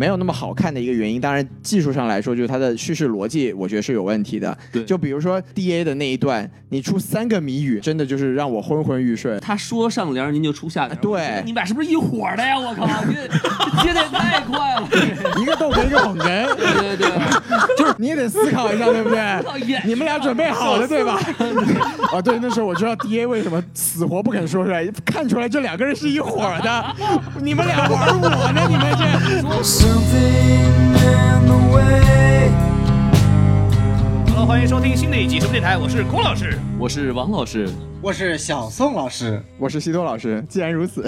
没有那么好看的一个原因。当然，技术上来说，就是它的叙事逻辑，我觉得是有问题的。对就比如说 D A 的那一段，你出三个谜语，真的就是让我昏昏欲睡。他说上联您就出下联，对你们俩是不是一伙的呀？我靠，接的也太快了。一个逗哏，一个捧哏，对对对，就是你也得思考一下，对不对？你们俩准备好了，对吧？啊，对，那时候我知道 D A 为什么死活不肯说出来，看出来这两个人是一伙的。你们俩玩我呢？你们这欢迎收听新的一集什么电台，我是龚老师。我是王老师，我是小宋老师，我是西多老师。既然如此，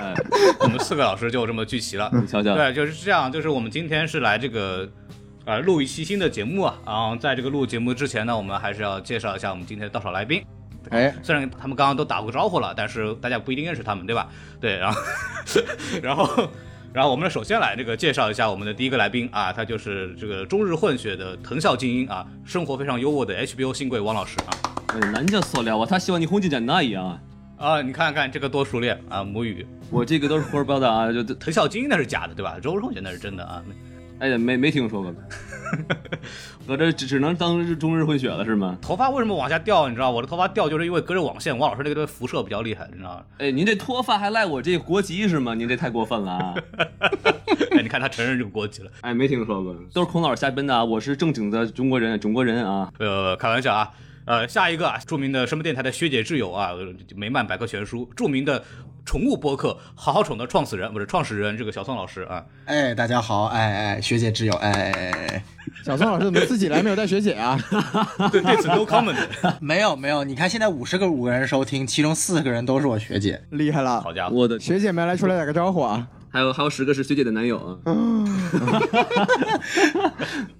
哎，我们四个老师就这么聚齐了。你瞧瞧，对，就是这样，就是我们今天是来这个。呃，录一期新的节目啊，然后在这个录节目之前呢，我们还是要介绍一下我们今天的到场来宾。哎，虽然他们刚刚都打过招呼了，但是大家不一定认识他们，对吧？对，然后，然后，然后我们首先来这个介绍一下我们的第一个来宾啊，他就是这个中日混血的藤校精英啊，生活非常优渥的 HBO 新贵王老师啊。哎，人家塑料啊，他希望你红进简那样。啊，啊你看看这个多熟练啊，母语。我这个都是胡说八道啊，就藤校精英那是假的，对吧？周润那是真的啊。哎呀，没没听说过，我这只只能当日中日混血了是吗？头发为什么往下掉？你知道我的头发掉就是因为隔着网线，王老师那个辐射比较厉害，你知道吗？哎，您这脱发还赖我这国籍是吗？您这太过分了啊！哎，你看他承认这个国籍了。哎，没听说过，都是孔老师瞎编的啊！我是正经的中国人，中国人啊！呃，开玩笑啊。呃，下一个啊，著名的什么电台的学姐挚友啊，美漫百科全书，著名的宠物播客好好宠的创始人不是创始人，这个小宋老师啊。哎，大家好，哎哎，学姐挚友，哎哎哎哎，小宋老师怎么自己来没有带学姐啊？对，对此 no comment。没有没有，你看现在五十个五个人收听，其中四个人都是我学姐，厉害了！好家伙，我的，学姐们来出来打个招呼啊！还有还有十个是学姐的男友啊！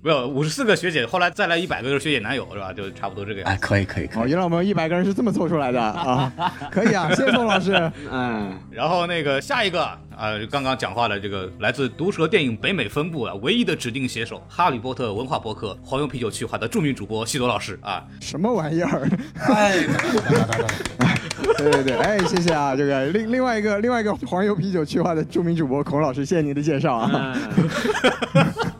没有五十四个学姐，后来再来一百个就是学姐男友是吧？就差不多这个样哎，可以可以可哦，以，原来我们一百个人是这么凑出来的啊！可以啊，谢谢宋老师。嗯，然后那个下一个啊、呃刚刚讲话的这个来自毒蛇电影北美分部啊唯一的指定写手，哈利波特文化博客黄油啤酒去化的著名主播西多老师啊。什么玩意儿？哎，对对对，哎，谢谢啊！这个另另外一个另外一个黄油啤酒去化的著名主播孔老师，谢谢您的介绍啊！哎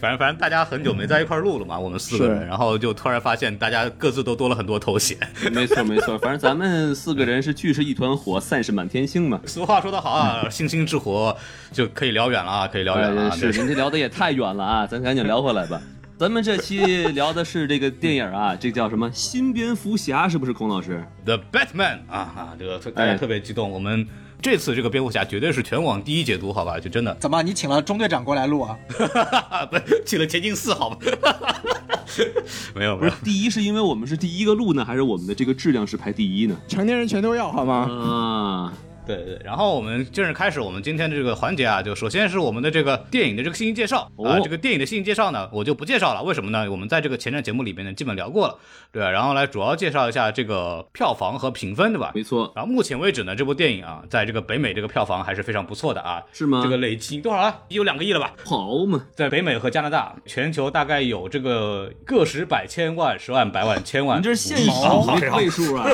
反正反正大家很久没在一块儿录了嘛，我们四个人，然后就突然发现大家各自都多了很多头衔。没错没错，反正咱们四个人是聚是一团火，散是满天星嘛。俗话说得好啊，星星之火就可以聊远了啊，可以聊远了是，您这聊的也太远了啊，咱赶紧聊回来吧。咱们这期聊的是这个电影啊，这叫什么？新蝙蝠侠是不是？孔老师？The Batman 啊啊，这个大家哎特别激动，我们这次这个蝙蝠侠绝对是全网第一解读，好吧？就真的，怎么你请了中队长过来录啊？不请了田径四，好吧？没有没有，第一是因为我们是第一个录呢，还是我们的这个质量是排第一呢？成年人全都要好吗？啊，对对。然后我们正式开始我们今天的这个环节啊，就首先是我们的这个电影的这个信息介绍啊、哦这个电影的信息介绍呢，我就不介绍了，为什么呢？我们在这个前瞻节目里面呢，基本聊过了，对吧然后来主要介绍一下这个票房和评分，对吧？没错，然后目前为止呢，这部电影啊，在这个北美这个票房还是非常不错的啊。是吗这个累计多少了？有两个亿了吧？好嘛，在北美和加拿大，全球大概有这个个十百千万、十万、百万、千万，你这是现好好好数倍数啊！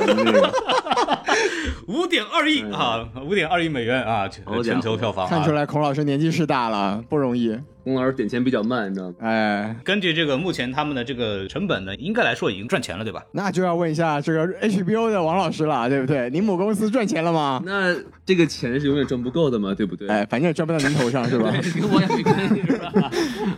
五点二亿啊，五点二亿美元啊，全球票房看出啊。来孔老师年纪是大了，不容易。孔老师点钱比较慢，你知道吗？哎，根据这个目前他们的这个成本呢，应该来说已经赚钱了，对吧？那就要问一下这个 HBO 的王老师了，对不对？你母公司赚钱了吗？那这个钱是永远赚不够的嘛，对不对？哎，反正也赚不到您头上，是吧？跟 我也没关系是吧？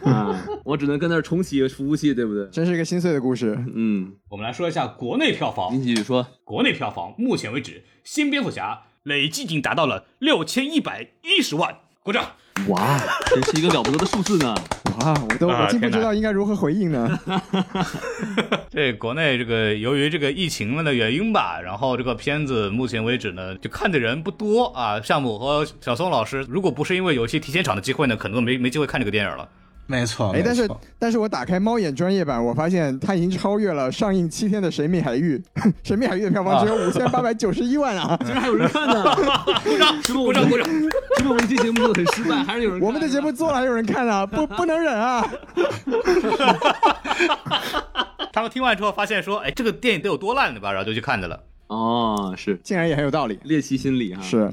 啊，我只能跟那儿重启服务器，对不对？真是一个心碎的故事。嗯，我们来说一下国内票房您，继续说。国内票房目前为止，《新蝙蝠侠》累计已经达到了六千一百一十万，鼓掌。哇，真是一个了不得的数字呢！哇，我都啊我竟不知道应该如何回应呢。这国内这个由于这个疫情的原因吧，然后这个片子目前为止呢，就看的人不多啊。项目和小松老师，如果不是因为有一些提前场的机会呢，可能都没没机会看这个电影了。没错，哎，但是但是我打开猫眼专业版，我发现它已经超越了上映七天的《神秘海域》，《神秘海域》的票房只有五千八百九十一万啊！竟然还有人看呢！鼓掌，鼓掌，鼓掌。是不是我们这节目做的很失败？还是有人看我们的节目做了还有人看啊，不 不能忍啊！他们听完之后发现说，哎，这个电影得有多烂对吧？然后就去看的了。哦，是竟然也很有道理。猎奇心理哈。是，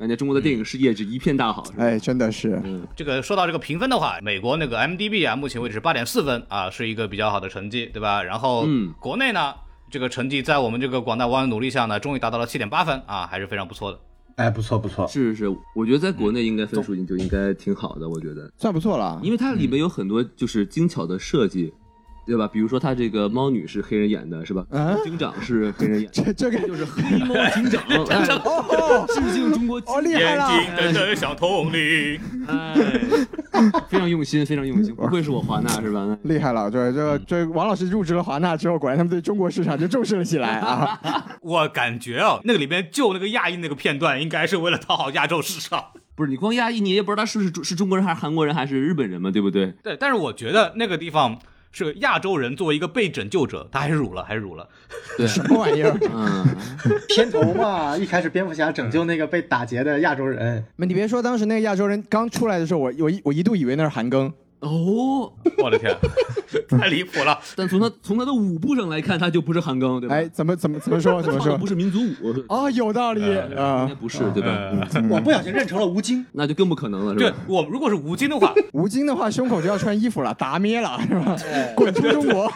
感觉中国的电影事业是一片大好。哎，真的是，嗯，这个说到这个评分的话，美国那个 MDB 啊，目前为止是八点四分啊，是一个比较好的成绩，对吧？然后，嗯国内呢，这个成绩在我们这个广大网友努力下呢，终于达到了七点八分啊，还是非常不错的。哎，不错不错，是是，我觉得在国内应该分数就应该挺好的，我觉得，算不错了。因为它里面有很多就是精巧的设计，对吧？比如说他这个猫女是黑人演的，是吧？嗯警长是黑人演的，这这个就是黑猫警长，哎哦致敬中国哦，厉害了！瞪得像铜铃。哎，非常用心，非常用心，不愧是我华纳是吧？厉害了，对这这王老师入职了华纳之后，果然他们对中国市场就重视了起来啊！我感觉啊，那个里面就那个亚裔那个片段，应该是为了讨好亚洲市场。不是你光亚裔，你也不知道他是不是是中国人还是韩国人还是日本人嘛，对不对？对，但是我觉得那个地方是亚洲人作为一个被拯救者，他还是辱了，还是辱了。对，什么玩意儿？嗯，片头嘛，一开始蝙蝠侠拯救那个被打劫的亚洲人，你别说，当时那个亚洲人刚出来的时候，我我一我一度以为那是韩庚。哦，我的天，太离谱了。但从他从他的舞步上来看，他就不是韩庚，对吧？哎，怎么怎么怎么说？怎么说不？是民族舞，啊，有道理啊应啊该！不是，对吧？我不小心认成了吴京。那就更不可能了，是对？我如果是吴京的话，吴京的话，胸口就要穿衣服了，打咩了是吧？滚出中国！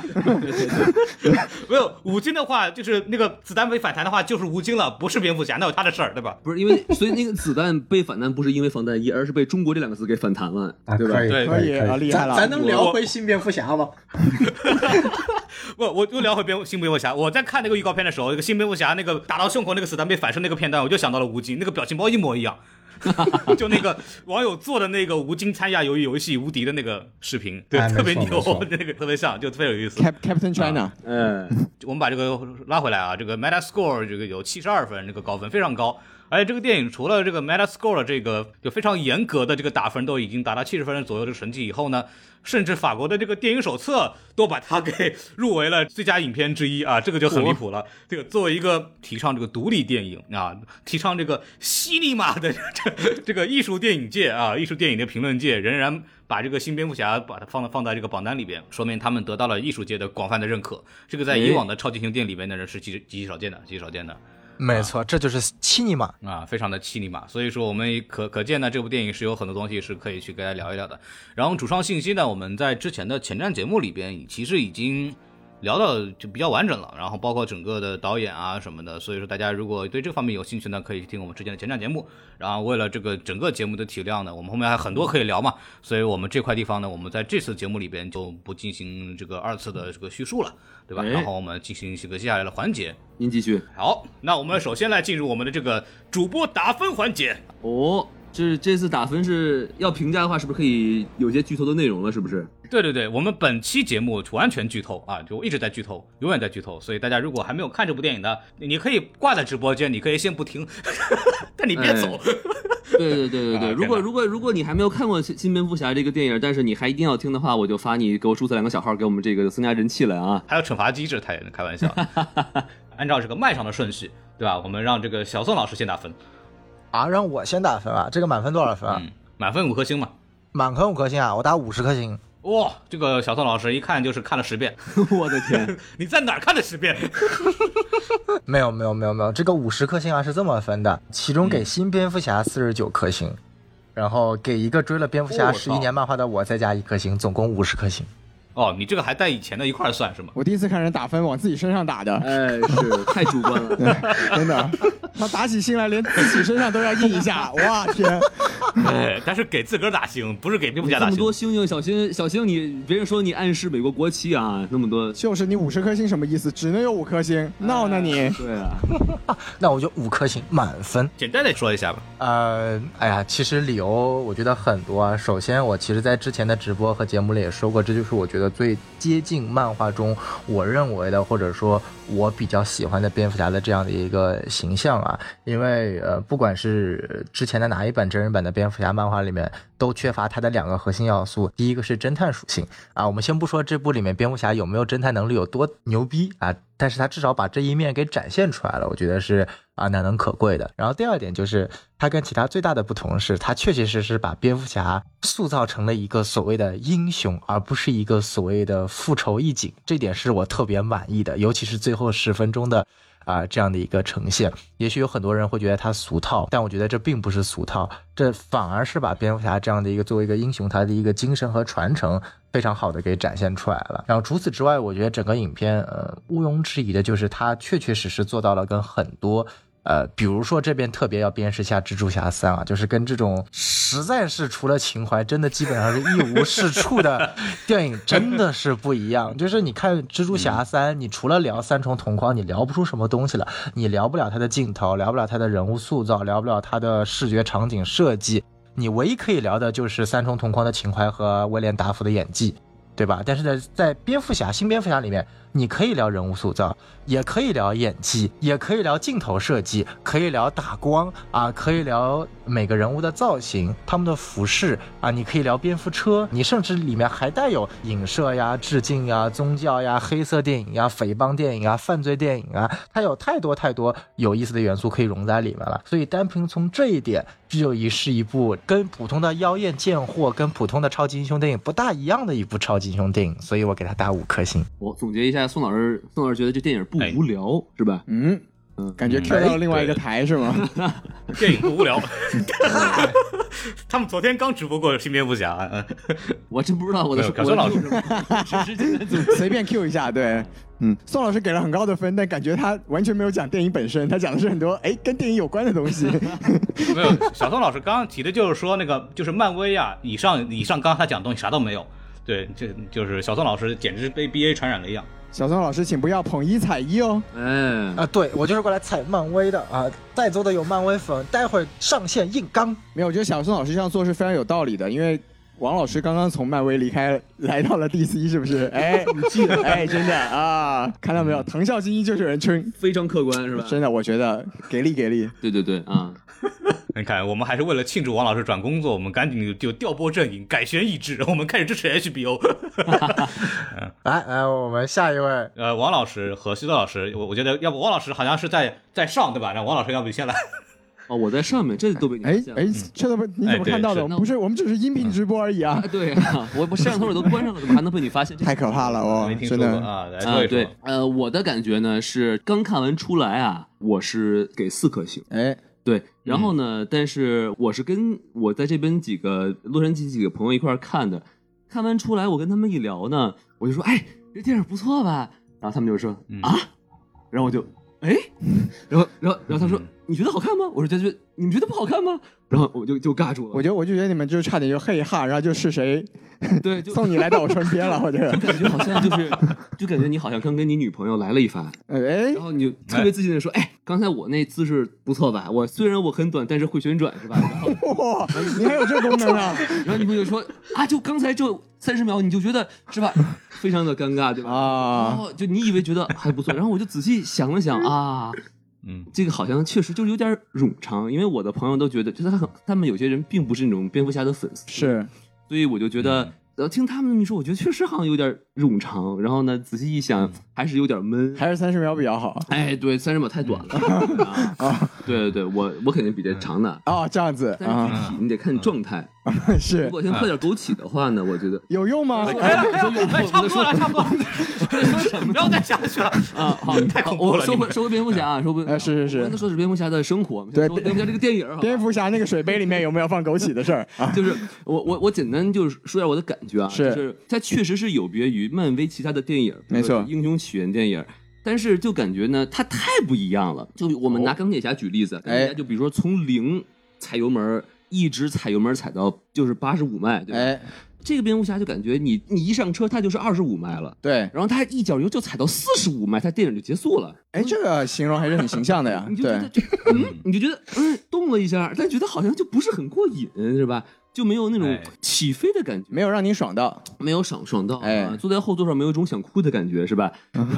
没有吴京的话，就是那个子弹被反弹的话，就是吴京了，不是蝙蝠侠，那有他的事儿，对吧？不是因为，所以那个子弹被反弹不是因为防弹衣，而是被中国这两个字给反弹了，啊，对吧？可以对可以啊厉害了咱咱能聊回新蝙蝠侠吗？不，我又聊回蝙新蝙蝠侠。我在看那个预告片的时候，那个新蝙蝠侠那个打到胸口那个子弹被反射那个片段，我就想到了吴京，那个表情包一模一样。就那个网友做的那个吴京参加鱿鱼游戏无敌的那个视频，对，哎特别牛 那个特别像，就特别有意思。Cap Captain China，嗯，我们把这个拉回来啊，这个 Metascore 这个有七十二分，这个高分非常高。而且这个电影除了这个 Metascore 的这个就非常严格的这个打分都已经达到七十分左右的成绩以后呢，甚至法国的这个电影手册都把它给 入围了最佳影片之一啊，这个就很离谱了。这个作为一个提倡这个独立电影啊，提倡这个西尼玛的这 这个艺术电影界啊，艺术电影的评论界仍然把这个新蝙蝠侠把它放到放在这个榜单里边，说明他们得到了艺术界的广泛的认可。这个在以往的超级英雄电影里面呢是极极其少见的，极其少见的。没错，这就是七尼玛。啊，非常的七尼玛，所以说我们可可见呢，这部电影是有很多东西是可以去跟大家聊一聊的。然后主创信息呢，我们在之前的前瞻节目里边其实已经聊到就比较完整了，然后包括整个的导演啊什么的，所以说大家如果对这方面有兴趣呢，可以听我们之前的前瞻节目。然后为了这个整个节目的体量呢，我们后面还有很多可以聊嘛，所以我们这块地方呢，我们在这次节目里边就不进行这个二次的这个叙述了，对吧？哎然后我们进行这个接下来的环节。您继续。好，那我们首先来进入我们的这个主播打分环节。哦，这这次打分是要评价的话，是不是可以有些剧透的内容了？是不是？对对对，我们本期节目完全剧透啊，就一直在剧透，永远在剧透。所以大家如果还没有看这部电影的，你可以挂在直播间，你可以先不听，但你别走。对对对对对，啊如果如果如果你还没有看过新新蝙蝠侠这个电影，但是你还一定要听的话，我就发你给我注册两个小号，给我们这个增加人气了啊！还有惩罚机制，他也能开玩笑。按照这个麦上的顺序，对吧？我们让这个小宋老师先打分，啊，让我先打分啊！这个满分多少分啊？嗯，满分五颗星嘛。满分五颗星啊，我打五十颗星。哇，这个小宋老师一看就是看了十遍，我的天，你在哪儿看的十遍？没有没有没有没有，这个五十颗星啊是这么分的，其中给新蝙蝠侠四十九颗星，然后给一个追了蝙蝠侠十一年漫画的我再加一颗星，总共五十颗星。哦，你这个还带以前的一块儿算是吗？我第一次看人打分往自己身上打的，哎，是 太主观了。真的，他打起心来连自己身上都要印一下，哇天！哎，但是给自个儿打星，不是给蝙蝠侠打星这么多。星星，小心小心你，别人说你暗示美国国旗啊，那么多。就是你五十颗星什么意思？只能有五颗星，闹呢你？对啊，那我就五颗星满分。简单的说一下吧。呃，哎呀，其实理由我觉得很多啊。首先，我其实在之前的直播和节目里也说过，这就是我觉得最接近漫画中我认为的，或者说我比较喜欢的蝙蝠侠的这样的一个形象啊。因为呃，不管是之前的哪一本真人版的蝙蝠侠漫画里面，都缺乏它的两个核心要素。第一个是侦探属性啊，我们先不说这部里面蝙蝠侠有没有侦探能力有多牛逼啊，但是他至少把这一面给展现出来了，我觉得是啊难能可贵的。然后第二点就是，它跟其他最大的不同是，它确确实实把蝙蝠侠塑造成了一个所谓的英雄，而不是一个所谓的复仇义警，这点是我特别满意的，尤其是最后十分钟的。啊、这样的一个呈现。也许有很多人会觉得它俗套，但我觉得这并不是俗套，这反而是把蝙蝠侠这样的一个作为一个英雄，他的一个精神和传承非常好的给展现出来了。然后除此之外，我觉得整个影片呃毋庸置疑的就是它确确实实做到了跟很多。呃，比如说这边特别要鞭尸下蜘蛛侠三啊，就是跟这种实在是除了情怀，真的基本上是一无是处的 电影，真的是不一样。就是你看蜘蛛侠三，你除了聊三重同框，你聊不出什么东西了，你聊不了它的镜头，聊不了它的人物塑造，聊不了它的视觉场景设计，你唯一可以聊的就是三重同框的情怀和威廉达福的演技。对吧？但是在在蝙蝠侠新蝙蝠侠里面，你可以聊人物塑造，也可以聊演技，也可以聊镜头设计，可以聊打光啊，可以聊每个人物的造型、他们的服饰啊，你可以聊蝙蝠车，你甚至里面还带有影射呀、致敬呀、宗教呀、黑色电影呀、匪帮电影啊、犯罪电影啊，它有太多太多有意思的元素可以融在里面了。所以单凭从这一点，这就已是一部跟普通的妖艳贱货、跟普通的超级英雄电影不大一样的一部超级英雄电影，所以我给它打五颗星。我总结一下，宋老师，宋老师觉得这电影不哎无聊，是吧？嗯嗯感觉 Q 到另外一个台是吗？电影不无聊。他们昨天刚直播过新蝙蝠侠，嗯我真不知道我的没有小宋老师师是是是 随便 Q 一下，对，嗯，宋老师给了很高的分，但感觉他完全没有讲电影本身，他讲的是很多哎跟电影有关的东西。没有，小宋老师刚刚提的就是说那个就是漫威啊，以上以上刚刚他讲的东西啥都没有。对，这就是小宋老师简直是被 BA 传染了一样。小宋老师，请不要捧一踩一哦。嗯，啊，对我就是过来踩漫威的啊！在座的有漫威粉，待会儿上线硬刚。没有，我觉得小宋老师这样做是非常有道理的，因为王老师刚刚从漫威离开，来到了 DC，是不是？哎，你记得？哎，真的啊，看到没有？藤校精英就是有人称，非常客观是吧？真的，我觉得给力给力。对对对啊，你看，我们还是为了庆祝王老师转工作，我们赶紧就调拨阵营，改弦易帜，我们开始支持 HBO。来来，我们下一位，呃，王老师和西多老师，我我觉得要不王老师好像是在在上对吧？那王老师要不你先来？哦，我在上面，这都被你哎发现了哎，这都不你怎么看到的？是我们不是，我们只是音频直播而已啊啊，，对啊，我我摄像头我都关上了，怎么还能被你发现？这太可怕了哦没，听说过真的。啊，来说啊，一说。对，呃，我的感觉呢是刚看完出来啊，我是给四颗星。哎，对，然后呢，但是我是跟我在这边几个洛杉矶几个朋友一块儿看的，看完出来，我跟他们一聊呢，我就说，哎，这电影不错吧？然后他们就说嗯。啊，然后我就哎，然后然后然后他说你觉得好看吗？我说觉得你们觉得不好看吗？然后我就就尬住了，我觉得我就觉得你们就是差点就嘿哈，然后就是谁 对就 送你来到我身边了，或者感觉好像就是就感觉你好像刚跟你女朋友来了一番，哎然，后你就特别自信的说，哎，刚才我那姿势不错吧？我虽然我很短，但是会旋转是吧？然后哇，你还有这功能啊？然后女朋友说啊，就刚才就三十秒，你就觉得是吧？非常的尴尬，对吧？啊然啊，后就你以为觉得还不错，然后我就仔细想了想啊，嗯，这个好像确实就是有点冗长，因为我的朋友都觉得，就是他很他们有些人并不是那种蝙蝠侠的粉丝，是所以我就觉得。然后听他们那么一说，我觉得确实好像有点冗长。然后呢，仔细一想，还是有点闷。还是三十秒比较好哎，对，三十秒太短了。啊，对对对，我我肯定比这长的。哦，这样子但具体你得看状态。是如果先喝点枸杞的话呢，我觉得 有用吗？差不多了，差不多了，不要再下去了。啊，好，太恐怖了你们我说回说回蝙蝠侠啊，说回哎是是是我刚才说的是蝙蝠侠的生活，对蝙蝠侠这个电影，蝙蝠侠那个水杯里面有没有放枸杞的事儿啊？就是我我我简单就是说一下我的感觉啊，是就是它确实是有别于漫威其他的电影，没错英雄起源电影。但是就感觉呢，它太不一样了。就我们拿钢铁侠举例子，钢铁侠就比如说从零踩油门，一直踩油门踩到就是八十五迈，对吧？哎，这个蝙蝠侠就感觉你你一上车，他就是二十五迈了，对，然后他一脚油就踩到四十五迈，他电影就结束了。哎，这个形容还是很形象的呀你。就觉对得，这嗯，你就觉得嗯动了一下，但觉得好像就不是很过瘾，是吧？就没有那种哎起飞的感觉，没有让你爽到。没有爽爽到，哎啊坐在后座上没有一种想哭的感觉，是吧？然后，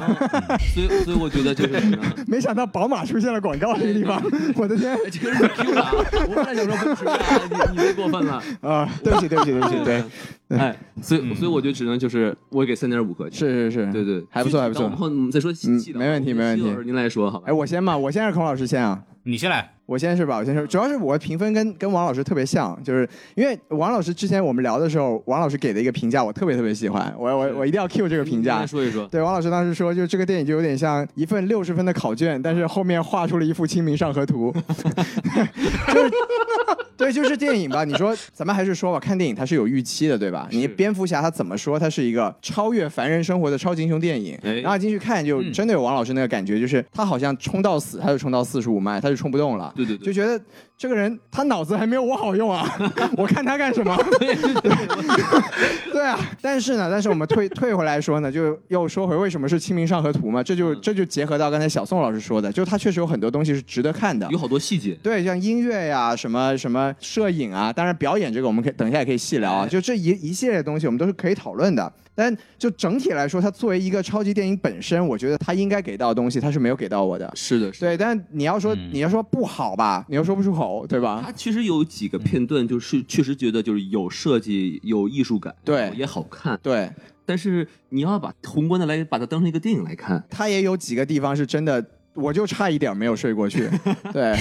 所以所以我觉得就是什么呢 没想到宝马出现了广告这个地方，我的天哎这个是 Q 的啊！我本来想说不吃啊，你你别过分了。啊！对不起，对不起，对不起，对，哎，所以所以我就只能就是我给三点五颗星，是是是，对对，还不错，还不错然。后我们再说细细的，嗯没问题没问题西尔您来说好吧？哎，我先吧，我先还是孔老师先啊。你先来，我先是吧，我先说，主要是我的评分跟跟王老师特别像，就是因为王老师之前我们聊的时候，王老师给的一个评价我特别特别喜欢，我我我一定要 cue 这个评价。说一说。对，王老师当时说，就这个电影就有点像一份六十分的考卷，但是后面画出了一幅《清明上河图》，就是对，就是电影吧。你说咱们还是说吧，看电影它是有预期的，对吧？你蝙蝠侠他怎么说，它是一个超越凡人生活的超级英雄电影，哎然后进去看就真的有王老师那个感觉，就是他好像冲到死，他就冲到四十五迈，他就冲不动了。对对对。就觉得这个人他脑子还没有我好用啊，我看他干什么？对啊，但是呢，但是我们退退回来说呢，就又说回为什么是《清明上河图》嘛，这就这就结合到刚才小宋老师说的，就他确实有很多东西是值得看的有。好多细节。对，像音乐呀、什么什么摄影啊，当然表演这个我们可以等一下也可以细聊啊。就这一一系列的东西，我们都是可以讨论的。但就整体来说，它作为一个超级电影本身，我觉得它应该给到的东西，它是没有给到我的。是的，是的。对，但你要说、你要说不好吧，你又说不出口，对吧？它其实有几个片段，就是确实觉得就是有设计、有艺术感，对也好看。对，但是你要把宏观的来把它当成一个电影来看，它也有几个地方是真的。我就差一点没有睡过去，对，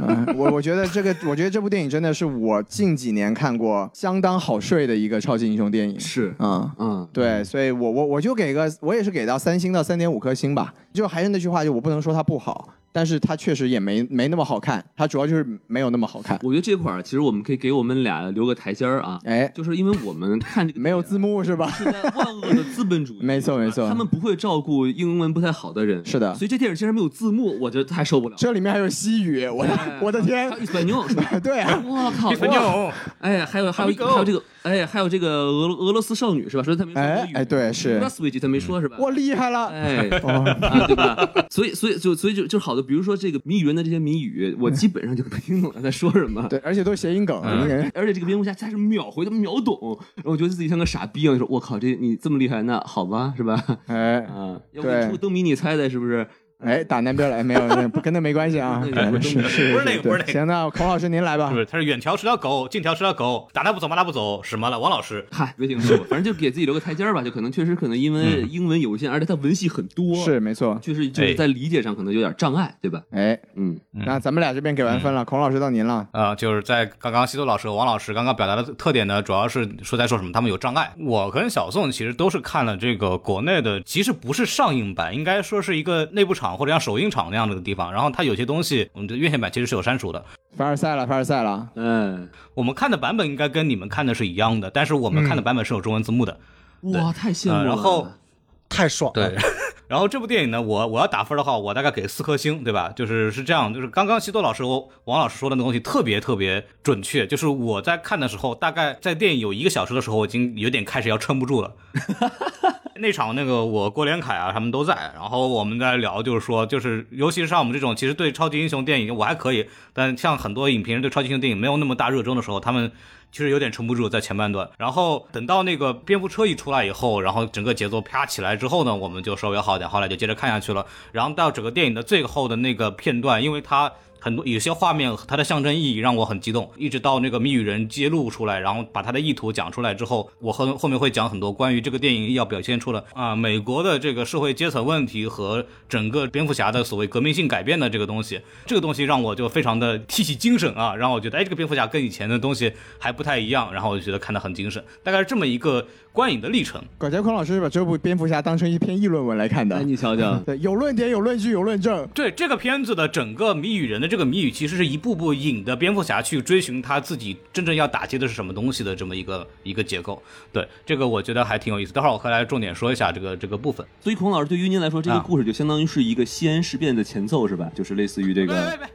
嗯，我我觉得这个，我觉得这部电影真的是我近几年看过相当好睡的一个超级英雄电影，是嗯，嗯，对，所以我我我就给个，我也是给到三星到三点五颗星吧。就还是那句话，就我不能说它不好，但是它确实也没没那么好看，它主要就是没有那么好看。我觉得这块儿其实我们可以给我们俩留个台阶儿啊，哎，就是因为我们看这个没有字幕是吧？是在万恶的资本主义，没错没错他们不会照顾英文不太好的人，是的所以这电影竟然没有字幕，我觉得太受不了。这里面还有西语，我的哎我的天还，有一本牛？对啊，我靠！朋哇友，哎，还有还有还有这个，哎，还有这个俄罗俄罗斯少女是吧？说他没说哎哎对是 Switch 他没说是吧？我厉害了，哎，对吧？所以，所以就所以就就好的，比如说这个谜语人的这些谜语，我基本上就没听懂他在说什么。对，而且都是谐音梗，嗯而且这个蝙蝠侠他是秒回，他秒懂，然后我觉得自己像个傻逼一样，说我靠，这你这么厉害，那好吧，是吧？哎啊，要不出灯谜你猜猜是不是？哎，打南边来没有？那不跟那没关系啊，不是那个不是那个行，那孔老师您来吧是不。是？他是远条是条狗，近条是条狗，打他不走，骂他不走，什么了？王老师，嗨，别听说，反正就给自己留个台阶儿吧，就可能确实可能因为英文有限，而且他文戏很多，是没错，确实就是在理解上可能有点障碍，对吧？哎，嗯，那咱们俩这边给完分了，孔老师到您了。啊，就是在刚刚西多老师和王老师刚刚表达的特点呢，主要是说在说什么，他们有障碍。我跟小宋其实都是看了这个国内的，其实不是上映版，应该说是一个内部场或者像首映场那样的地方。然后它有些东西，我们的院线版其实是有删除的。凡尔赛了，凡尔赛了。嗯，我们看的版本应该跟你们看的是一样的，但是我们看的版本是有中文字幕的。哇，太羡慕了。呃然后太爽了。对，然后这部电影呢，我我要打分的话，我大概给四颗星，对吧？就是是这样，就是刚刚西多老师和王老师说的那东西特别特别准确。就是我在看的时候，大概在电影有一个小时的时候，我已经有点开始要撑不住了。那场那个我郭连凯啊，他们都在，然后我们在聊，就是说，就是尤其是像我们这种其实对超级英雄电影我还可以，但像很多影评人对超级英雄电影没有那么大热衷的时候，他们其实有点撑不住在前半段。然后等到那个蝙蝠车一出来以后，然后整个节奏啪起来之后呢，我们就稍微好点，后来就接着看下去了。然后到整个电影的最后的那个片段，因为它。很多有些画面它的象征意义让我很激动，一直到那个谜语人揭露出来，然后把他的意图讲出来之后，我后后面会讲很多关于这个电影要表现出了啊美国的这个社会阶层问题和整个蝙蝠侠的所谓革命性改变的这个东西，这个东西让我就非常的提起精神啊，让我觉得哎这个蝙蝠侠跟以前的东西还不太一样，然后我就觉得看得很精神，大概是这么一个观影的历程。管杰坤老师是把这部蝙蝠侠当成一篇议论文来看的哎，。你瞧瞧，对，有论点，有论据，有论证。对这个片子的整个谜语人的这个谜语，其实是一步步引的蝙蝠侠去追寻他自己真正要打击的是什么东西的这么一个一个结构。对这个我觉得还挺有意思。待会儿我会来重点说一下这个这个部分。所以孔老师对于您来说，这个啊故事就相当于是一个西安事变的前奏，是吧？就是类似于这别个 别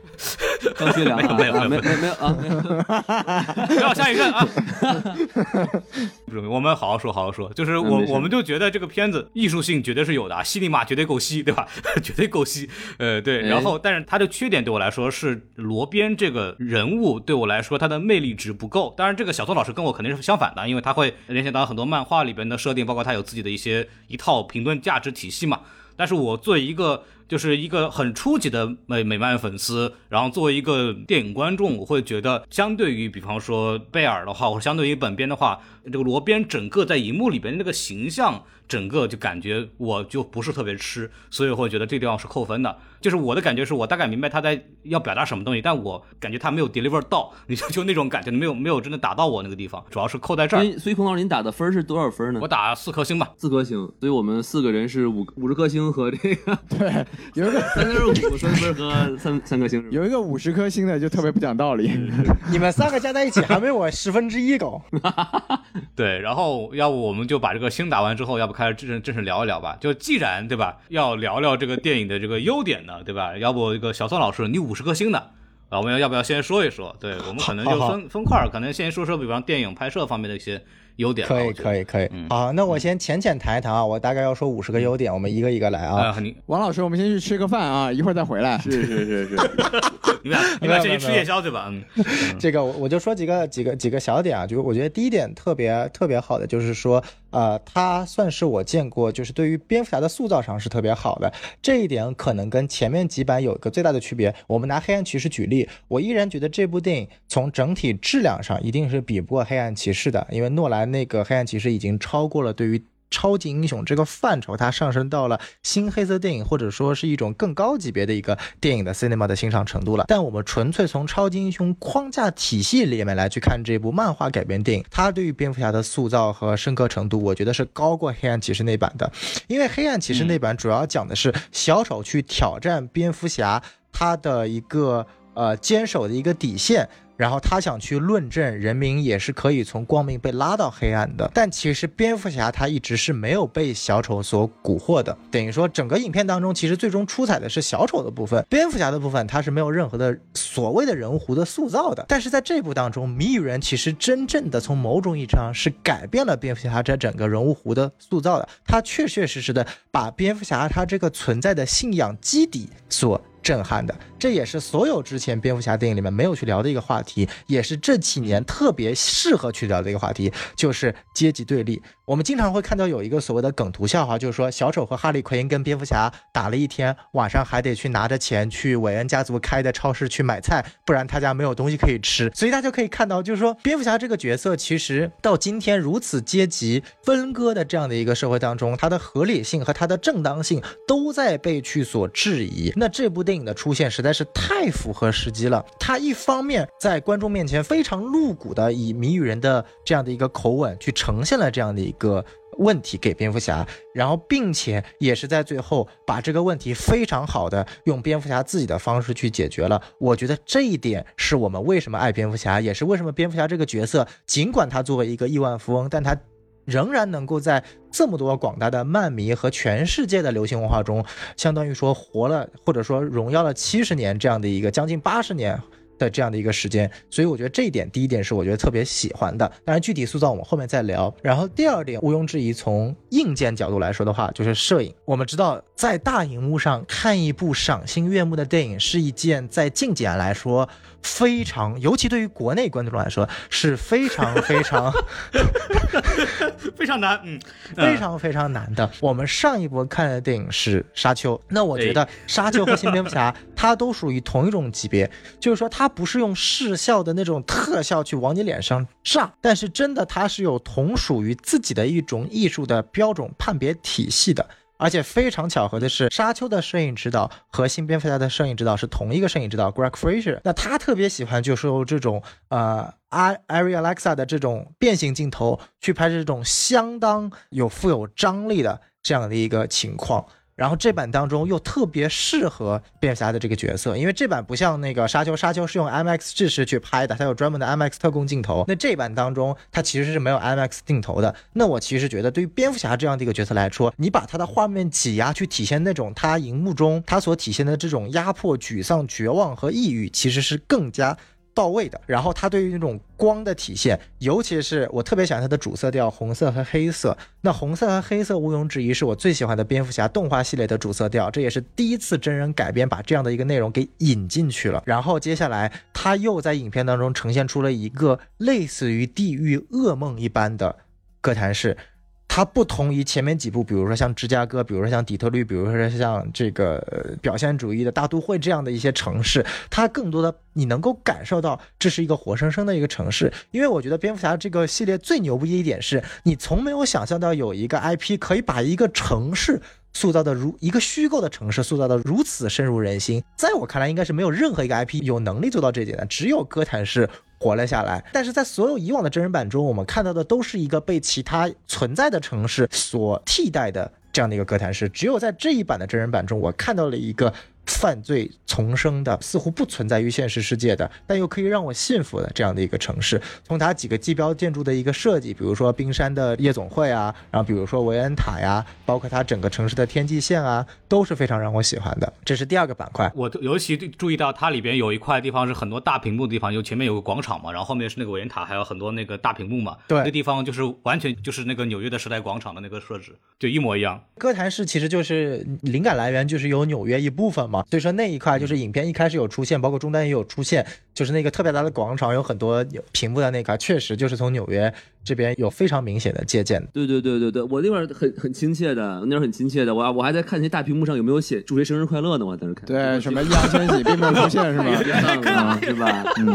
张学良啊，没有没有啊没有没有啊，没有别，不要下一阵啊！不是，我们好好说，好好说。就是我我们就觉得这个片子艺术性绝对是有的，啊，西尼玛绝对够吸，对吧？绝对够吸。呃，对。哎然后，但是它的缺点对我来说是罗宾这个人物对我来说他的魅力值不够。当然，这个小宋老师跟我肯定是相反的，因为他会联想到很多漫画里边的设定，包括他有自己的一些一套评论价值体系嘛。但是我作为一个就是一个很初级的美美漫粉丝，然后作为一个电影观众，我会觉得相对于比方说贝尔的话，或者相对于本编的话，这个罗编整个在荧幕里边的那个形象，整个就感觉我就不是特别吃，所以我会觉得这地方是扣分的。就是我的感觉是我大概明白他在要表达什么东西，但我感觉他没有 deliver 到，你就就那种感觉，没有没有真的打到我那个地方，主要是扣在这儿。所以所以孔老师您打的分是多少分呢我？打四颗星吧，四颗星，所以我们四个人是五五十颗星和这个对，有一个三点五三分和三三颗星？有一个五十颗星的就特别不讲道理。你们三个加在一起还没我十分之一高。对，然后要不我们就把这个星打完之后，要不开始正正式聊一聊吧。就既然对吧，要聊聊这个电影的这个优点呢，对吧？要不一个小宋老师，你五十颗星的啊，我们要不要先说一说？对我们可能就好好分分块儿，可能先说说，比方电影拍摄方面的一些优点。可以可以可以嗯，好，那我先浅浅谈一谈啊，我大概要说五十个优点，我们一个一个来啊。啊，王老师，我们先去吃个饭啊，一会儿再回来。是是是是，你们俩你们俩先去吃夜宵对吧？嗯，这个我我就说几个几个几个小点啊，就是我觉得第一点特别特别好的，就是说，呃，他算是我见过，就是对于蝙蝠侠的塑造上是特别好的。这一点可能跟前面几版有一个最大的区别。我们拿黑暗骑士举例，我依然觉得这部电影从整体质量上一定是比不过黑暗骑士的，因为诺兰那个黑暗骑士已经超过了对于。超级英雄这个范畴，它上升到了新黑色电影，或者说是一种更高级别的一个电影的 cinema 的欣赏程度了。但我们纯粹从超级英雄框架体系里面来去看这部漫画改编电影，它对于蝙蝠侠的塑造和深刻程度，我觉得是高过黑暗骑士那版的。因为黑暗骑士那版主要讲的是小丑去挑战蝙蝠侠他的一个呃坚守的一个底线。然后他想去论证人民也是可以从光明被拉到黑暗的，但其实蝙蝠侠他一直是没有被小丑所蛊惑的，等于说整个影片当中，其实最终出彩的是小丑的部分，蝙蝠侠的部分他是没有任何的所谓的人物弧的塑造的。但是在这部当中，谜语人其实真正的从某种意义上是改变了蝙蝠侠这整个人物弧的塑造的，他确确实实的把蝙蝠侠他这个存在的信仰基底所震撼的，这也是所有之前蝙蝠侠电影里面没有去聊的一个话题，也是这几年特别适合去聊的一个话题，就是阶级对立。我们经常会看到有一个所谓的梗图笑话，就是说小丑和哈利奎因跟蝙蝠侠打了一天，晚上还得去拿着钱去韦恩家族开的超市去买菜，不然他家没有东西可以吃。所以大家可以看到，就是说蝙蝠侠这个角色其实到今天如此阶级分割的这样的一个社会当中，它的合理性和它的正当性都在被去所质疑。那这部电影影的出现实在是太符合时机了。他一方面在观众面前非常露骨的以谜语人的这样的一个口吻去呈现了这样的一个。问题给蝙蝠侠，然后并且也是在最后把这个问题非常好的用蝙蝠侠自己的方式去解决了。我觉得这一点是我们为什么爱蝙蝠侠，也是为什么蝙蝠侠这个角色，尽管他作为一个亿万富翁，但他仍然能够在这么多广大的漫迷和全世界的流行文化中，相当于说活了，或者说荣耀了七十年这样的一个将近八十年。的这样的一个时间，所以我觉得这一点，第一点是我觉得特别喜欢的。当然，具体塑造我们后面再聊。然后第二点，毋庸置疑，从硬件角度来说的话，就是摄影。我们知道，在大荧幕上看一部赏心悦目的电影，是一件在近几年来说非常，尤其对于国内观众来说是非常非常 非常难，嗯，非常非常难的。我们上一波看的电影是《沙丘》，那我觉得《沙丘》和《新蝙蝠侠》它都属于同一种级别，就是说它不是用视效的那种特效去往你脸上炸，但是真的它是有同属于自己的一种艺术的标准判别体系的。而且非常巧合的是，《沙丘》的摄影指导和《新蝙蝠侠》的摄影指导是同一个摄影指导 Greg Fraser。那他特别喜欢就是用这种呃 a Ari Alexa 的这种变形镜头去拍这种相当有富有张力的这样的一个情况。然后这版当中又特别适合蝙蝠侠的这个角色，因为这版不像那个沙丘，沙丘是用 IMAX 制式去拍的，它有专门的 IMAX 特供镜头。那这版当中它其实是没有 IMAX 镜头的。那我其实觉得，对于蝙蝠侠这样的一个角色来说，你把他的画面挤压去体现那种他荧幕中他所体现的这种压迫、沮丧、绝望和抑郁，其实是更加。到位的，然后它对于那种光的体现，尤其是我特别喜欢它的主色调红色和黑色。那红色和黑色毋庸置疑是我最喜欢的蝙蝠侠动画系列的主色调，这也是第一次真人改编把这样的一个内容给引进去了。然后接下来他又在影片当中呈现出了一个类似于地狱噩梦一般的哥谭市。它不同于前面几部，比如说像芝加哥，比如说像底特律，比如说像这个表现主义的大都会这样的一些城市，它更多的你能够感受到这是一个活生生的一个城市。因为我觉得蝙蝠侠这个系列最牛逼的一点是，你从没有想象到有一个 IP 可以把一个城市。塑造的如一个虚构的城市，塑造的如此深入人心，在我看来，应该是没有任何一个 IP 有能力做到这一点的，只有哥谭市活了下来。但是在所有以往的真人版中，我们看到的都是一个被其他存在的城市所替代的这样的一个哥谭市。只有在这一版的真人版中，我看到了一个犯罪丛生的，似乎不存在于现实世界的，但又可以让我信服的这样的一个城市。从它几个地标建筑的一个设计，比如说冰山的夜总会啊，然后比如说维恩塔呀，包括它整个城市的天际线啊，都是非常让我喜欢的。这是第二个板块。我尤其注意到它里边有一块地方是很多大屏幕的地方，就前面有个广场嘛，然后后面是那个维恩塔，还有很多那个大屏幕嘛。对那地方就是完全就是那个纽约的时代广场的那个设置，就一模一样。哥谭市其实就是灵感来源，就是有纽约一部分嘛，所以说那一块就是影片一开始有出现，包括中单也有出现，就是那个特别大的广场，有很多有屏幕的那块，确实就是从纽约这边有非常明显的借鉴。对对对对对，我那会儿很很亲切的，那会儿很亲切的，我我还在看那些大屏幕上有没有写祝谁生日快乐呢，我还在那看。对，什么易烊千玺并没有出现是吗？是吧？嗯，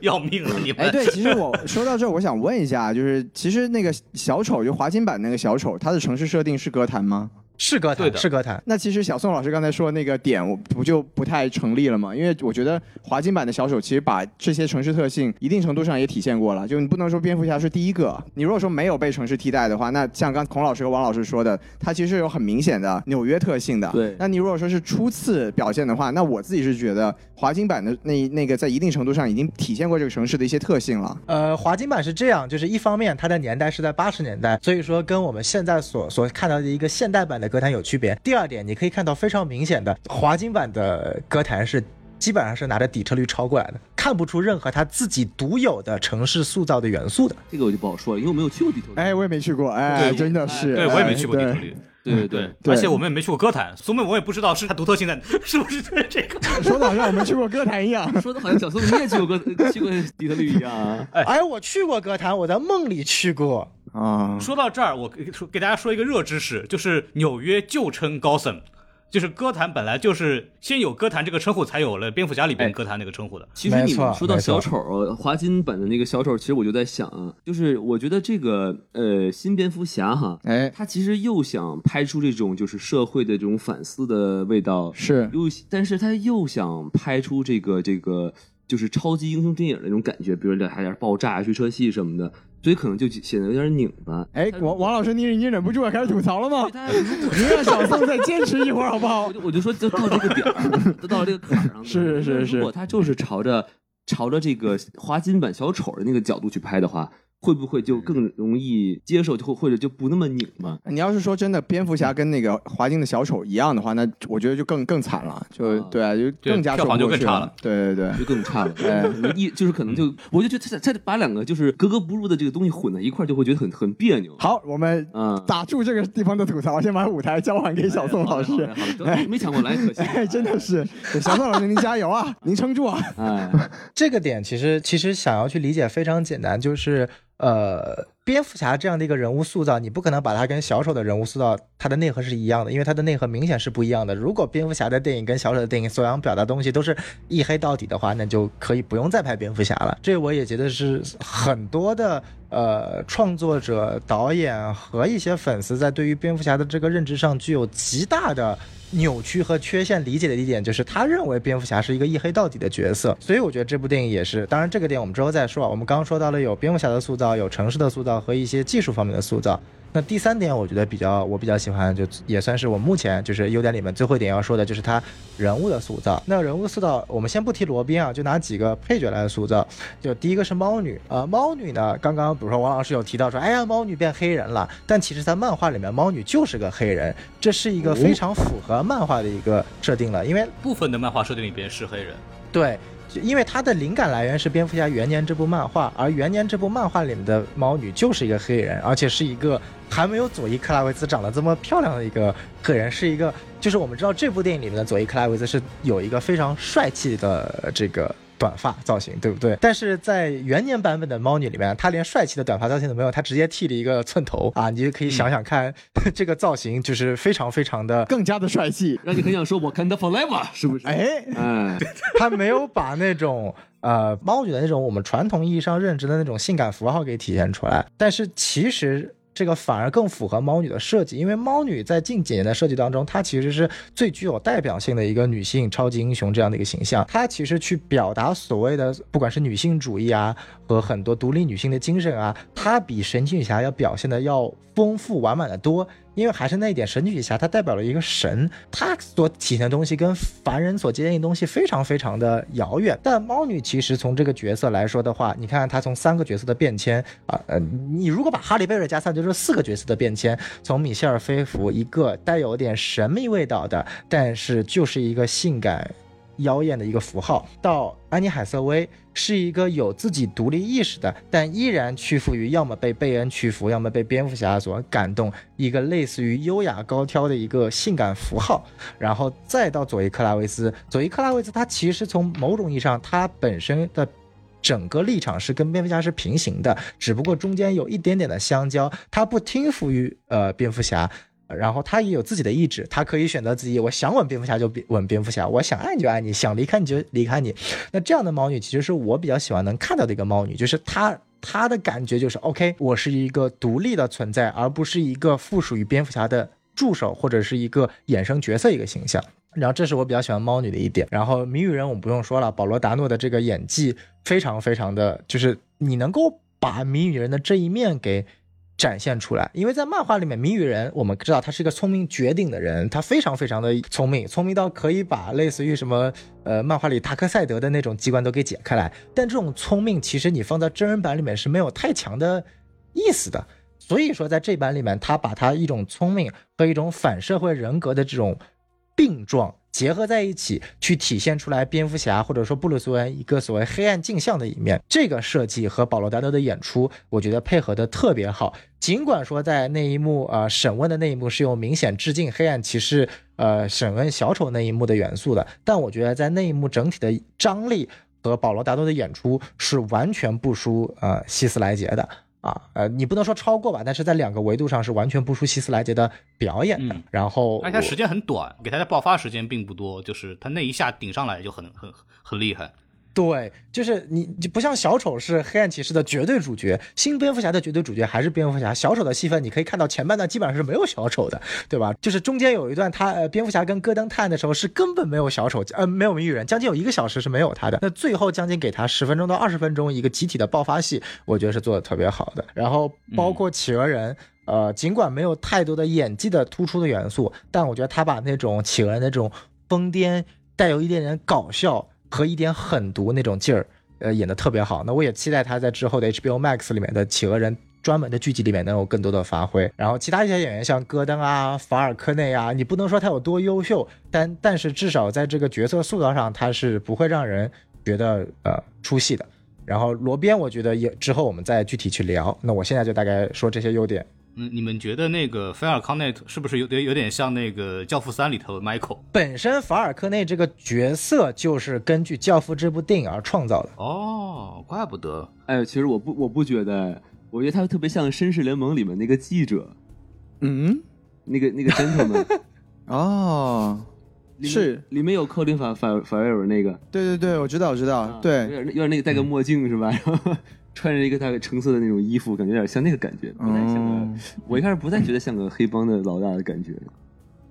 要命了你们！哎，对，其实我说到这儿，我想问一下，就是其实那个小丑，就华金版那个小丑，他的城市设定是歌坛吗？是歌坛，是歌坛。那其实小宋老师刚才说的那个点，我不就不太成立了吗？因为我觉得华金版的小丑其实把这些城市特性一定程度上也体现过了。就你不能说蝙蝠侠是第一个，你如果说没有被城市替代的话，那像刚孔老师和王老师说的，它其实有很明显的纽约特性的。对那你如果说是初次表现的话，那我自己是觉得华金版的那那个在一定程度上已经体现过这个城市的一些特性了。呃，华金版是这样，就是一方面它的年代是在八十年代，所以说跟我们现在所所看到的一个现代版的歌坛有区别。第二点，你可以看到非常明显的华金版的歌坛是。基本上是拿着底特律抄过来的，看不出任何他自己独有的城市塑造的元素的。这个我就不好说了，因为我没有去过底特律。哎，我也没去过，哎，对真的是，对我也没去过底哎特律，对对对，对而且我们也没去过歌坛，所以我也不知道是它独特性在 是不是在这个。对说的好像我们去过歌坛一样。说的好像小宋你也去过歌 去过底特律一样啊。哎，我去过歌坛，我在梦里去过。啊，说到这儿，我给说给大家说一个热知识，就是纽约旧称高森。就是歌坛本来就是先有歌坛这个称呼，才有了蝙蝠侠里边哎歌坛那个称呼的。其实你们说到小丑，华金版的那个小丑，其实我就在想啊，就是我觉得这个呃新蝙蝠侠哈，哎，他其实又想拍出这种就是社会的这种反思的味道，是又但是他又想拍出这个这个就是超级英雄电影的那种感觉，比如还有点爆炸、追车戏什么的，所以可能就显得有点拧巴。哎，王王老师，你已经忍不住要，开始吐槽了吗您让小宋再坚持一会儿好不好我？就我就说，就到这个点儿，都到这个坎儿上。是是是如果他就是朝着朝着这个花金版小丑的那个角度去拍的话，会不会就更容易接受，就或或者就不那么拧巴？你要是说真的，蝙蝠侠跟那个华金的小丑一样的话，那我觉得就更更惨了，就啊对啊，就更加票房就更差了。对对对，就更差了。哎一就是可能就，我就觉得他他把两个就是格格不入的这个东西混在一块儿，就会觉得很很别扭。好，我们嗯，打住这个地方的吐槽，先把舞台交还给小宋老师。好的好的好的没抢过来，可惜。哎，真的是，小宋老师您加油啊，您撑住啊！哎，这个点其实其实想要去理解非常简单，就是呃，蝙蝠侠这样的一个人物塑造，你不可能把他跟小丑的人物塑造，它的内核是一样的，因为它的内核明显是不一样的。如果蝙蝠侠的电影跟小丑的电影所想表达东西都是一黑到底的话，那就可以不用再拍蝙蝠侠了。这我也觉得是很多的呃创作者、导演和一些粉丝在对于蝙蝠侠的这个认知上具有极大的。扭曲和缺陷理解的一点就是，他认为蝙蝠侠是一个一黑到底的角色，所以我觉得这部电影也是。当然，这个点我们之后再说啊。我们刚刚说到了有蝙蝠侠的塑造，有城市的塑造和一些技术方面的塑造。那第三点，我觉得比较我比较喜欢，就也算是我目前就是优点里面最后一点要说的，就是他人物的塑造。那人物塑造，我们先不提罗宾啊，就拿几个配角来塑造。就第一个是猫女，呃，猫女呢，刚刚比如说王老师有提到说，哎呀，猫女变黑人了，但其实在漫画里面，猫女就是个黑人，这是一个非常符合漫画的一个设定了，因为部分的漫画设定里边是黑人，对，就因为它的灵感来源是《蝙蝠侠元年》这部漫画，而元年这部漫画里面的猫女就是一个黑人，而且是一个还没有佐伊克拉维兹长得这么漂亮的一个黑人，是一个就是我们知道这部电影里面的佐伊克拉维兹是有一个非常帅气的这个短发造型，对不对？但是在元年版本的猫女里面，她连帅气的短发造型都没有，她直接剃了一个寸头啊！你就可以想想看，这个造型就是非常非常的，更加的帅气。让你很想说我 Wakanda forever，是不是？哎，哎，她没有把那种。呃，猫女的那种我们传统意义上认知的那种性感符号给体现出来，但是其实这个反而更符合猫女的设计，因为猫女在近几年的设计当中，她其实是最具有代表性的一个女性超级英雄这样的一个形象。她其实去表达所谓的不管是女性主义啊和很多独立女性的精神啊，她比神奇女侠要表现的要丰富完满的多。因为还是那一点，神奇女侠她代表了一个神，她所体现的东西跟凡人所接近的东西非常非常的遥远。但猫女其实从这个角色来说的话，你看她从三个角色的变迁啊，呃，你如果把哈利贝尔加上，就是四个角色的变迁，从米歇尔菲弗一个带有点神秘味道的，但是就是一个性感。妖艳的一个符号，到安妮海瑟薇是一个有自己独立意识的，但依然屈服于要么被贝恩屈服，要么被蝙蝠侠所感动，一个类似于优雅高挑的一个性感符号。然后再到佐伊克拉维斯，佐伊克拉维斯他其实从某种意义上，他本身的整个立场是跟蝙蝠侠是平行的，只不过中间有一点点的相交，他不听服于呃蝙蝠侠。然后他也有自己的意志，他可以选择自己，我想吻蝙蝠侠就吻蝙蝠侠，我想爱你就爱你，想离开你就离开你。那这样的猫女其实是我比较喜欢能看到的一个猫女，就是她她的感觉就是 OK，我是一个独立的存在，而不是一个附属于蝙蝠侠的助手或者是一个衍生角色一个形象。然后这是我比较喜欢猫女的一点。然后谜语人我们不用说了，保罗达诺的这个演技非常非常的就是你能够把谜语人的这一面给。展现出来，因为在漫画里面，谜语人我们知道他是一个聪明绝顶的人，他非常非常的聪明，聪明到可以把类似于什么呃漫画里达克赛德的那种机关都给解开来。但这种聪明其实你放在真人版里面是没有太强的意思的。所以说在这版里面，他把他一种聪明和一种反社会人格的这种病状。结合在一起，去体现出来蝙蝠侠或者说布鲁斯韦一个所谓黑暗镜像的一面。这个设计和保罗达诺的演出，我觉得配合的特别好。尽管说在那一幕呃审问的那一幕是有明显致敬黑暗骑士呃审问小丑那一幕的元素的，但我觉得在那一幕整体的张力和保罗达诺的演出是完全不输呃希斯莱杰的。啊，呃，你不能说超过吧，但是在两个维度上是完全不输希斯莱杰的表演的。然后，而且他时间很短，给他的爆发时间并不多，就是他那一下顶上来就很很很厉害。对，就是你，你不像小丑是黑暗骑士的绝对主角，新蝙蝠侠的绝对主角还是蝙蝠侠。小丑的戏份你可以看到前半段基本上是没有小丑的，对吧？就是中间有一段他呃蝙蝠侠跟戈登探的时候是根本没有小丑，呃没有谜语人，将近有一个小时是没有他的。那最后将近给他十分钟到二十分钟一个集体的爆发戏，我觉得是做的特别好的。然后包括企鹅人，呃尽管没有太多的演技的突出的元素，但我觉得他把那种企鹅人那种疯癫带有一点点搞笑。和一点狠毒那种劲儿，呃，演的特别好。那我也期待他在之后的 HBO Max 里面的企鹅人专门的剧集里面能有更多的发挥。然后其他一些演员像戈登啊、法尔科内啊，你不能说他有多优秀，但但是至少在这个角色塑造上，他是不会让人觉得呃出戏的。然后罗宾，我觉得也之后我们再具体去聊。那我现在就大概说这些优点。嗯，你们觉得那个菲尔康内是不是有点有点像那个《教父三》里头的 Michael？本身法尔科内这个角色就是根据《教父》这部电影而创造的。哦，怪不得。哎，其实我不我不觉得，我觉得他特别像《绅士联盟》里面那个记者，嗯，那个那个 gentleman。哦，是里面有科林法法法威尔那个。对对对，我知道我知道，有对，点有点那个戴个墨镜是吧？穿着一个大概橙色的那种衣服，感觉有点像那个感觉，不太像个。我一开始不太觉得像个黑帮的老大的感觉。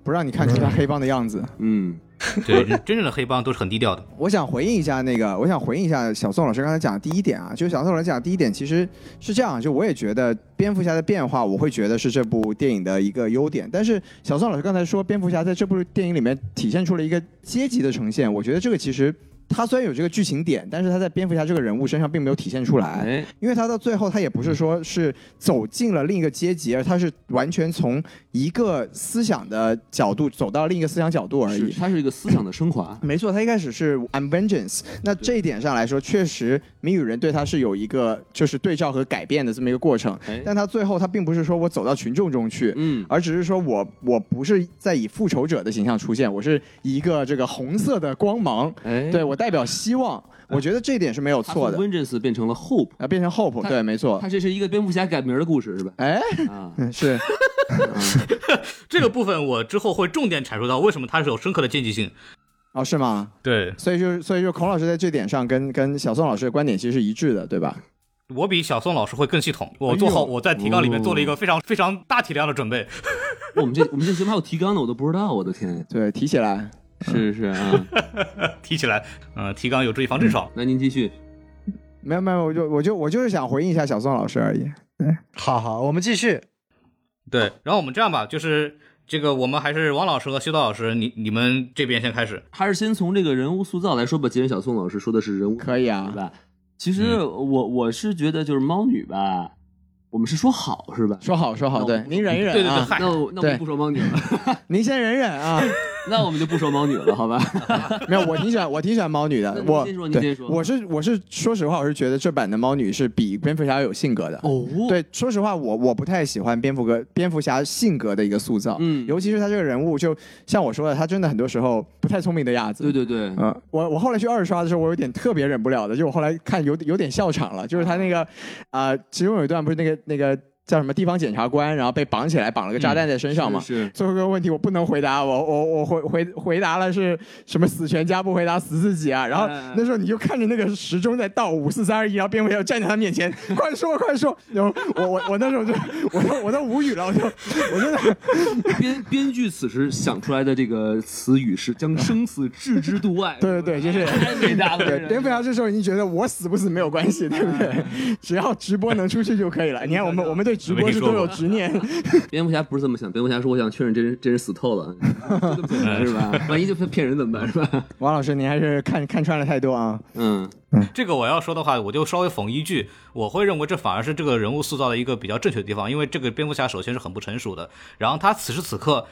不让你看出他黑帮的样子。嗯，对，真正的黑帮都是很低调的。我想回应一下那个，我想回应一下小宋老师刚才讲的第一点啊，就是小宋老师讲的第一点其实是这样，就我也觉得蝙蝠侠的变化，我会觉得是这部电影的一个优点。但是小宋老师刚才说蝙蝠侠在这部电影里面体现出了一个阶级的呈现，我觉得这个其实。他虽然有这个剧情点，但是他在蝙蝠侠这个人物身上并没有体现出来，哎，因为他到最后他也不是说是走进了另一个阶级，而他是完全从一个思想的角度走到另一个思想角度而已。他是一个思想的升华。没错，他一开始是 I'm vengeance，那这一点上来说，确实谜语人对他是有一个就是对照和改变的这么一个过程。哎但他最后他并不是说我走到群众中去，嗯，而只是说我我不是在以复仇者的形象出现，我是一个这个红色的光芒，哎，对我代表希望，我觉得这一点是没有错的从。Vengeance 变成了 Hope，啊，变成 Hope，对，没错他。这是一个蝙蝠侠改名的故事是吧？哎，啊，嗯是，这个部分我之后会重点阐述到为什么它是有深刻的阶级性。哦，是吗？对所以就所以就孔老师在这点上跟跟小宋老师的观点其实是一致的，对吧？我比小宋老师会更系统，我做好我在提纲里面做了一个非常非常大体量的准备。我们这我们这节目还有提纲呢，我都不知道，我的天！对，提起来，是是啊，提起来，呃、提纲有助于防痔疮。那您继续。没有没有，我就我就我就是想回应一下小宋老师而已。对 好好，我们继续。对，然后我们这样吧，就是这个我们还是王老师和修道老师，你你们这边先开始。还是先从这个人物塑造来说吧。既然小宋老师说的是人物，可以啊对吧？其实我我是觉得就是猫女吧，我们是说好是吧？说好说好，对，您忍一忍对对对，那我那我们不说猫女了，您先忍忍啊。那我们就不说猫女了，好吧？没有，我挺喜欢，我挺喜欢猫女的我先说您对先说我是我是说实话，我是觉得这版的猫女是比蝙蝠侠有性格的。哦，对，说实话，我我不太喜欢蝙蝠哥蝙蝠侠性格的一个塑造，嗯尤其是他这个人物，就像我说的，他真的很多时候不太聪明的样子。对对对，嗯，我我后来去二刷的时候，我有点特别忍不了的，就我后来看有有点笑场了，就是他那个，啊，其中有一段不是那个那个叫什么地方检察官，然后被绑起来，绑了个炸弹在身上嘛。是是最后一个问题我不能回答，我我我回回回答了是什么死全家不回答死自己啊，然后哎那时候你就看着那个时钟在倒五四三二一，然后蝙蝠侠站在他面前，快说快说，然后我我我那时候就我都我都无语了，我就我真的编编剧此时想出来的这个词语是将生死置之度外。对对对，就是太伟大了。对，蝙蝠侠这时候已经觉得我死不死没有关系，对不对？只要直播能出去就可以了。你看，我们我们对直播是都有执念。蝙蝠侠不是这么想，蝙蝠侠说：“我想确认这人这人死透了，就 这么简单是吧？万一就骗人怎么办是吧王老师，您还是看看穿了太多啊。？”嗯，这个我要说的话，我就稍微讽一句，我会认为这反而是这个人物塑造的一个比较正确的地方，因为这个蝙蝠侠首先是很不成熟的，然后他此时此刻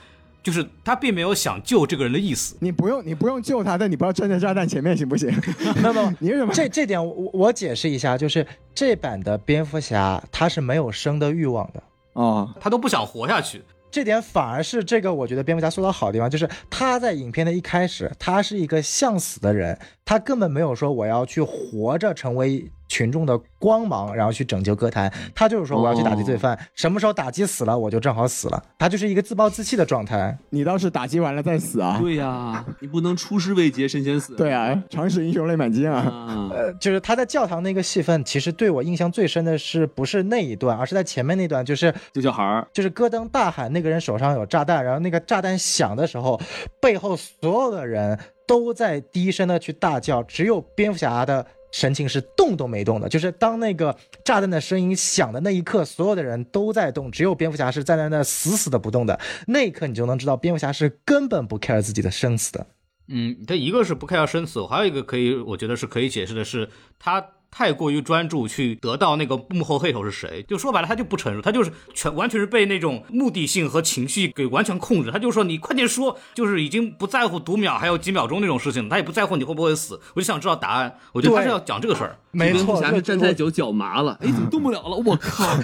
就是他并没有想救这个人的意思。你不用你不用救他，但你不要站在炸弹前面，行不行？那么，你为什么？这这点我我解释一下，就是这版的蝙蝠侠他是没有生的欲望的。哦，他都不想活下去，这点反而是这个我觉得蝙蝠侠做的好的地方，就是他在影片的一开始，他是一个向死的人，他根本没有说我要去活着成为群众的光芒，然后去拯救歌坛，他就是说我要去打击罪犯，什么时候打击死了我就正好死了，他就是一个自暴自弃的状态。你倒是打击完了再死啊？对呀，你不能出师未捷身先死。对啊，常使英雄泪满襟啊。啊，呃，就是他在教堂那个戏份，其实对我印象最深的是不是那一段，而是在前面那段，就是救小孩儿，就是戈登大喊那个人手上有炸弹，然后那个炸弹响的时候，背后所有的人都在低声的去大叫，只有蝙蝠侠的神情是动都没动的。就是当那个炸弹的声音响的那一刻，所有的人都在动，只有蝙蝠侠是站在那死死的不动的。那一刻你就能知道蝙蝠侠是根本不 care 自己的生死的。嗯，他一个是不 care 生死，还有一个可以，我觉得是可以解释的是，他太过于专注去得到那个幕后黑手是谁，就说白了，他就不成熟，他就是全完全是被那种目的性和情绪给完全控制。他就说你快点说，就是已经不在乎读秒还有几秒钟那种事情了，他也不在乎你会不会死，我就想知道答案。我觉得他是要讲这个事儿。没错，站太久脚麻了，哎，怎么动不了了？我靠！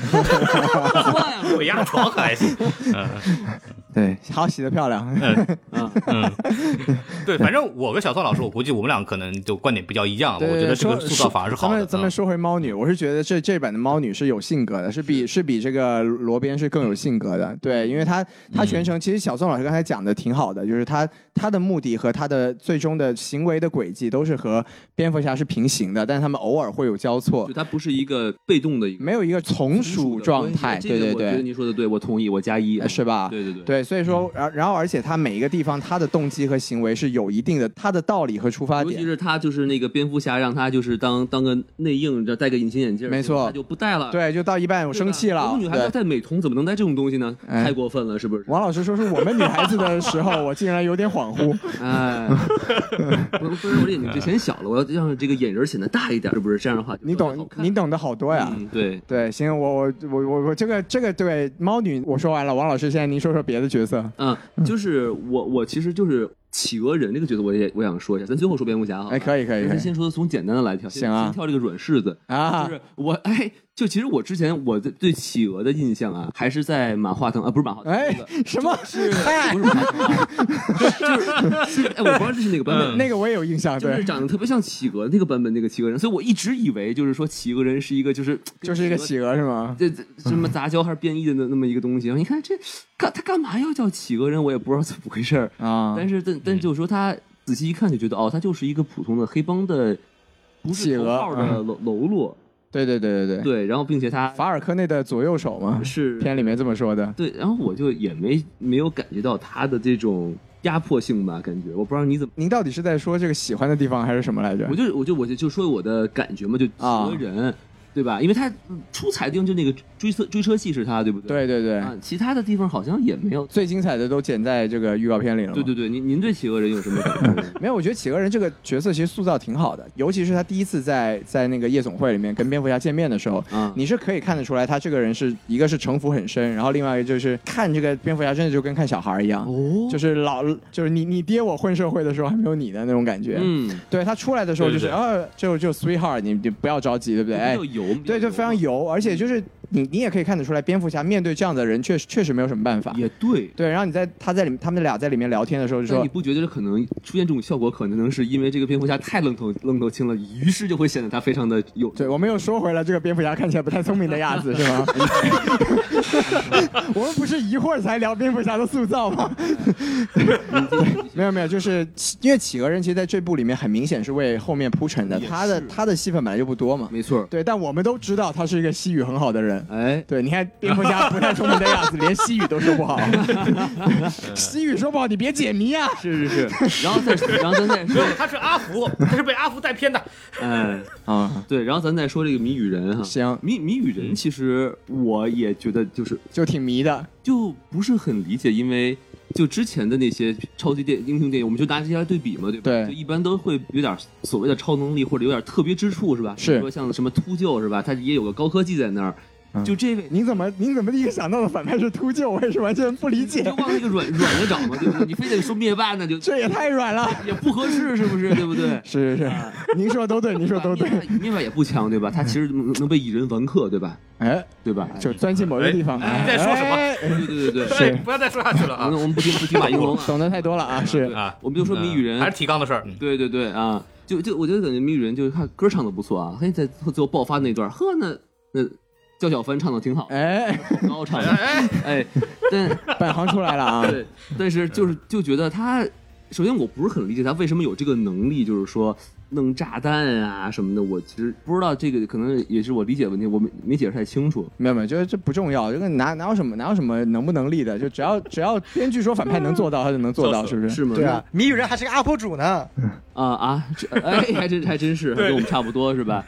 我压床可还行，嗯对，好洗的漂亮。嗯，嗯，对，反正我跟小宋老师，我估计我们俩可能就观点比较一样，我觉得这个塑造反而是好的。咱们咱们嗯说回猫女，我是觉得这这版的猫女是有性格的，是比是比这个罗宾是更有性格的。对，因为她她全程其实小宋老师刚才讲的挺好的，就是她她的目的和他的最终的行为的轨迹都是和蝙蝠侠是平行的，但是他们偶尔会有交错就，他不是一个被动的没有一个从属状态。对对对，您说的对，我同意，我加一呃，是吧？对对对，对，所以说，然然后而且他每一个地方他的动机和行为是有一定的他的道理和出发点尤其点。是他就是那个蝙蝠侠，让他就是当当个内应，这戴个隐形眼镜，没错他就不戴了。对，就到一半我，生气了我。们女孩子要，戴美瞳，怎么能戴这种东西呢？哎太过分了，是不是？王老师说是我们女孩子的时候，我竟然有点恍惚。哎，不 不是我眼睛之前小了，我要让这个眼仁显得大一点，是不是？这样的话，你懂，你懂得好多呀。嗯，对，对，行，我我我我我这个这个对猫女我说完了，王老师现在您说说别的角色。嗯，就是我我其实就是企鹅人这个角色，我也我想说一下，咱最后说蝙蝠侠哈。哎，可以可以咱先说从简单的来挑，先行啊先挑这个软柿子。啊就是我哎，就其实我之前我对对企鹅的印象啊，还是在马化腾啊，不是马化腾，哎什么是不是马化腾啊？就是是哎，我不知道这是哪个版本。那个我也有印象，就是，长得特别像企鹅那个版本那个企鹅人，所以我一直以为就是说企鹅人是一个就是就是一个企鹅是吗？这这什么杂交还是变异的那那么一个东西。你看这干他干嘛要叫企鹅人，我也不知道怎么回事儿。啊，但是但但就是说他仔细一看就觉得哦，他就是一个普通的黑帮的，不是头企鹅号的喽喽啰。对对对对对，对，然后并且他法尔科内的左右手嘛，是片里面这么说的。对，然后我就也没没有感觉到他的这种压迫性吧，感觉我不知道你怎么。您到底是在说这个喜欢的地方还是什么来着我？就我就我就就说我的感觉嘛，就企啊鹅人，对吧？因为他嗯出彩的地方就那个追车追车戏是他，对不对？对对对，啊，其他的地方好像也没有。最精彩的都剪在这个预告片里了。对对对，您您对企鹅人有什么感觉？没有，我觉得企鹅人这个角色其实塑造挺好的，尤其是他第一次在在那个夜总会里面跟蝙蝠侠见面的时候，啊你是可以看得出来，他这个人是一个是城府很深，然后另外一个就是看这个蝙蝠侠真的就跟看小孩一样，哦就是老就是你你爹我混社会的时候还没有你的那种感觉。嗯，对他出来的时候就是对对呃就就 sweetheart，你你不要着急，对不对？哎比较，油，对，就非常油，而且就是你你也可以看得出来，蝙蝠侠面对这样的人确实确实没有什么办法。也对。对，然后你在他在里面他们俩在里面聊天的时候就说你，不觉得可能出现这种效果，可能是因为这个蝙蝠侠太愣头愣头青了，于是就会显得他非常的有对，我们又说回来这个蝙蝠侠看起来不太聪明的样子，是吗？我们不是一会儿才聊蝙蝠侠的塑造吗？没有没有，就是因为企鹅人其实在这部里面很明显是为后面铺陈的，他的他的戏份本来就不多嘛。没错。对，但我们都知道他是一个西语很好的人。哎，对，你看蝙蝠侠不太聪明的样子，连西语都说不好。西语说不好，你别解谜啊！是是是，然后再然后咱再说，他是阿福，他是被阿福带偏的。哎，啊，对，然后咱再说这个谜语人哈。行，谜谜语人其实我也觉得就是就挺迷的。就不是很理解，因为就之前的那些超级电英雄电影，我们就拿这些来对比嘛，对吧？对就一般都会有点所谓的超能力或者有点特别之处，是吧？是比如说像什么秃鹫是吧？他也有个高科技在那儿。嗯就这位，您怎么您怎么第一个想到的反派是秃鹫？我也是完全不理解就，往那个软软的找嘛，对不对？你非得说灭霸，那就这也太软了。也不合适，是不是？对不对？是是是，您说都对，您说都对。灭霸也不强，对吧？他其实能能被蚁人完克，对吧？哎，对吧？就钻进某一个地方。哎你在说什么哎对对对对，对，不要再说下去了啊我们我们不听不听马应龙啊，懂得太多了啊！是啊！我们就说谜语人还是提纲的事儿。嗯对对对啊，就就我觉得感觉谜语人就是他歌唱的不错啊，嘿，在最后爆发那段，呵，那那焦小芬唱的挺好，哎，高唱的，哎，但 本行出来了啊！对，但是就是就觉得他，首先我不是很理解他为什么有这个能力，就是说弄炸弹啊什么的，我其实不知道这个可能也是我理解问题，我没没解释太清楚。没有没有，就是这不重要，这个哪哪有什么哪有什么能不能力的，就只要只要编剧说反派能做到，他就能做到，是不是？是吗？对啊，谜语人还是个 UP 主呢。啊啊，这哎，还真还真是，跟我们差不多是吧？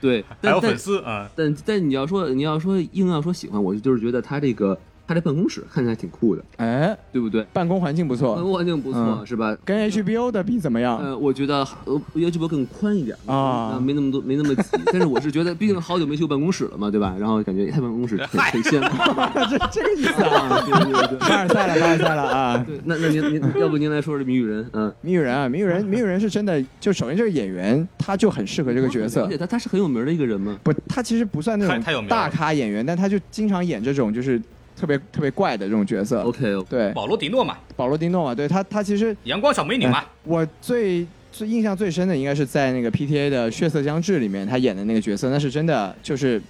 对，还有但但粉丝啊，但但你要说你要说硬要说喜欢，我就是觉得他这个他的办公室看起来挺酷的，哎，对不对？办公环境不办错，公环境不错，嗯是吧？跟 HBO 的比怎么样？呃，我觉得呃 YouTube 更宽一点啊没那么多，没那么挤。但是我是觉得，毕竟好久没去过办公室了嘛，对吧？然后感觉他办公室很很羡慕。这这个意思啊！啊，对对对对。凡尔赛了，凡尔赛了啊！对，那那您您要不您来说说谜语人？嗯，谜语人啊，谜语人，谜语人是真的，就首先这个演员他就很适合这个角色而且，他他是很有名的一个人吗。不，他其实不算那太太有名了种大咖演员，但他就经常演这种就是特别特别怪的这种角色。OK，对，保罗迪诺嘛，保罗·迪诺嘛，对他他其实阳光小美女嘛。哎，我最最印象最深的应该是在那个 PTA 的《血色将至》里面他演的那个角色，那是真的就是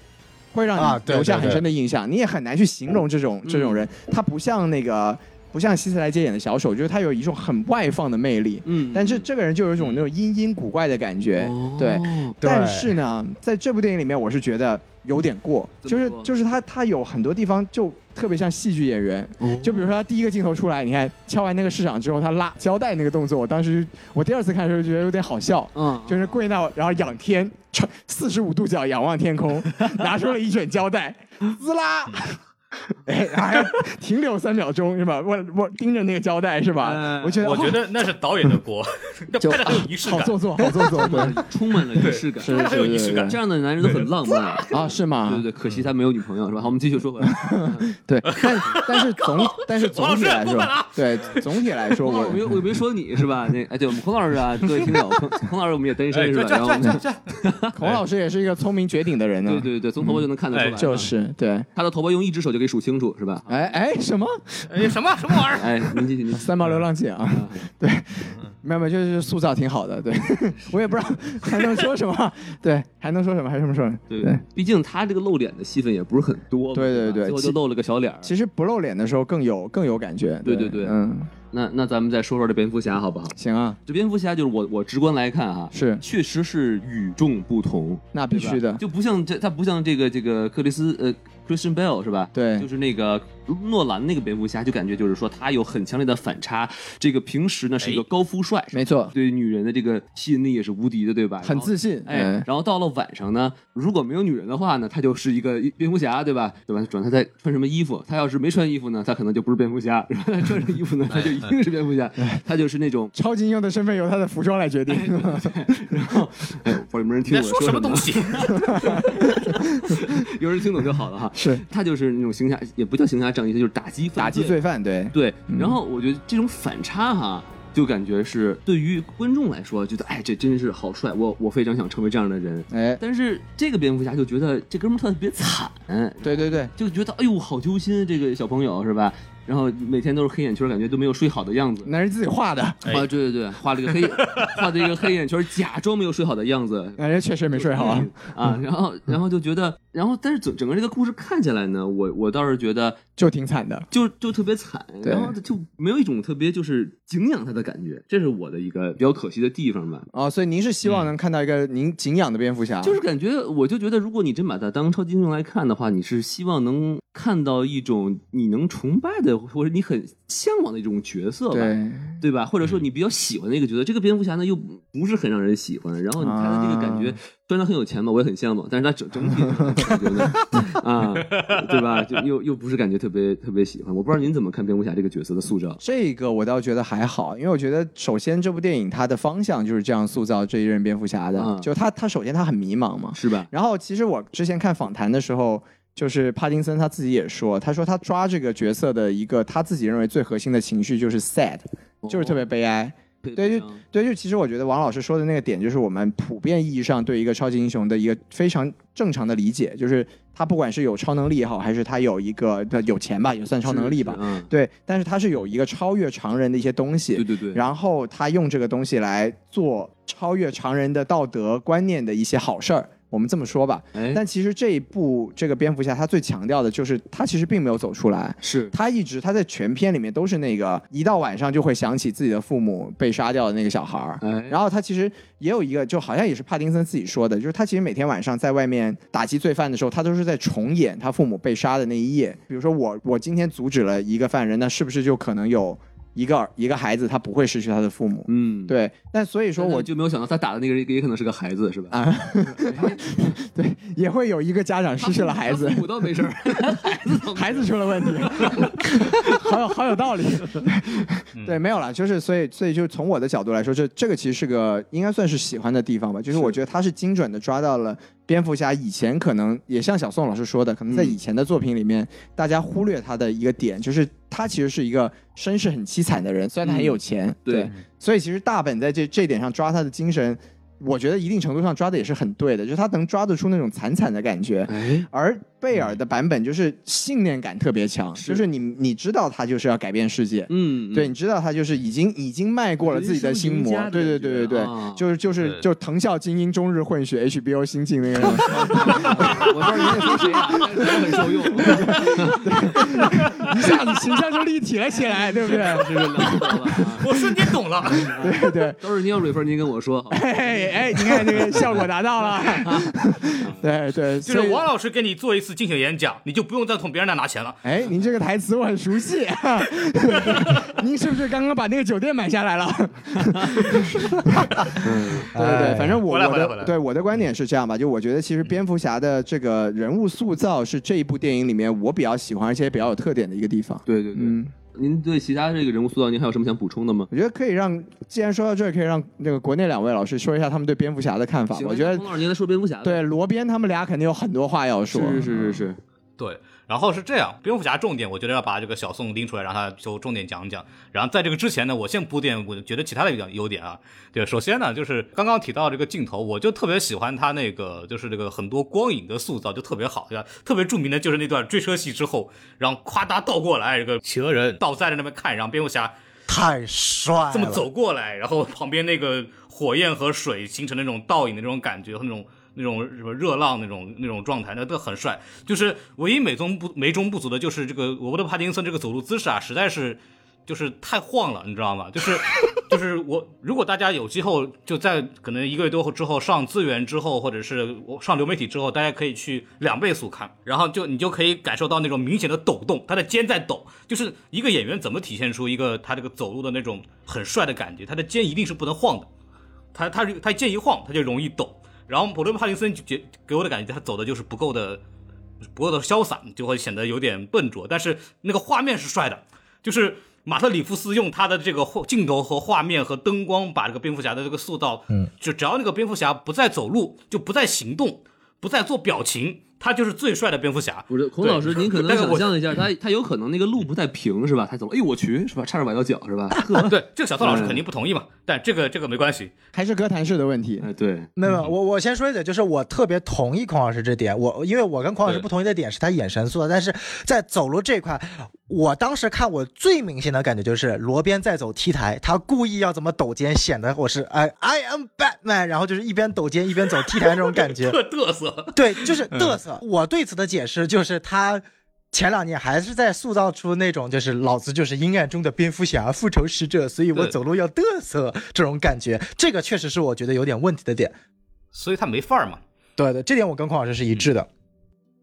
会让你留下很深的印象，你也很难去形容这种、这种人，他不像那个不像希斯莱杰演的小丑，就是他有一种很外放的魅力。嗯，但是这个人就有一种那种阴阴古怪的感觉，哦对。但是呢，在这部电影里面，我是觉得有点过，就是就是他他有很多地方就特别像戏剧演员，哦就比如说他第一个镜头出来，你看敲完那个市场之后，他拉胶带那个动作，我当时我第二次看的时候觉得有点好笑，嗯，就是跪那然后仰天，四十五度角仰望天空，拿出了一卷胶带，滋啦。哎，还停留三秒钟是吧？我我盯着那个胶带是吧？哎我觉得，我觉哦得那是导演的锅。就拍的很有仪式感。好做作，好做作，充满了仪式感，是拍的很有仪式感这。样的男人都很浪漫。啊，是吗？对对对，可惜他没有女朋友，是吧？好，我们继续说回来。对，但但是总但是总体来说对总体来说，我我没有我没说你是吧？那哎，对我们孔老师啊，各位听友，孔孔老师我们也单哎，身是吧？这这然后孔老师也是一个聪明绝顶的人呢。对对对，从头发就能看得出来，哎就是对，他的头发用一只手就可以数清楚，是吧？哎哎，什么哎什么什么玩意儿？哎，您继续，您三毛流浪记啊？对，没有没有，就是塑造挺好的。对 我也不知道还能说什么，对，还能说什么？还什么说？对对，毕竟他这个露脸的戏份也不是很多，对对对其吧最后就露了个小脸儿。其实不露脸的时候更有更有感觉。对对对嗯，那那咱们再说说这蝙蝠侠好不好？行啊，这蝙蝠侠就是我我直观来看啊，是确实是与众不同，那必须的。就不像这他不像这个这个克里斯呃 Christian Bale 是吧？对就是那个诺兰那个蝙蝠侠，就感觉就是说他有很强烈的反差。这个平时呢是一个高富帅，没错，对女人的这个吸引力也是无敌的，对吧？很自信。哎嗯，，然后到了晚上呢，如果没有女人的话呢，他就是一个蝙蝠侠，对吧？对吧？主要他在穿什么衣服，他要是没穿衣服呢，他可能就不是蝙蝠侠；然后他穿上衣服呢，他就一定是蝙蝠侠。他就是那种，超级英雄的身份由他的服装来决定。然后，哎，没人听我说什么东？西？有人听懂就好了哈。是他就是那种行侠，也不叫行侠仗义，他就是打击犯打击罪犯，对对，然后我觉得这种反差哈，就感觉是对于观众来说，觉得哎，这真是好帅，我我非常想成为这样的人。哎，但是这个蝙蝠侠就觉得这哥们儿特别惨，对对对，就觉得哎呦好揪心，这个小朋友是吧？然后每天都是黑眼圈，感觉都没有睡好的样子。那是自己画的，哎啊，对对对，画了一个黑，画的一个黑眼圈，假装没有睡好的样子。哎人确实没睡好啊。啊，然后然后就觉得，然后但是整整个这个故事看起来呢，我我倒是觉得就挺惨的。就就特别惨，然后就没有一种特别就是敬仰他的感觉，这是我的一个比较可惜的地方吧。哦，所以您是希望能看到一个您敬仰的蝙蝠侠，就是感觉，我就觉得，如果你真把它当超级英雄来看的话，你是希望能看到一种你能崇拜的，或者你很向往的一种角色吧，对对吧？或者说你比较喜欢的一个角色，这个蝙蝠侠呢又不是很让人喜欢，然后他的这个感觉，啊虽然他很有钱嘛，我也很向往，但是他整 整体的感觉呢，啊，对吧？就又又不是感觉特别特别喜欢。我不知道您怎么看蝙蝠侠这个角色的塑造？这个我倒觉得还好，因为我觉得首先这部电影它的方向就是这样塑造这一任蝙蝠侠的，嗯就他他首先他很迷茫嘛，是吧？然后其实我之前看访谈的时候。就是帕金森他自己也说，他说他抓这个角色的一个他自己认为最核心的情绪就是 sad，就是特别悲哀。对对就对，就其实我觉得王老师说的那个点，就是我们普遍意义上对一个超级英雄的一个非常正常的理解，就是他不管是有超能力也好，还是他有一个有钱吧，也算超能力吧，嗯，对，但是他是有一个超越常人的一些东西，对对对，然后他用这个东西来做超越常人的道德观念的一些好事儿。我们这么说吧，哎，但其实这一部这个蝙蝠侠，他最强调的就是他其实并没有走出来，是他一直他在全片里面都是那个一到晚上就会想起自己的父母被杀掉的那个小孩儿。哎，然后他其实也有一个，就好像也是帕丁森自己说的，就是他其实每天晚上在外面打击罪犯的时候，他都是在重演他父母被杀的那一夜。比如说我我今天阻止了一个犯人，那是不是就可能有一个一个孩子他不会失去他的父母？嗯，对，但所以说我但就没有想到他打的那个人也可能是个孩子，是吧？啊，对，也会有一个家长失去了孩子。他，父母倒没事儿，孩子倒没事儿。孩子出了问题，好有好有道理。对，没有了，就是所以所以就从我的角度来说，这这个其实是个应该算是喜欢的地方吧，就是我觉得他是精准的抓到了蝙蝠侠以前可能也像小宋老师说的，可能在以前的作品里面，大家忽略他的一个点，就是他其实是一个身世很凄惨的人，虽然他很有钱，对所以其实大本在这这一点上抓他的精神。我觉得一定程度上抓的也是很对的，就是他能抓得出那种惨惨的感觉，哎，而贝尔的版本就是信念感特别强，是。就是你你知道他就是要改变世界，嗯，对，你知道他就是已经已经迈过了自己的心魔对对对对对，啊。就是就是对。就藤校精英中日混血 HBO 新晋那个人，我不知道您在说谁啊，但是我很受用，一下子形象就立体了起来，对不对？我瞬间懂了。对对。都是您要蕊分，您跟我说，好吧。哎哎，你看这个效果达到了，对对，就是王老师给你做一次竞选演讲，你就不用再从别人那拿钱了。哎，您这个台词我很熟悉，您是不是刚刚把那个酒店买下来了？对 对对，反正我的对我的观点是这样吧，就我觉得其实蝙蝠侠的这个人物塑造是这一部电影里面我比较喜欢而且比较有特点的一个地方。对对对。嗯，您对其他这个人物塑造，您还有什么想补充的吗？我觉得可以让，既然说到这儿，可以让那个国内两位老师说一下他们对蝙蝠侠的看法。我觉得孔老师您在说蝙蝠侠，对罗宾他们俩肯定有很多话要说。是是是是是，对，然后是这样，蝙蝠侠重点，我觉得要把这个小宋拎出来，让他就重点讲讲。然后在这个之前呢，我先铺垫，我觉得其他的一点优点啊。对，首先呢，就是刚刚提到这个镜头，我就特别喜欢他那个，就是这个很多光影的塑造就特别好，对吧？特别著名的就是那段追车戏之后，然后夸嗒倒过来，这个企鹅人倒在了那边看，然后蝙蝠侠太帅了，这么走过来，然后旁边那个火焰和水形成那种倒影的那种感觉和那种那种什么热浪那种那种状态，那都很帅。就是唯一美中不美中不足的就是这个罗伯特帕丁森这个走路姿势啊，实在是就是太晃了，你知道吗？就是就是我如果大家有机会就在可能一个月多后之后上资源之后，或者是我上流媒体之后，大家可以去两倍速看，然后就你就可以感受到那种明显的抖动，他的肩在抖，就是一个演员怎么体现出一个他这个走路的那种很帅的感觉，他的肩一定是不能晃的。他他他肩一晃，他就容易抖。然后普罗帕丁森就给我的感觉，他走的就是不够的不够的潇洒，就会显得有点笨拙。但是那个画面是帅的，就是马特里夫斯用他的这个镜头和画面和灯光，把这个蝙蝠侠的这个塑造，嗯，就只要那个蝙蝠侠不再走路，就不再行动，不再做表情，他就是最帅的蝙蝠侠。不是孔老师，您可能但是我想象一下，他他有可能那个路不太平是吧？他走，哎呦我去是吧？差点崴到脚是吧？对这个小宋老师肯定不同意嘛，但这个这个没关系。还是哥谭市的问题。哎对，没有，我我先说一点，就是我特别同意孔老师这点。我因为我跟孔老师不同意的点是他眼神塑造，但是在走路这一块，我当时看我最明显的感觉就是罗边在走 T 台，他故意要怎么抖肩，显得我是哎 I am Batman，然后就是一边抖肩一边走 T 台那种感觉。特嘚瑟，对，就是嘚瑟。我对此的解释就是他。前两年还是在塑造出那种就是老子就是阴暗中的蝙蝠侠、复仇使者，所以我走路要嘚瑟这种感觉，这个确实是我觉得有点问题的点。所以他没范儿嘛。对对，这点我跟孔老师是一致的。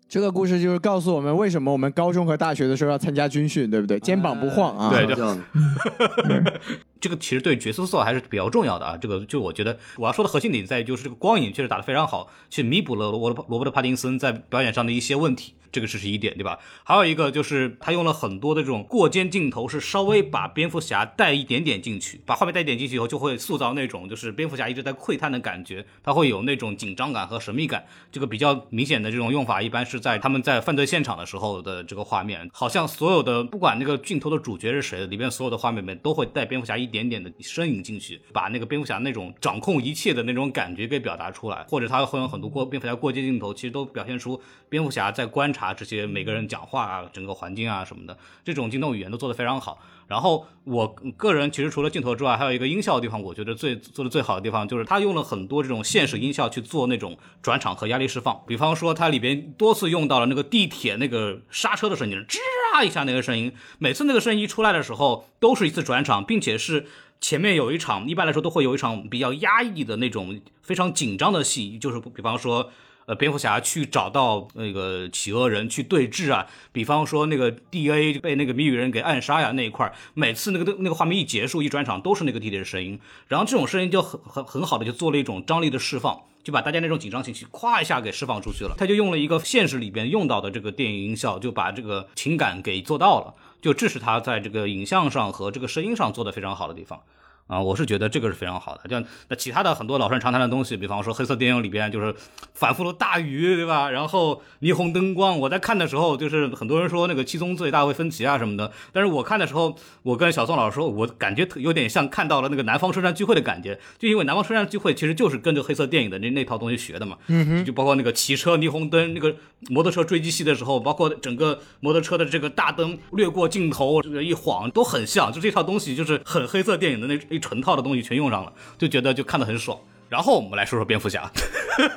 这个故事就是告诉我们为什么我们高中和大学的时候要参加军训，对不对？肩膀不晃啊。对 这个其实对角色塑造还是比较重要的啊。这个就我觉得我要说的核心点在于，就是这个光影确实打得非常好，去弥补了罗伯罗伯特帕丁森在表演上的一些问题。这个是是一点，对吧？还有一个就是他用了很多的这种过肩镜头，是稍微把蝙蝠侠带一点点进去，把画面带一点进去以后，就会塑造那种就是蝙蝠侠一直在窥探的感觉，他会有那种紧张感和神秘感。这个比较明显的这种用法，一般是在他们在犯罪现场的时候的这个画面，好像所有的不管那个镜头的主角是谁，里边所有的画面里面都会带蝙蝠侠一一点点的身影进去，把那个蝙蝠侠那种掌控一切的那种感觉给表达出来，或者他会有很多过蝙蝠侠过街镜头，其实都表现出蝙蝠侠在观察这些每个人讲话啊、整个环境啊什么的，这种镜头语言都做得非常好。然后我个人其实除了镜头之外，还有一个音效的地方，我觉得最做的最好的地方就是他用了很多这种现实音效去做那种转场和压力释放。比方说，它里边多次用到了那个地铁那个刹车的声音，吱啊一下那个声音，每次那个声音一出来的时候，都是一次转场，并且是。前面有一场，一般来说都会有一场比较压抑的那种非常紧张的戏，就是比方说，呃，蝙蝠侠去找到那个企鹅人去对峙啊，比方说那个 D A 被那个谜语人给暗杀呀那一块，每次那个那个画面一结束一转场都是那个弟弟的声音，然后这种声音就很很很好的就做了一种张力的释放。就把大家那种紧张情绪咵一下给释放出去了，他就用了一个现实里边用到的这个电影音效，就把这个情感给做到了，就这是他在这个影像上和这个声音上做的非常好的地方。啊，我是觉得这个是非常好的。就那其他的很多老生常谈的东西，比方说黑色电影里边就是反复的大雨，对吧？然后霓虹灯光，我在看的时候，就是很多人说那个七宗罪、大卫芬奇啊什么的，但是我看的时候，我跟小宋老师说，我感觉有点像看到了那个南方车站聚会的感觉，就因为南方车站聚会其实就是跟着黑色电影的那那套东西学的嘛。嗯哼，就包括那个骑车、霓虹灯、那个摩托车追击戏的时候，包括整个摩托车的这个大灯掠过镜头，这个一晃都很像，就这套东西就是很黑色电影的那一成套的东西全用上了，就觉得就看得很爽。然后我们来说说蝙蝠侠，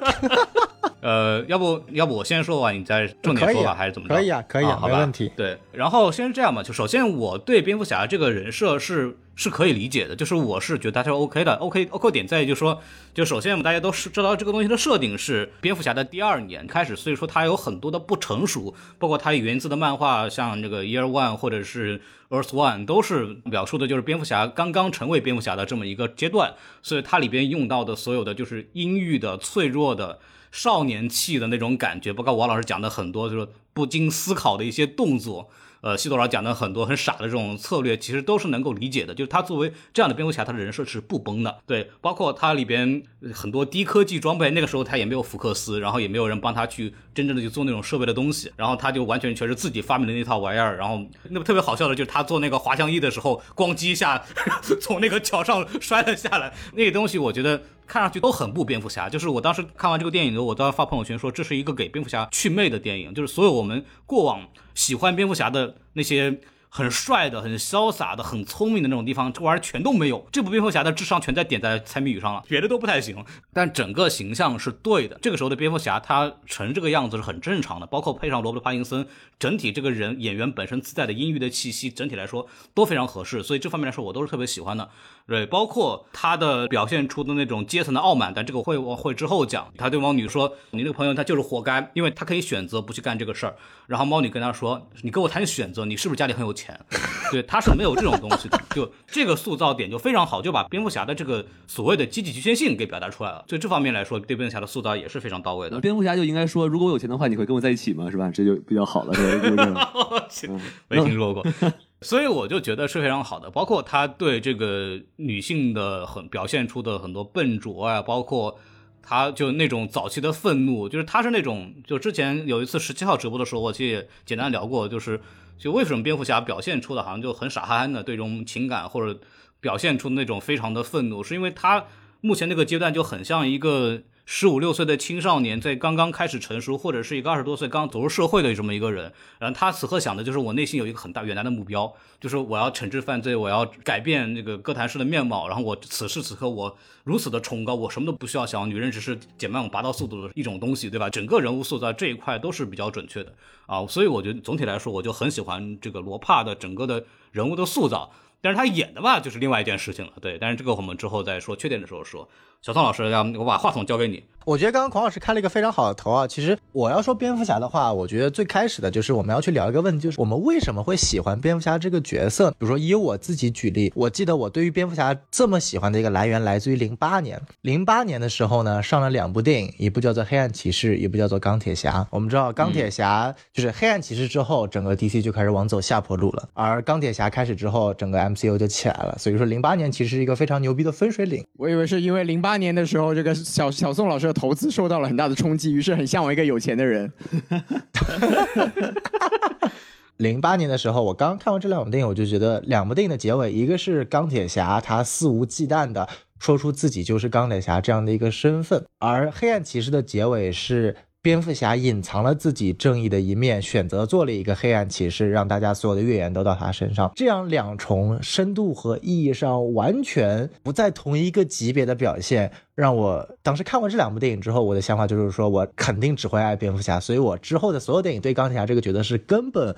呃，要不要不我先说完，你再重点说吧，啊还是怎么着？可以啊可以啊好吧没问题对，然后先是这样吧，就首先我对蝙蝠侠这个人设是是可以理解的，就是我是觉得他是 OK 的，OK OK 点在于就是说，就首先我们大家都是知道这个东西的设定是蝙蝠侠的第二年开始，所以说他有很多的不成熟，包括他源自的漫画，像这个 Year One 或者是 Earth One 都是表述的就是蝙蝠侠刚刚成为蝙蝠侠的这么一个阶段，所以它里边用到的所有的就是阴郁的、脆弱的。少年气的那种感觉，包括王老师讲的很多，就是不经思考的一些动作，呃西多老讲的很多很傻的这种策略，其实都是能够理解的。就是他作为这样的蝙蝠侠，他的人设是不崩的。对，包括他里边很多低科技装备，那个时候他也没有福克斯，然后也没有人帮他去真正的去做那种设备的东西，然后他就完全全是自己发明的那套玩意儿。然后那个特别好笑的就是他做那个滑翔翼的时候，咣叽一下 从那个桥上摔了下来，那个东西我觉得。看上去都很不蝙蝠侠，就是我当时看完这个电影的时候，我当时发朋友圈说这是一个给蝙蝠侠祛魅的电影，就是所有我们过往喜欢蝙蝠侠的那些很帅的、很潇洒的、很聪明的那种地方，这玩意儿全都没有。这部蝙蝠侠的智商全在点在猜谜语上了，别的都不太行。但整个形象是对的。这个时候的蝙蝠侠他成这个样子是很正常的，包括配上罗伯特·帕金森，整体这个人演员本身自带的阴郁的气息，整体来说都非常合适。所以这方面来说，我都是特别喜欢的。对，包括他的表现出的那种阶层的傲慢，但这个会我会之后讲。他对猫女说：“你那个朋友他就是活该，因为他可以选择不去干这个事儿。”然后猫女跟他说：“你跟我谈选择，你是不是家里很有钱？” 对，他是没有这种东西的。就这个塑造点就非常好，就把蝙蝠侠的这个所谓的积极局限性给表达出来了。所以这方面来说，对蝙蝠侠的塑造也是非常到位的。蝙蝠侠就应该说，如果我有钱的话，你会跟我在一起吗？是吧？这就比较好了，这个故事。没听说过。所以我就觉得是非常好的，包括他对这个女性的很表现出的很多笨拙啊，包括他就那种早期的愤怒，就是他是那种，就之前有一次十七号直播的时候，我其实也简单聊过，就是就为什么蝙蝠侠表现出的好像就很傻憨憨的对这种情感，或者表现出那种非常的愤怒，是因为他目前那个阶段就很像一个。十五六岁的青少年在刚刚开始成熟，或者是一个二十多岁刚走入社会的这么一个人，然后他此刻想的就是我内心有一个很大远大的目标，就是我要惩治犯罪，我要改变那个哥谭市的面貌。然后我此时此刻我如此的崇高，我什么都不需要想，女人只是减慢我拔刀速度的一种东西，对吧？整个人物塑造这一块都是比较准确的啊，所以我觉得总体来说，我就很喜欢这个罗帕的整个的人物的塑造。但是他演的吧，就是另外一件事情了，对。但是这个我们之后再说缺点的时候说。小宋老师，要我把话筒交给你。我觉得刚刚孔老师开了一个非常好的头啊。其实我要说蝙蝠侠的话，我觉得最开始的就是我们要去聊一个问题，就是我们为什么会喜欢蝙蝠侠这个角色？比如说以我自己举例，我记得我对于蝙蝠侠这么喜欢的一个来源来自于零八年。零八年的时候呢，上了两部电影，一部叫做《黑暗骑士》，一部叫做《钢铁侠》。我们知道钢铁侠就是黑暗骑士之后，整个 DC 就开始往走下坡路了，而钢铁侠开始之后，整个 MCU 就起来了。所以说零八年其实是一个非常牛逼的分水岭。我以为是因为零八八年的时候，这个小小宋老师的投资受到了很大的冲击，于是很向往一个有钱的人。零八年的时候，我刚看完这两部电影，我就觉得两部电影的结尾，一个是钢铁侠他肆无忌惮的说出自己就是钢铁侠这样的一个身份，而黑暗骑士的结尾是。蝙蝠侠隐藏了自己正义的一面，选择做了一个黑暗骑士，让大家所有的怨言都到他身上。这样两重深度和意义上完全不在同一个级别的表现，让我当时看完这两部电影之后，我的想法就是说我肯定只会爱蝙蝠侠，所以我之后的所有电影对钢铁侠这个角色是根本。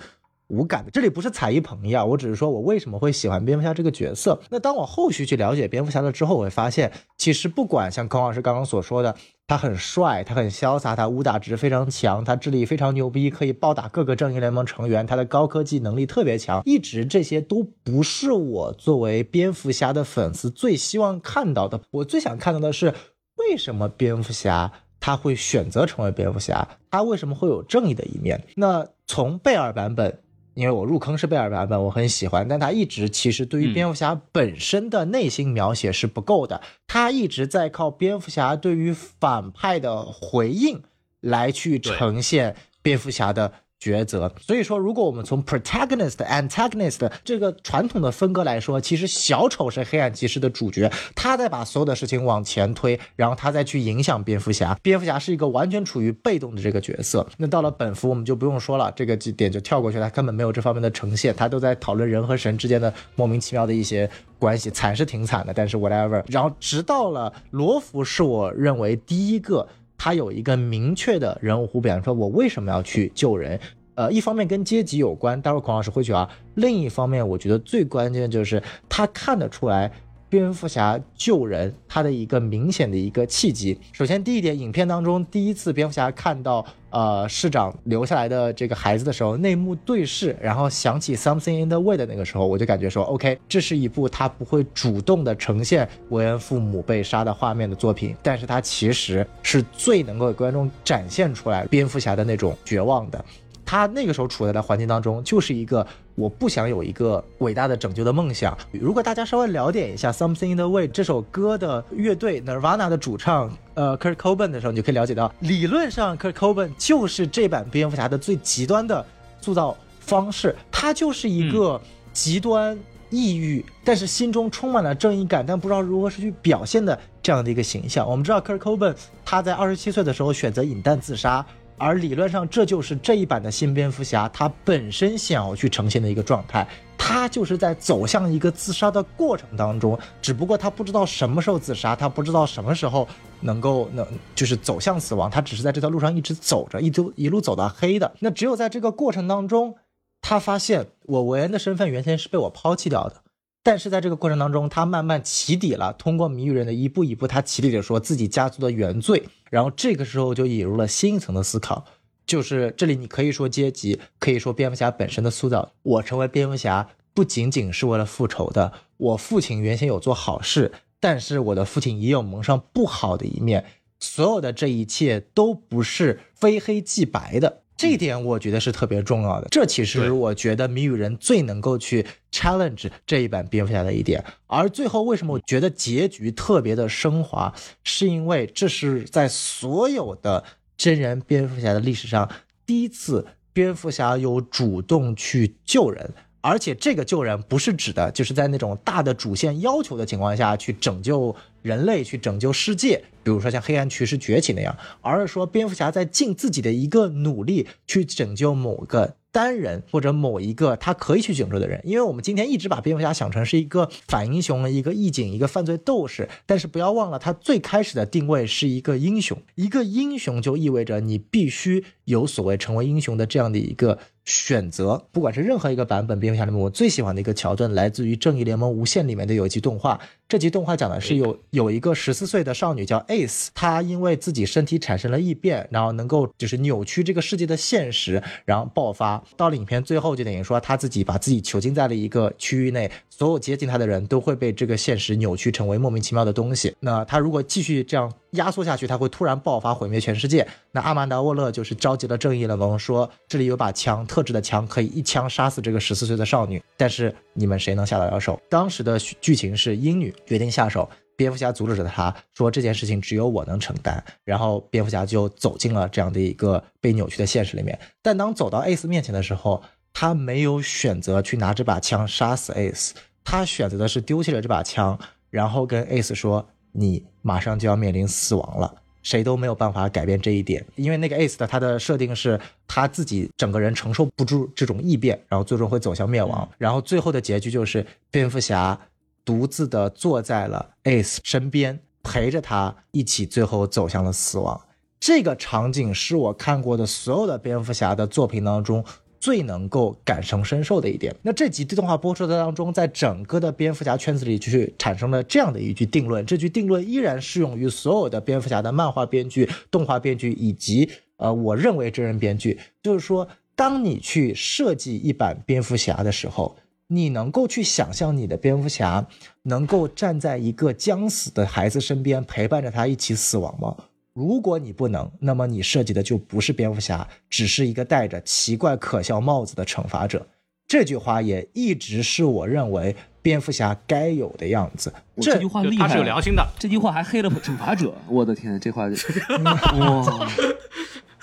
无感的，这里不是踩一捧一啊，我只是说我为什么会喜欢蝙蝠侠这个角色。那当我后续去了解蝙蝠侠了之后，我会发现，其实不管像孔老师刚刚所说的，他很帅，他很潇洒，他武打值非常强，他智力非常牛逼，可以暴打各个正义联盟成员，他的高科技能力特别强，一直这些都不是我作为蝙蝠侠的粉丝最希望看到的。我最想看到的是，为什么蝙蝠侠他会选择成为蝙蝠侠，他为什么会有正义的一面？那从贝尔版本。因为我入坑是贝尔版本，我很喜欢，但他一直其实对于蝙蝠侠本身的内心描写是不够的，他一直在靠蝙蝠侠对于反派的回应来去呈现蝙蝠侠的。抉择，所以说，如果我们从 protagonist antagonist 这个传统的分割来说，其实小丑是黑暗骑士的主角，他在把所有的事情往前推，然后他再去影响蝙蝠侠。蝙蝠侠是一个完全处于被动的这个角色。那到了本服，我们就不用说了，这个几点就跳过去了，他根本没有这方面的呈现，他都在讨论人和神之间的莫名其妙的一些关系，惨是挺惨的，但是 whatever。然后直到了罗福，是我认为第一个。他有一个明确的人物弧比方，说我为什么要去救人？呃，一方面跟阶级有关，待会孔老师会去啊。另一方面，我觉得最关键就是他看得出来。蝙蝠侠救人，他的一个明显的一个契机。首先，第一点，影片当中第一次蝙蝠侠看到呃市长留下来的这个孩子的时候，内幕对视，然后想起 Something in the Way 的那个时候，我就感觉说，OK，这是一部他不会主动的呈现韦恩父母被杀的画面的作品，但是他其实是最能够给观众展现出来蝙蝠侠的那种绝望的。他那个时候处在的环境当中，就是一个我不想有一个伟大的拯救的梦想。如果大家稍微了解一下《Something in the Way》这首歌的乐队 Nirvana 的主唱呃 Kurt Cobain 的时候，你就可以了解到，理论上 Kurt Cobain 就是这版蝙蝠侠的最极端的塑造方式，他就是一个极端。抑郁，但是心中充满了正义感，但不知道如何是去表现的这样的一个形象。我们知道，Kurt Cobain 他在二十七岁的时候选择饮弹自杀，而理论上这就是这一版的新蝙蝠侠他本身想要去呈现的一个状态。他就是在走向一个自杀的过程当中，只不过他不知道什么时候自杀，他不知道什么时候能够能就是走向死亡，他只是在这条路上一直走着，一路一路走到黑的。那只有在这个过程当中。他发现我韦恩的身份原先是被我抛弃掉的，但是在这个过程当中，他慢慢起底了。通过谜语人的一步一步，他起底了说自己家族的原罪。然后这个时候就引入了新一层的思考，就是这里你可以说阶级，可以说蝙蝠侠本身的塑造。我成为蝙蝠侠不仅仅是为了复仇的。我父亲原先有做好事，但是我的父亲也有蒙上不好的一面。所有的这一切都不是非黑即白的。这一点我觉得是特别重要的，这其实我觉得谜语人最能够去 challenge 这一版蝙蝠侠的一点。而最后为什么我觉得结局特别的升华，是因为这是在所有的真人蝙蝠侠的历史上第一次，蝙蝠侠有主动去救人。而且这个救人不是指的，就是在那种大的主线要求的情况下去拯救人类、去拯救世界，比如说像黑暗骑士崛起那样，而是说蝙蝠侠在尽自己的一个努力去拯救某个。单人或者某一个他可以去拯救的人，因为我们今天一直把蝙蝠侠想成是一个反英雄、一个义警、一个犯罪斗士，但是不要忘了，他最开始的定位是一个英雄。一个英雄就意味着你必须有所谓成为英雄的这样的一个选择。不管是任何一个版本蝙蝠侠里面，我最喜欢的一个桥段来自于《正义联盟无限》里面的有一集动画。这集动画讲的是有有一个十四岁的少女叫 Ace，她因为自己身体产生了异变，然后能够就是扭曲这个世界的现实，然后爆发。到了影片最后，就等于说她自己把自己囚禁在了一个区域内，所有接近她的人都会被这个现实扭曲成为莫名其妙的东西。那她如果继续这样压缩下去，它会突然爆发毁灭全世界。那阿曼达沃勒就是召集了正义联盟，说这里有把枪，特制的枪可以一枪杀死这个十四岁的少女，但是你们谁能下得了手？当时的剧情是英女。决定下手，蝙蝠侠阻止了他，说这件事情只有我能承担。然后蝙蝠侠就走进了这样的一个被扭曲的现实里面。但当走到 Ace 面前的时候，他没有选择去拿这把枪杀死 Ace，他选择的是丢弃了这把枪，然后跟 Ace 说：“你马上就要面临死亡了。”谁都没有办法改变这一点，因为那个 Ace 的他的设定是他自己整个人承受不住这种异变，然后最终会走向灭亡。然后最后的结局就是蝙蝠侠。独自的坐在了 Ace 身边，陪着他一起，最后走向了死亡。这个场景是我看过的所有的蝙蝠侠的作品当中最能够感同身受的一点。那这集动画播出的当中，在整个的蝙蝠侠圈子里，就是产生了这样的一句定论。这句定论依然适用于所有的蝙蝠侠的漫画编剧、动画编剧以及呃，我认为真人编剧，就是说，当你去设计一版蝙蝠侠的时候。你能够去想象你的蝙蝠侠能够站在一个将死的孩子身边陪伴着他一起死亡吗？如果你不能，那么你设计的就不是蝙蝠侠，只是一个戴着奇怪可笑帽子的惩罚者。这句话也一直是我认为蝙蝠侠该有的样子。这句话厉害，他是有良心的。这句话还黑了惩罚者，我的天，这话 哇！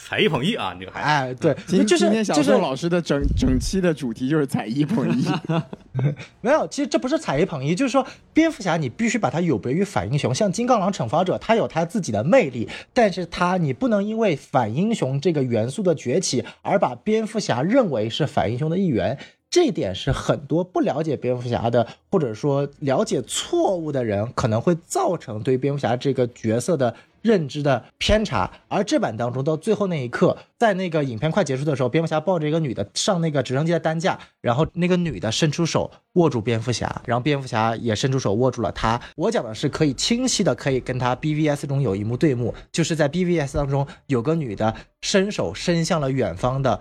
才艺捧一啊，女孩哎，对，今就是今天小就是宋老师的整整期的主题就是才艺捧一，没有，其实这不是踩一捧一，就是说蝙蝠侠你必须把它有别于反英雄，像金刚狼惩罚者，他有他自己的魅力，但是他你不能因为反英雄这个元素的崛起而把蝙蝠侠认为是反英雄的一员。这点是很多不了解蝙蝠侠的，或者说了解错误的人，可能会造成对蝙蝠侠这个角色的认知的偏差。而这版当中，到最后那一刻，在那个影片快结束的时候，蝙蝠侠抱着一个女的上那个直升机的担架，然后那个女的伸出手握住蝙蝠侠，然后蝙蝠侠也伸出手握住了她。我讲的是可以清晰的，可以跟他 BVS 中有一幕对幕，就是在 BVS 当中有个女的伸手伸向了远方的。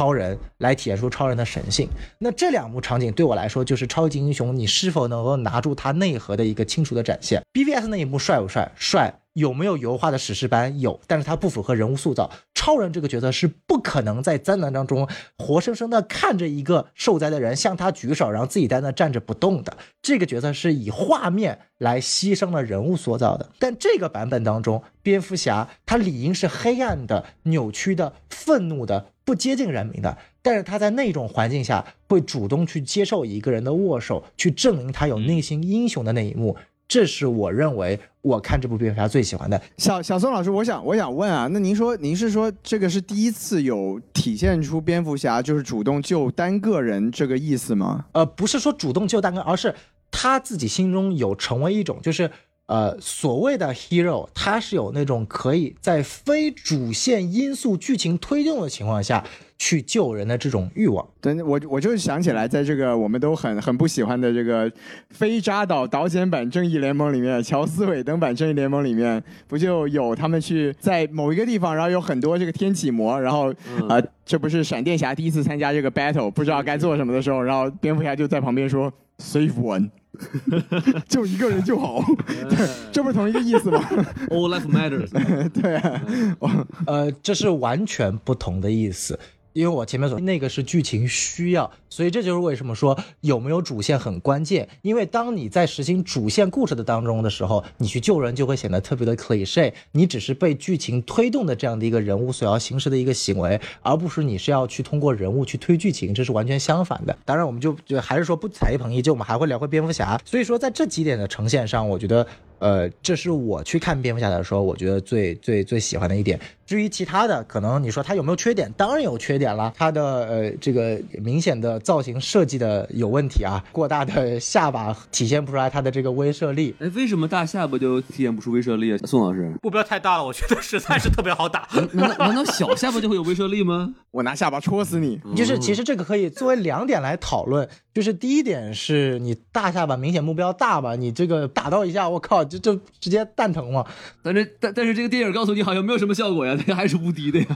超人来体现出超人的神性，那这两幕场景对我来说就是超级英雄你是否能够拿住他内核的一个清楚的展现。BVS 那一幕帅不帅？帅，有没有油画的史诗般？有，但是它不符合人物塑造。超人这个角色是不可能在灾难当中活生生的看着一个受灾的人向他举手，然后自己在那站着不动的。这个角色是以画面来牺牲了人物塑造的。但这个版本当中，蝙蝠侠他理应是黑暗的、扭曲的、愤怒的、不接近人民的。但是他在那种环境下会主动去接受一个人的握手，去证明他有内心英雄的那一幕，这是我认为我看这部蝙蝠侠最喜欢的。小小宋老师，我想我想问啊，那您说您是说这个是第一次有体现出蝙蝠侠就是主动救单个人这个意思吗？呃，不是说主动救单个，而是他自己心中有成为一种就是。呃，所谓的 hero，他是有那种可以在非主线因素剧情推动的情况下去救人的这种欲望。对，我我就想起来，在这个我们都很很不喜欢的这个非扎导导剪版《正义联盟》里面，乔斯韦登版《正义联盟》里面，不就有他们去在某一个地方，然后有很多这个天启魔，然后啊、呃这不是闪电侠第一次参加这个 battle，不知道该做什么的时候，然后蝙蝠侠就在旁边说 save one。就一个人就好，这不是同一个意思吗？All life matters。对啊，呃，这是完全不同的意思。因为我前面说那个是剧情需要，所以这就是为什么说有没有主线很关键。因为当你在实行主线故事的当中的时候，你去救人就会显得特别的 cliche，你只是被剧情推动的这样的一个人物所要行使的一个行为，而不是你是要去通过人物去推剧情，这是完全相反的。当然，我们就就还是说不踩一捧一，就我们还会聊回蝙蝠侠。所以说在这几点的呈现上，我觉得。呃，这是我去看蝙蝠侠的时候，我觉得最最最喜欢的一点。至于其他的，可能你说他有没有缺点？当然有缺点了。他的呃这个明显的造型设计的有问题啊，过大的下巴体现不出来它的这个威慑力。哎，为什么大下巴就体现不出威慑力啊？宋老师，目标太大了，我觉得实在是特别好打。难道难道小下巴就会有威慑力吗？我拿下巴戳死你！就是其实这个可以作为两点来讨论，就是第一点是你大下巴明显目标大吧，你这个打到一下，我靠，就就直接蛋疼嘛。但是但但是这个电影告诉你好像没有什么效果呀，它还是无敌的呀，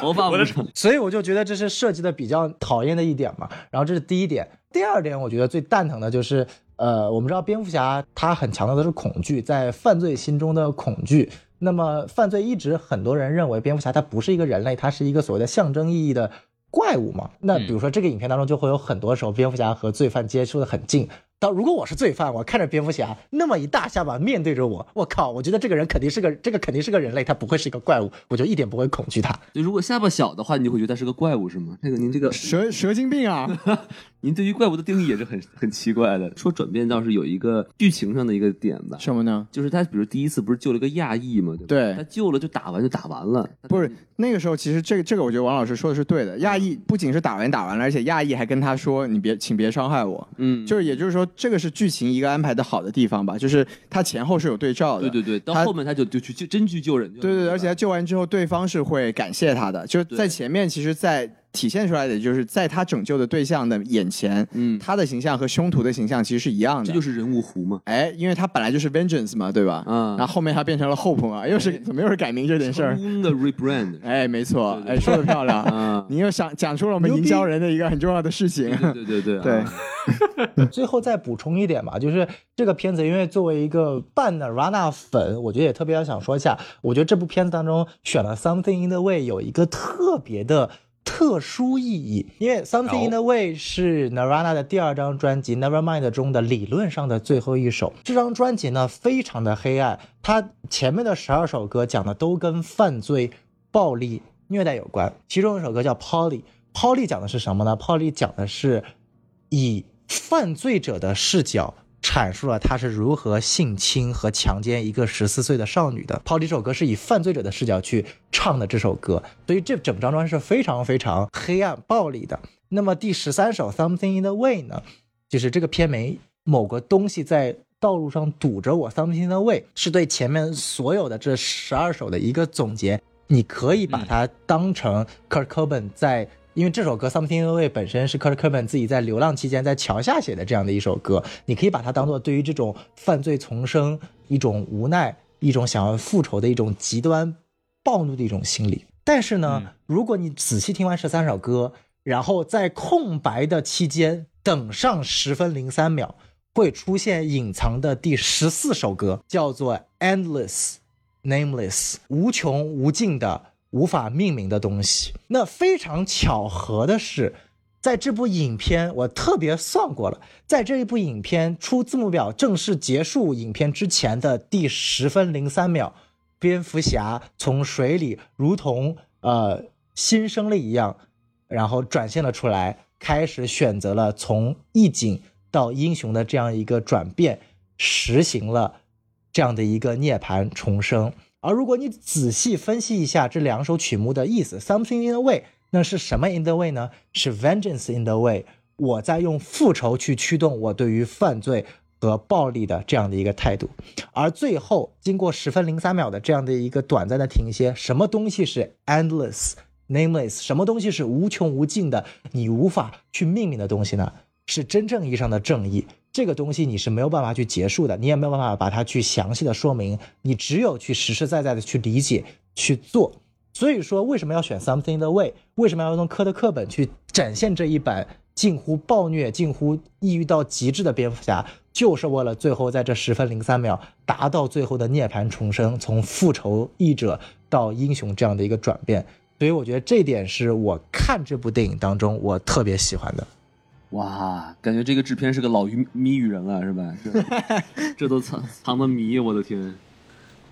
头发无伤。所以我就觉得这是设计的比较讨厌的一点嘛。然后这是第一点，第二点我觉得最蛋疼的就是，呃，我们知道蝙蝠侠他很强调的是恐惧，在犯罪心中的恐惧。那么犯罪一直很多人认为蝙蝠侠他不是一个人类，他是一个所谓的象征意义的怪物嘛。那比如说这个影片当中就会有很多时候蝙蝠侠和罪犯接触的很近。当如果我是罪犯，我看着蝙蝠侠那么一大下巴面对着我，我靠，我觉得这个人肯定是个这个肯定是个人类，他不会是一个怪物，我就一点不会恐惧他。就如果下巴小的话，你就会觉得他是个怪物是吗？这个您这个蛇蛇精病啊！您对于怪物的定义也是很 很奇怪的。说转变倒是有一个剧情上的一个点吧，什么呢？就是他比如第一次不是救了个亚裔嘛，对他救了就打完就打完了，不是那个时候，其实这个这个，我觉得王老师说的是对的。亚裔不仅是打完打完了，而且亚裔还跟他说：“你别，请别伤害我。”嗯，就是也就是说，这个是剧情一个安排的好的地方吧，就是他前后是有对照的。对对对，到后面他就就去就真去救人了，对对对，而且他救完之后，对方是会感谢他的。就是在前面，其实，在体现出来的就是在他拯救的对象的眼前，嗯，他的形象和凶徒的形象其实是一样的。这就是人物弧嘛，哎，因为他本来就是 vengeance 嘛，对吧？嗯然后后面他变成了 hope 嘛，又是怎么又是改名这件事儿成？功的 rebrand，哎，没错，对对哎，说的漂亮。啊，你又想讲出了我们营销人的一个很重要的事情。对对对对对啊 最后再补充一点吧，就是这个片子，因为作为一个半 Nirvana 粉，我觉得也特别想说一下，我觉得这部片子当中选了 Something in the Way 有一个特别的。特殊意义，因为 Something in the Way 是 Nirvana 的第二张专辑 Nevermind 中的理论上的最后一首。这张专辑呢非常的黑暗，它前面的十二首歌讲的都跟犯罪、暴力、虐待有关。其中一首歌叫 Polly，Polly 讲的是什么呢？Polly 讲的是以犯罪者的视角阐述了他是如何性侵和强奸一个十四岁的少女的。抛离这首歌是以犯罪者的视角去唱的这首歌，所以这整张专辑是非常非常黑暗暴力的。那么第十三首《Something in the Way》呢，就是这个片名某个东西在道路上堵着我，Something in the Way 是对前面所有的这十二首的一个总结。你可以把它当成 Kurt Cobain 在，因为这首歌《Something in the Way》本身是 Kurt Cobain 自己在流浪期间在桥下写的这样的一首歌，你可以把它当做对于这种犯罪丛生一种无奈、一种想要复仇的一种极端暴怒的一种心理。但是呢，如果你仔细听完十三首歌，然后在空白的期间等上十分零三秒，会出现隐藏的第十四首歌，叫做 Endless Nameless，无穷无尽的无法命名的东西。那非常巧合的是，在这部影片，我特别算过了，在这一部影片出字幕表正式结束影片之前的第十分零三秒，蝙蝠侠从水里如同呃新生了一样，然后转现了出来，开始选择了从义警到英雄的这样一个转变，实行了这样的一个涅槃重生。而如果你仔细分析一下这两首曲目的意思，Something in the way，那是什么 in the way 呢？是 Vengeance in the way，我在用复仇去驱动我对于犯罪和暴力的这样的一个态度。而最后，经过十分零三秒的这样的一个短暂的停歇，什么东西是 endless nameless？什么东西是无穷无尽的？你无法去命名的东西呢？是真正意义上的正义。这个东西你是没有办法去结束的，你也没有办法把它去详细的说明，你只有去实实在在的去理解去做。所以说，为什么要选 Something in the Way？为什么要用科的课本去展现这一版近乎暴虐、近乎抑郁到极致的蝙蝠侠？就是为了最后在这十分零三秒达到最后的涅槃重生，从复仇义者到英雄这样的一个转变。所以我觉得这点是我看这部电影当中我特别喜欢的。哇，感觉这个制片是个老谜谜语人了，是吧？这 这都藏藏的谜，我的天！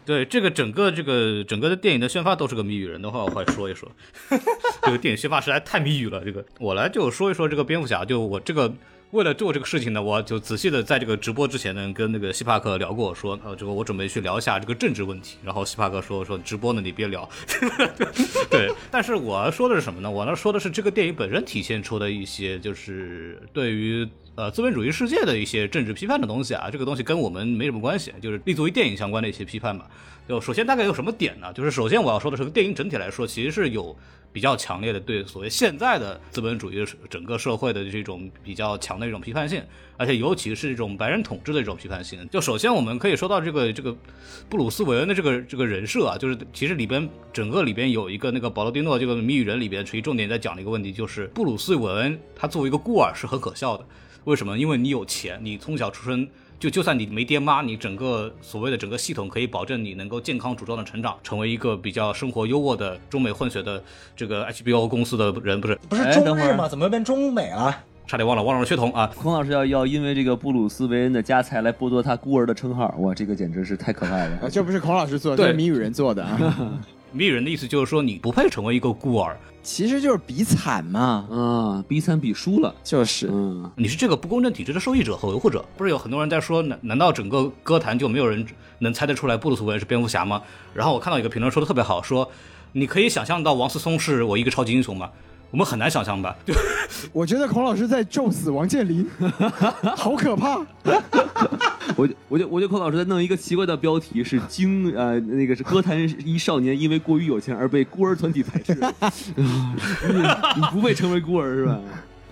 对这个整个这个整个的电影的宣发都是个谜语人的话，我快说一说。这个电影宣发实在太谜语了。这个我来就说一说这个蝙蝠侠。就我这个为了做这个事情呢，我就仔细的在这个直播之前呢，跟那个希帕克聊过，说呃，这个我准备去聊一下这个政治问题。然后希帕克说说直播呢你别聊。对，但是我要说的是什么呢？我要说的是这个电影本身体现出的一些就是对于。呃，资本主义世界的一些政治批判的东西啊，这个东西跟我们没什么关系，就是立足于电影相关的一些批判吧。就首先大概有什么点呢？就是首先我要说的是，电影整体来说其实是有比较强烈的对所谓现在的资本主义整个社会的这种比较强的一种批判性，而且尤其是这种白人统治的这种批判性。就首先我们可以说到这个这个布鲁斯韦恩的这个这个人设啊，就是其实里边整个里边有一个那个保罗蒂诺这个谜语人里边，其实重点在讲的一个问题，就是布鲁斯韦恩他作为一个孤儿是很可笑的。为什么？因为你有钱，你从小出生就就算你没爹妈，你整个所谓的整个系统可以保证你能够健康茁壮的成长，成为一个比较生活优渥的中美混血的这个 HBO 公司的人，不是不是中日吗？怎么又变中美了？差点忘了忘了血统啊！孔老师要要因为这个布鲁斯韦恩的家财来剥夺他孤儿的称号，哇，这个简直是太可怕 啊，了。这不是孔老师做的，对这是谜语人做的啊，谜语人的意思就是说你不配成为一个孤儿，其实就是比惨嘛，嗯，比惨比输了。就是。嗯，你是这个不公正体制的受益者和维护者。不是有很多人在说，难难道整个歌坛就没有人能猜得出来布鲁斯韦恩是蝙蝠侠吗？然后我看到一个评论说的特别好，说你可以想象到王思聪是我一个超级英雄吗？我们很难想象吧？就 我觉得孔老师在咒死王健林，好可怕。我就我就我就孔老师在弄一个奇怪的标题，是经呃那个是歌坛一少年因为过于有钱而被孤儿团体排斥，啊你你不配成为孤儿是吧？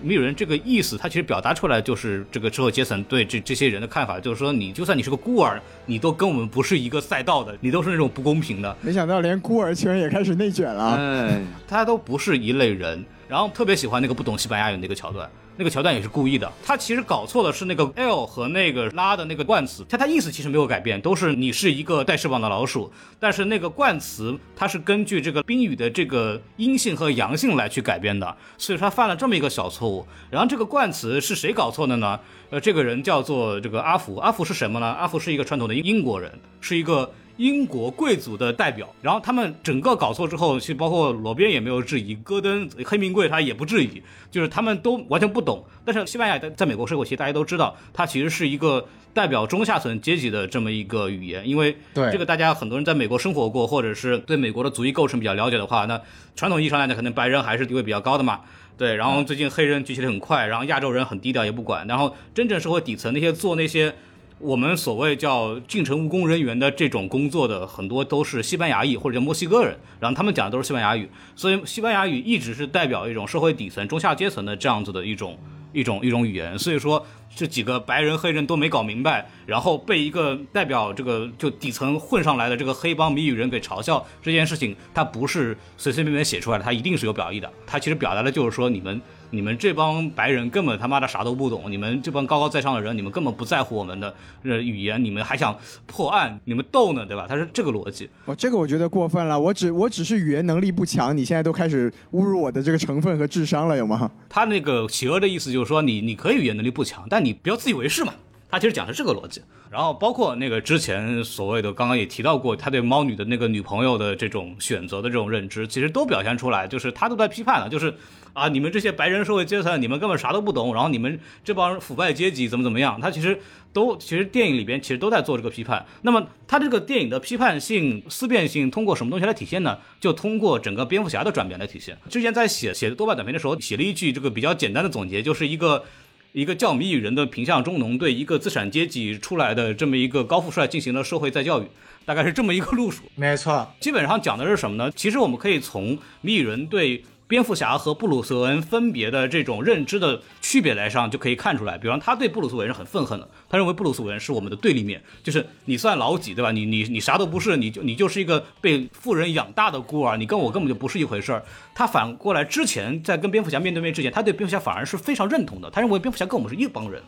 谜语人这个意思，他其实表达出来就是这个之后杰森对这这些人的看法，就是说你就算你是个孤儿，你都跟我们不是一个赛道的，你都是那种不公平的，没想到连孤儿圈也开始内卷了。嗯，大家都不是一类人。然后特别喜欢那个不懂西班牙语那个桥段，那个桥段也是故意的。他其实搞错的是那个 L 和那个拉的那个冠词，他他意思其实没有改变，都是你是一个带翅膀的老鼠。但是那个冠词它是根据这个宾语的这个阴性和阳性来去改编的，所以他犯了这么一个小错误。然后这个冠词是谁搞错的呢？呃，这个人叫做这个阿福，阿福是什么呢？阿福是一个传统的英英国人，是一个。英国贵族的代表，然后他们整个搞错之后，其实包括罗宾也没有质疑，戈登、黑名贵他也不质疑，就是他们都完全不懂。但是西班牙在在美国社会，其实大家都知道，它其实是一个代表中下层阶级的这么一个语言，因为对这个大家很多人在美国生活过，或者是对美国的族裔构成比较了解的话，那传统意义上来讲，可能白人还是地位比较高的嘛。对，然后最近黑人崛起的很快，然后亚洲人很低调也不管，然后真正社会底层那些做那些我们所谓叫进城务工人员的这种工作的很多都是西班牙裔或者叫墨西哥人，然后他们讲的都是西班牙语，所以西班牙语一直是代表一种社会底层、中下阶层的这样子的一种一种一种语言。所以说这几个白人、黑人都没搞明白，然后被一个代表这个就底层混上来的这个黑帮谜语人给嘲笑这件事情，它不是随随便便写出来的，它一定是有表意的。它其实表达的就是说你们你们这帮白人根本他妈的啥都不懂，你们这帮高高在上的人，你们根本不在乎我们的呃语言，你们还想破案，你们逗呢，对吧？他是这个逻辑。我这个我觉得过分了，我只我只是语言能力不强，你现在都开始侮辱我的这个成分和智商了，有吗？他那个企鹅的意思就是说你，你可以语言能力不强，但你不要自以为是嘛。他其实讲的是这个逻辑。然后包括那个之前所谓的，刚刚也提到过，他对猫女的那个女朋友的这种选择的这种认知，其实都表现出来，就是他都在批判了，就是啊，你们这些白人社会阶层，你们根本啥都不懂，然后你们这帮腐败阶级怎么怎么样，他其实都其实电影里边其实都在做这个批判。那么他这个电影的批判性、思辨性，通过什么东西来体现呢？就通过整个蝙蝠侠的转变来体现。之前在写写豆瓣短评的时候，写了一句这个比较简单的总结，就是一个。一个叫谜语人的贫下中农对一个资产阶级出来的这么一个高富帅进行了社会再教育，大概是这么一个路数。没错，基本上讲的是什么呢？其实我们可以从谜语人对蝙蝠侠和布鲁斯韦恩分别的这种认知的区别来上就可以看出来。比方他对布鲁斯韦恩是很愤恨的，他认为布鲁斯韦恩是我们的对立面，就是你算老几对吧？你你你啥都不是，你就你就是一个被富人养大的孤儿，你跟我根本就不是一回事儿。他反过来之前在跟蝙蝠侠面对面之前，他对蝙蝠侠反而是非常认同的，他认为蝙蝠侠跟我们是一帮人。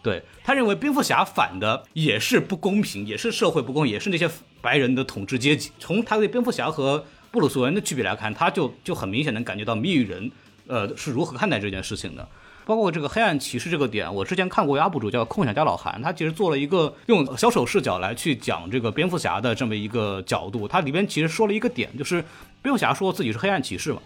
对他认为蝙蝠侠反的也是不公平，也是社会不公，也是那些白人的统治阶级。从他对蝙蝠侠和布鲁斯韦恩的区别来看，他就就很明显能感觉到谜语人，呃，是如何看待这件事情的。包括这个黑暗骑士这个点，我之前看过一个 UP 主叫空想家老韩，他其实做了一个用小丑视角来去讲这个蝙蝠侠的这么一个角度。他里边其实说了一个点，就是蝙蝠侠说自己是黑暗骑士嘛，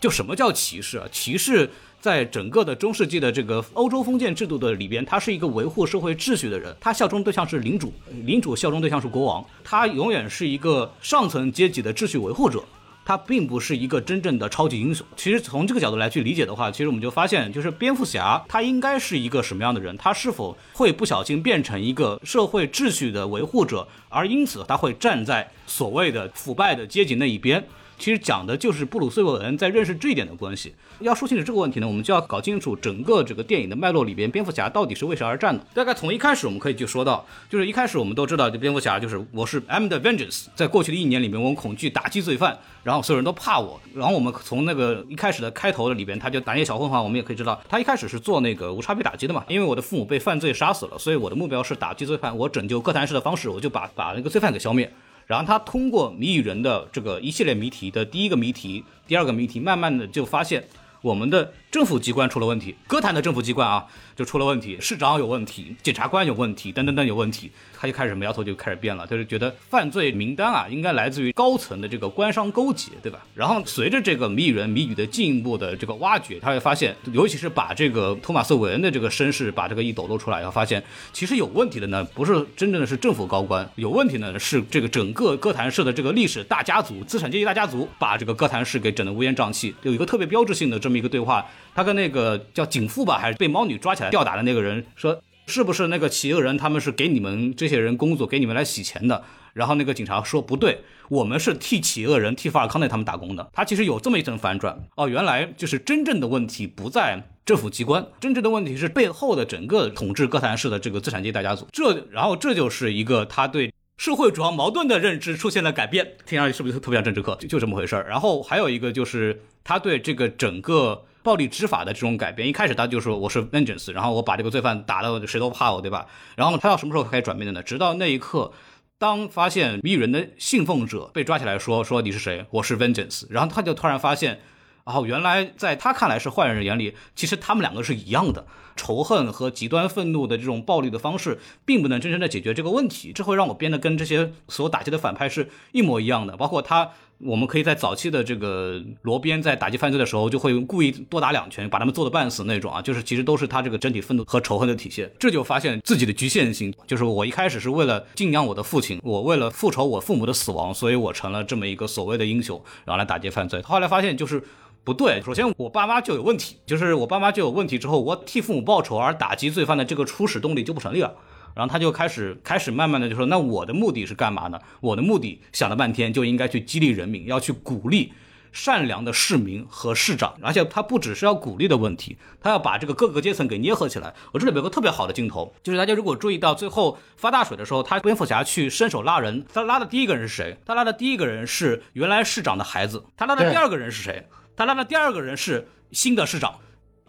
就什么叫骑士啊？骑士在整个的中世纪的这个欧洲封建制度的里边，他是一个维护社会秩序的人，他效忠对象是领主，领主效忠对象是国王，他永远是一个上层阶级的秩序维护者。他并不是一个真正的超级英雄。其实从这个角度来去理解的话，其实我们就发现，就是蝙蝠侠他应该是一个什么样的人？他是否会不小心变成一个社会秩序的维护者，而因此他会站在所谓的腐败的阶级那一边？其实讲的就是布鲁斯韦恩在认识这一点的关系。要说清楚这个问题呢，我们就要搞清楚整个这个电影的脉络里边，蝙蝠侠到底是为谁而战的。大概从一开始我们可以就说到，就是一开始我们都知道，这蝙蝠侠就是我是 M 的 Vengeance，在过去的一年里面，我恐惧打击罪犯，然后所有人都怕我。然后我们从那个一开始的开头的里边，他就打那些小混混，我们也可以知道，他一开始是做那个无差别打击的嘛，因为我的父母被犯罪杀死了，所以我的目标是打击罪犯，我拯救哥谭市的方式，我就把把那个罪犯给消灭。然后他通过谜语人的这个一系列谜题的第一个谜题、第二个谜题，慢慢的就发现我们的政府机关出了问题，歌坛的政府机关啊就出了问题，市长有问题，检察官有问题，等等等有问题，他就开始苗头就开始变了，他就觉得犯罪名单啊应该来自于高层的这个官商勾结，对吧？然后随着这个谜语人谜语的进一步的这个挖掘，他会发现，尤其是把这个托马斯韦恩的这个身世把这个一抖露出来，然后发现其实有问题的呢，不是真正的是政府高官，有问题呢是这个整个哥谭市的这个历史大家族、资产阶级大家族，把这个哥谭市给整得乌烟瘴气。有一个特别标志性的这么一个对话，他跟那个叫警副吧，还是被猫女抓起来吊打的那个人说，是不是那个企鹅人他们是给你们这些人工作，给你们来洗钱的？然后那个警察说不对，我们是替企鹅人、替法尔康内他们打工的。他其实有这么一层反转哦，原来就是真正的问题不在政府机关，真正的问题是背后的整个统治哥谭市的这个资产阶级大家族。这然后这就是一个他对社会主要矛盾的认知出现了改变，听上去是不是特别像政治课？就就这么回事儿。然后还有一个就是他对这个整个。暴力执法的这种改变，一开始他就说我是 vengeance，然后我把这个罪犯打到谁都怕我，对吧？然后他到什么时候开始转变的呢？直到那一刻，当发现谜语人的信奉者被抓起来说说你是谁，我是 vengeance，然后他就突然发现，哦，原来在他看来是坏人眼里，其实他们两个是一样的，仇恨和极端愤怒的这种暴力的方式，并不能真正的解决这个问题，这会让我变得跟这些所打击的反派是一模一样的，包括他。我们可以在早期的这个罗宾在打击犯罪的时候，就会故意多打两拳，把他们揍得半死那种啊，就是其实都是他这个整体愤怒和仇恨的体现。这就发现自己的局限性，就是我一开始是为了敬仰我的父亲，我为了复仇我父母的死亡，所以我成了这么一个所谓的英雄，然后来打击犯罪。后来发现就是不对，首先我爸妈就有问题，就是我爸妈就有问题之后，我替父母报仇而打击罪犯的这个初始动力就不成立了。然后他就开始开始慢慢的就说，那我的目的是干嘛呢？我的目的想了半天，就应该去激励人民，要去鼓励善良的市民和市长，而且他不只是要鼓励的问题，他要把这个各个阶层给捏合起来。我这里有个特别好的镜头，就是大家如果注意到最后发大水的时候，他蝙蝠侠去伸手拉人，他拉的第一个人是谁？他拉的第一个人是原来市长的孩子，他拉的第二个人是谁？他拉的第二个人是新的市长。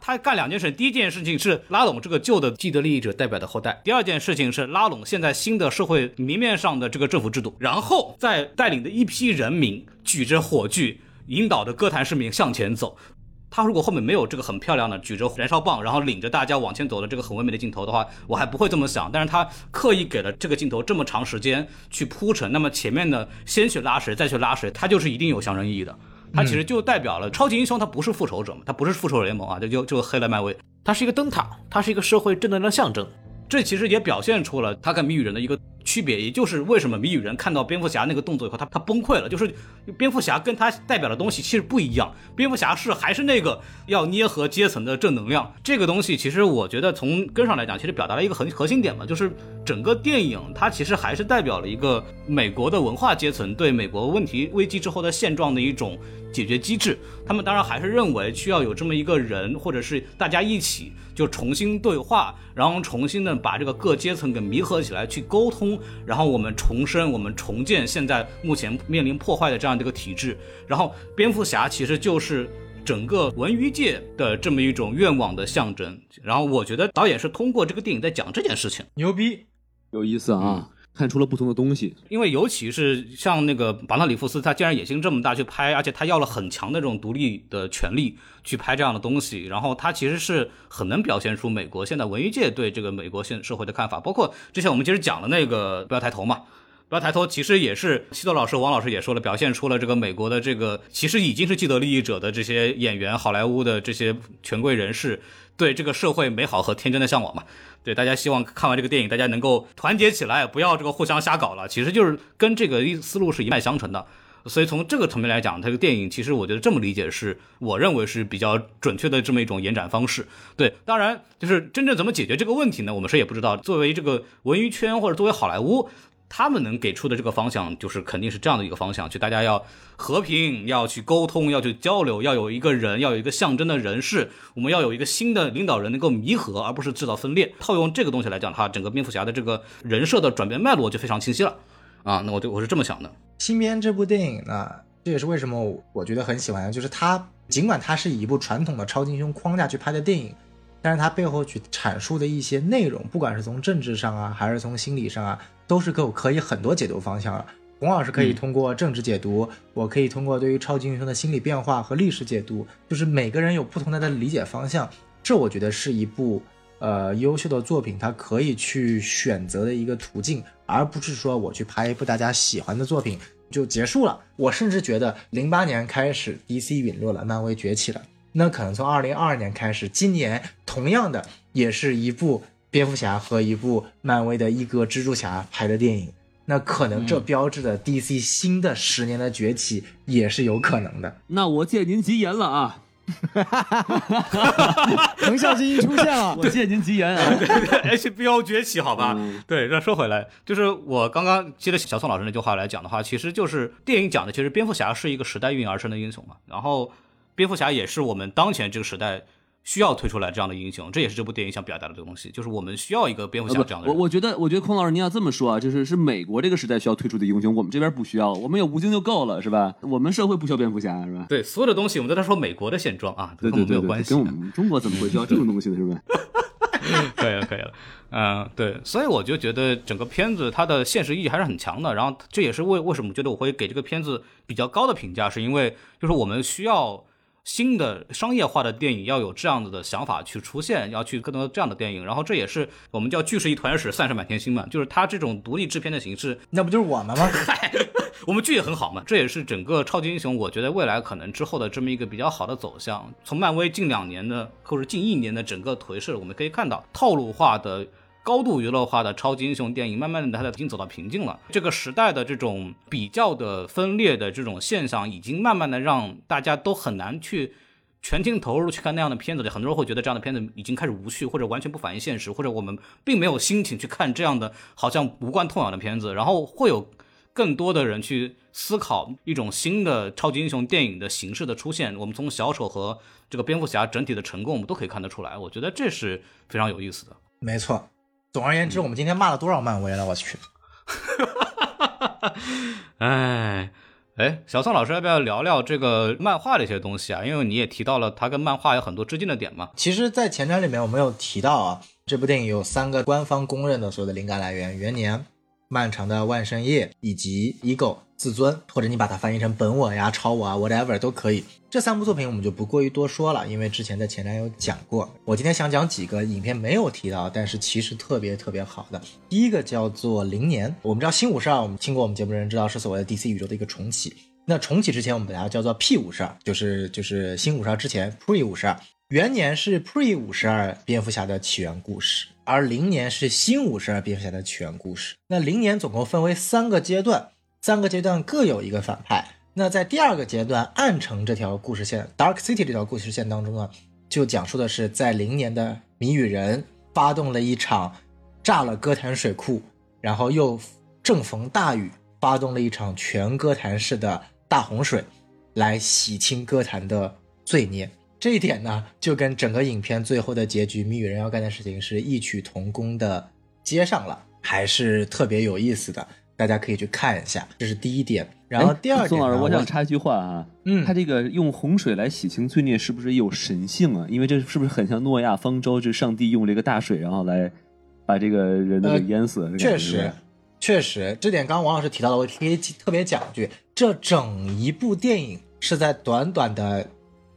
他干两件事，第一件事情是拉拢这个旧的既得利益者代表的后代，第二件事情是拉拢现在新的社会明面上的这个政府制度，然后再带领的一批人民举着火炬，引导着歌坛市民向前走。他如果后面没有这个很漂亮的举着燃烧棒，然后领着大家往前走的这个很唯美的镜头的话，我还不会这么想。但是他刻意给了这个镜头这么长时间去铺陈，那么前面的先去拉谁，再去拉谁，他就是一定有象征意义的。它其实就代表了超级英雄，他不是复仇者嘛，他不是复仇者联盟啊，这就就黑了漫威，它是一个灯塔，它是一个社会正能量象征。这其实也表现出了他跟谜语人的一个区别，也就是为什么谜语人看到蝙蝠侠那个动作以后，他他崩溃了，就是蝙蝠侠跟他代表的东西其实不一样，蝙蝠侠是还是那个要捏合阶层的正能量，这个东西其实我觉得从根上来讲，其实表达了一个很核心点嘛，就是整个电影它其实还是代表了一个美国的文化阶层对美国问题危机之后的现状的一种解决机制，他们当然还是认为需要有这么一个人，或者是大家一起就重新对话，然后重新的把这个各阶层给弥合起来，去沟通，然后我们重生，我们重建现在目前面临破坏的这样的一个体制。然后蝙蝠侠其实就是整个文娱界的这么一种愿望的象征。然后我觉得导演是通过这个电影在讲这件事情。牛逼！有意思啊，看出了不同的东西。因为尤其是像那个巴纳里夫斯，他既然野心这么大去拍，而且他要了很强的这种独立的权利去拍这样的东西，然后他其实是很能表现出美国现在文娱界对这个美国现社会的看法。包括之前我们其实讲了那个不要抬头嘛，不要抬头，其实也是西多老师、王老师也说了，表现出了这个美国的这个其实已经是既得利益者的这些演员、好莱坞的这些权贵人士对这个社会美好和天真的向往嘛。对，大家希望看完这个电影，大家能够团结起来，不要这个互相瞎搞了。其实就是跟这个思路是一脉相承的。所以从这个层面来讲，这个电影其实我觉得这么理解是我认为是比较准确的这么一种延展方式。对，当然就是真正怎么解决这个问题呢？我们谁也不知道。作为这个文娱圈或者作为好莱坞，他们能给出的这个方向，就是肯定是这样的一个方向，就大家要和平，要去沟通，要去交流，要有一个人，要有一个象征的人士，我们要有一个新的领导人能够弥合，而不是制造分裂。套用这个东西来讲的话，整个蝙蝠侠的这个人设的转变脉络就非常清晰了。啊，那我就我是这么想的。新编这部电影呢，这也是为什么我我觉得很喜欢，就是它尽管它是以一部传统的超级英雄框架去拍的电影，但是它背后去阐述的一些内容，不管是从政治上啊，还是从心理上啊，都是够可以很多解读方向了。洪老师可以通过政治解读，我可以通过对于超级英雄的心理变化和历史解读，就是每个人有不同的理解方向。这我觉得是一部呃优秀的作品，它可以去选择的一个途径，而不是说我去拍一部大家喜欢的作品就结束了。我甚至觉得零八年开始 DC 陨落了，漫威崛起了，那可能从二零二二年开始，今年同样的也是一部蝙蝠侠和一部漫威的一哥蜘蛛侠拍的电影。那可能这标志着 DC 新的十年的崛起也是有可能的。那我借您吉言了啊，藤校精英出现了。我借您吉言啊。HBO 崛起，好吧？嗯对，那说回来，就是我刚刚接着小宋老师那句话来讲的话，其实就是电影讲的，其实蝙蝠侠是一个时代孕育而生的英雄嘛。然后，蝙蝠侠也是我们当前这个时代需要推出来这样的英雄，这也是这部电影想表达的这个东西，就是我们需要一个蝙蝠侠这样的人。我我觉得，我觉得孔老师您要这么说啊，就是是美国这个时代需要推出的英雄，我们这边不需要，我们有吴京就够了，是吧？我们社会不需要蝙蝠侠，是吧？对所有的东西，我们都在说美国的现状啊，跟我们没对对对对，有关系。跟我们中国怎么会需要这种东西呢？是吧？可以了，可以了，嗯，对，所以我就觉得整个片子它的现实意义还是很强的。然后这也是为为什么觉得我会给这个片子比较高的评价，是因为就是我们需要新的商业化的电影要有这样子的想法去出现，要去更多这样的电影。然后这也是我们叫聚是一团屎，散是满天星嘛，就是它这种独立制片的形式，那不就是我们吗？嗨我们剧也很好嘛，这也是整个超级英雄，我觉得未来可能之后的这么一个比较好的走向。从漫威近两年的或者近一年的整个颓势，我们可以看到套路化的。高度娱乐化的超级英雄电影，慢慢的它已经走到瓶颈了。这个时代的这种比较的分裂的这种现象，已经慢慢的让大家都很难去全情投入去看那样的片子。很多人会觉得这样的片子已经开始无趣，或者完全不反映现实，或者我们并没有心情去看这样的好像无关痛痒的片子。然后会有更多的人去思考一种新的超级英雄电影的形式的出现。我们从小丑和这个蝙蝠侠整体的成功，我们都可以看得出来。我觉得这是非常有意思的。没错。总而言之，我们今天骂了多少漫威了？我去！哎，哎，小宋老师要不要聊聊这个漫画的一些东西啊？因为你也提到了它跟漫画有很多致敬的点嘛。其实，在前瞻里面我们有提到啊，这部电影有三个官方公认的所有的灵感来源：元年、漫长的万圣夜以及 ego 自尊，或者你把它翻译成本我呀、超我啊，whatever 都可以。这三部作品我们就不过于多说了，因为之前在前瞻有讲过。我今天想讲几个影片没有提到，但是其实特别特别好的。第一个叫做《零年》，我们知道新五十二，我们听过我们节目的人知道是所谓的 DC 宇宙的一个重启。那重启之前，我们把它叫做 P 五十二，就是就是新五十二之前 Pre 五十二。元年是 Pre 五十二蝙蝠侠的起源故事，而零年是新五十二蝙蝠侠的起源故事。那零年总共分为三个阶段，三个阶段各有一个反派。那在第二个阶段，暗城这条故事线 （Dark City） 这条故事线当中呢，就讲述的是在零年的谜语人发动了一场炸了哥谭水库，然后又正逢大雨，发动了一场全哥谭市的大洪水，来洗清哥谭的罪孽。这一点呢，就跟整个影片最后的结局谜语人要干的事情是异曲同工的接上了，还是特别有意思的。大家可以去看一下，这是第一点。然后第二点，宋老师，我想插一句话啊，嗯他这个用洪水来洗清罪孽，是不是有神性啊？因为这是不是很像诺亚方舟？就是上帝用这个大水，然后来把这个人都给淹死确实，确实，这点刚刚王老师提到了，我可以特别讲一句，这整一部电影是在短短的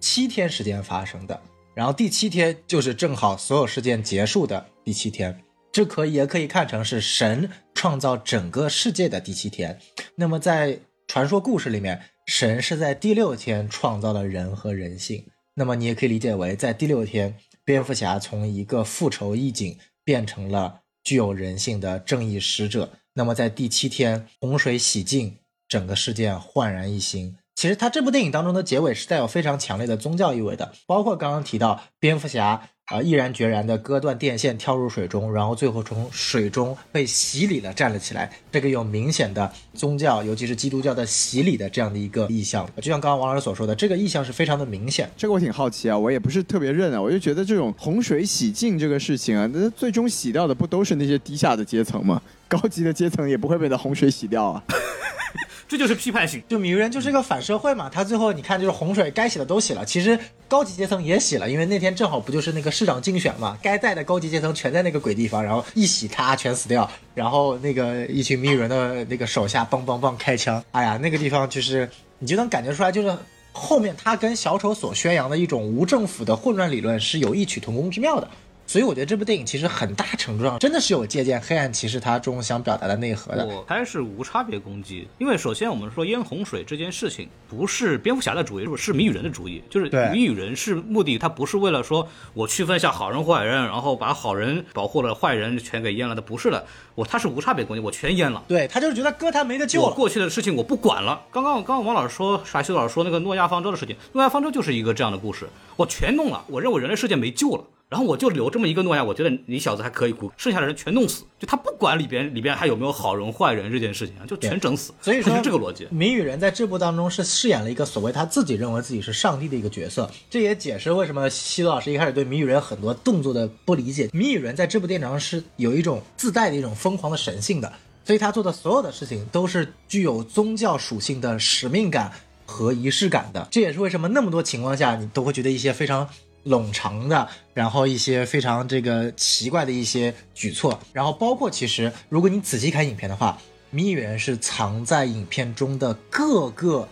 七天时间发生的，然后第七天就是正好所有事件结束的第七天，这可也可以看成是神创造整个世界的第七天。那么在传说故事里面，神是在第六天创造了人和人性。那么你也可以理解为，在第六天，蝙蝠侠从一个复仇义警变成了具有人性的正义使者。那么在第七天，洪水洗净，整个世界焕然一新。其实他这部电影当中的结尾是带有非常强烈的宗教意味的，包括刚刚提到蝙蝠侠啊、毅然决然的割断电线跳入水中，然后最后从水中被洗礼了站了起来，这个有明显的宗教，尤其是基督教的洗礼的这样的一个意象。就像刚刚王老师所说的，这个意象是非常的明显。这个我挺好奇啊，我也不是特别认啊，我就觉得这种洪水洗净这个事情啊，那最终洗掉的不都是那些低下的阶层吗？高级的阶层也不会被那洪水洗掉啊。这就是批判性。就谜语人就是一个反社会嘛，他最后你看就是洪水该洗的都洗了，其实高级阶层也洗了，因为那天正好不就是那个市长竞选嘛，该在的高级阶层全在那个鬼地方，然后一洗他全死掉，然后那个一群谜语人的那个手下梆梆梆开枪，哎呀，那个地方就是你就能感觉出来，就是后面他跟小丑所宣扬的一种无政府的混乱理论是有异曲同工之妙的。所以我觉得这部电影其实很大程度上真的是有借鉴《黑暗骑士》它中想表达的内核的。我还是无差别攻击，因为首先我们说淹洪水这件事情不是蝙蝠侠的主意，是是谜语人的主意。就是谜语人是目的，他不是为了说我区分一下好人坏人，然后把好人保护了，坏人全给淹了的，不是的。我他是无差别攻击，我全淹了。对他就是觉得哥谭没得救了。我过去的事情我不管了。刚刚刚刚王老师说，傻西老师说那个诺亚方舟的事情，诺亚方舟就是一个这样的故事，我全弄了，我认为人类世界没救了。然后我就留这么一个诺亚，我觉得你小子还可以哭，剩下的人全弄死，就他不管里边里边还有没有好人坏人这件事情啊，就全整死。所以说他是这个逻辑。谜语人在这部当中是饰演了一个所谓他自己认为自己是上帝的一个角色，这也解释为什么西多老师一开始对谜语人很多动作的不理解。谜语人在这部电影上是有一种自带的一种疯狂的神性的，所以他做的所有的事情都是具有宗教属性的使命感和仪式感的。这也是为什么那么多情况下你都会觉得一些非常。冗长的，然后一些非常这个奇怪的一些举措，然后包括其实如果你仔细看影片的话，谜语人是藏在影片中的各个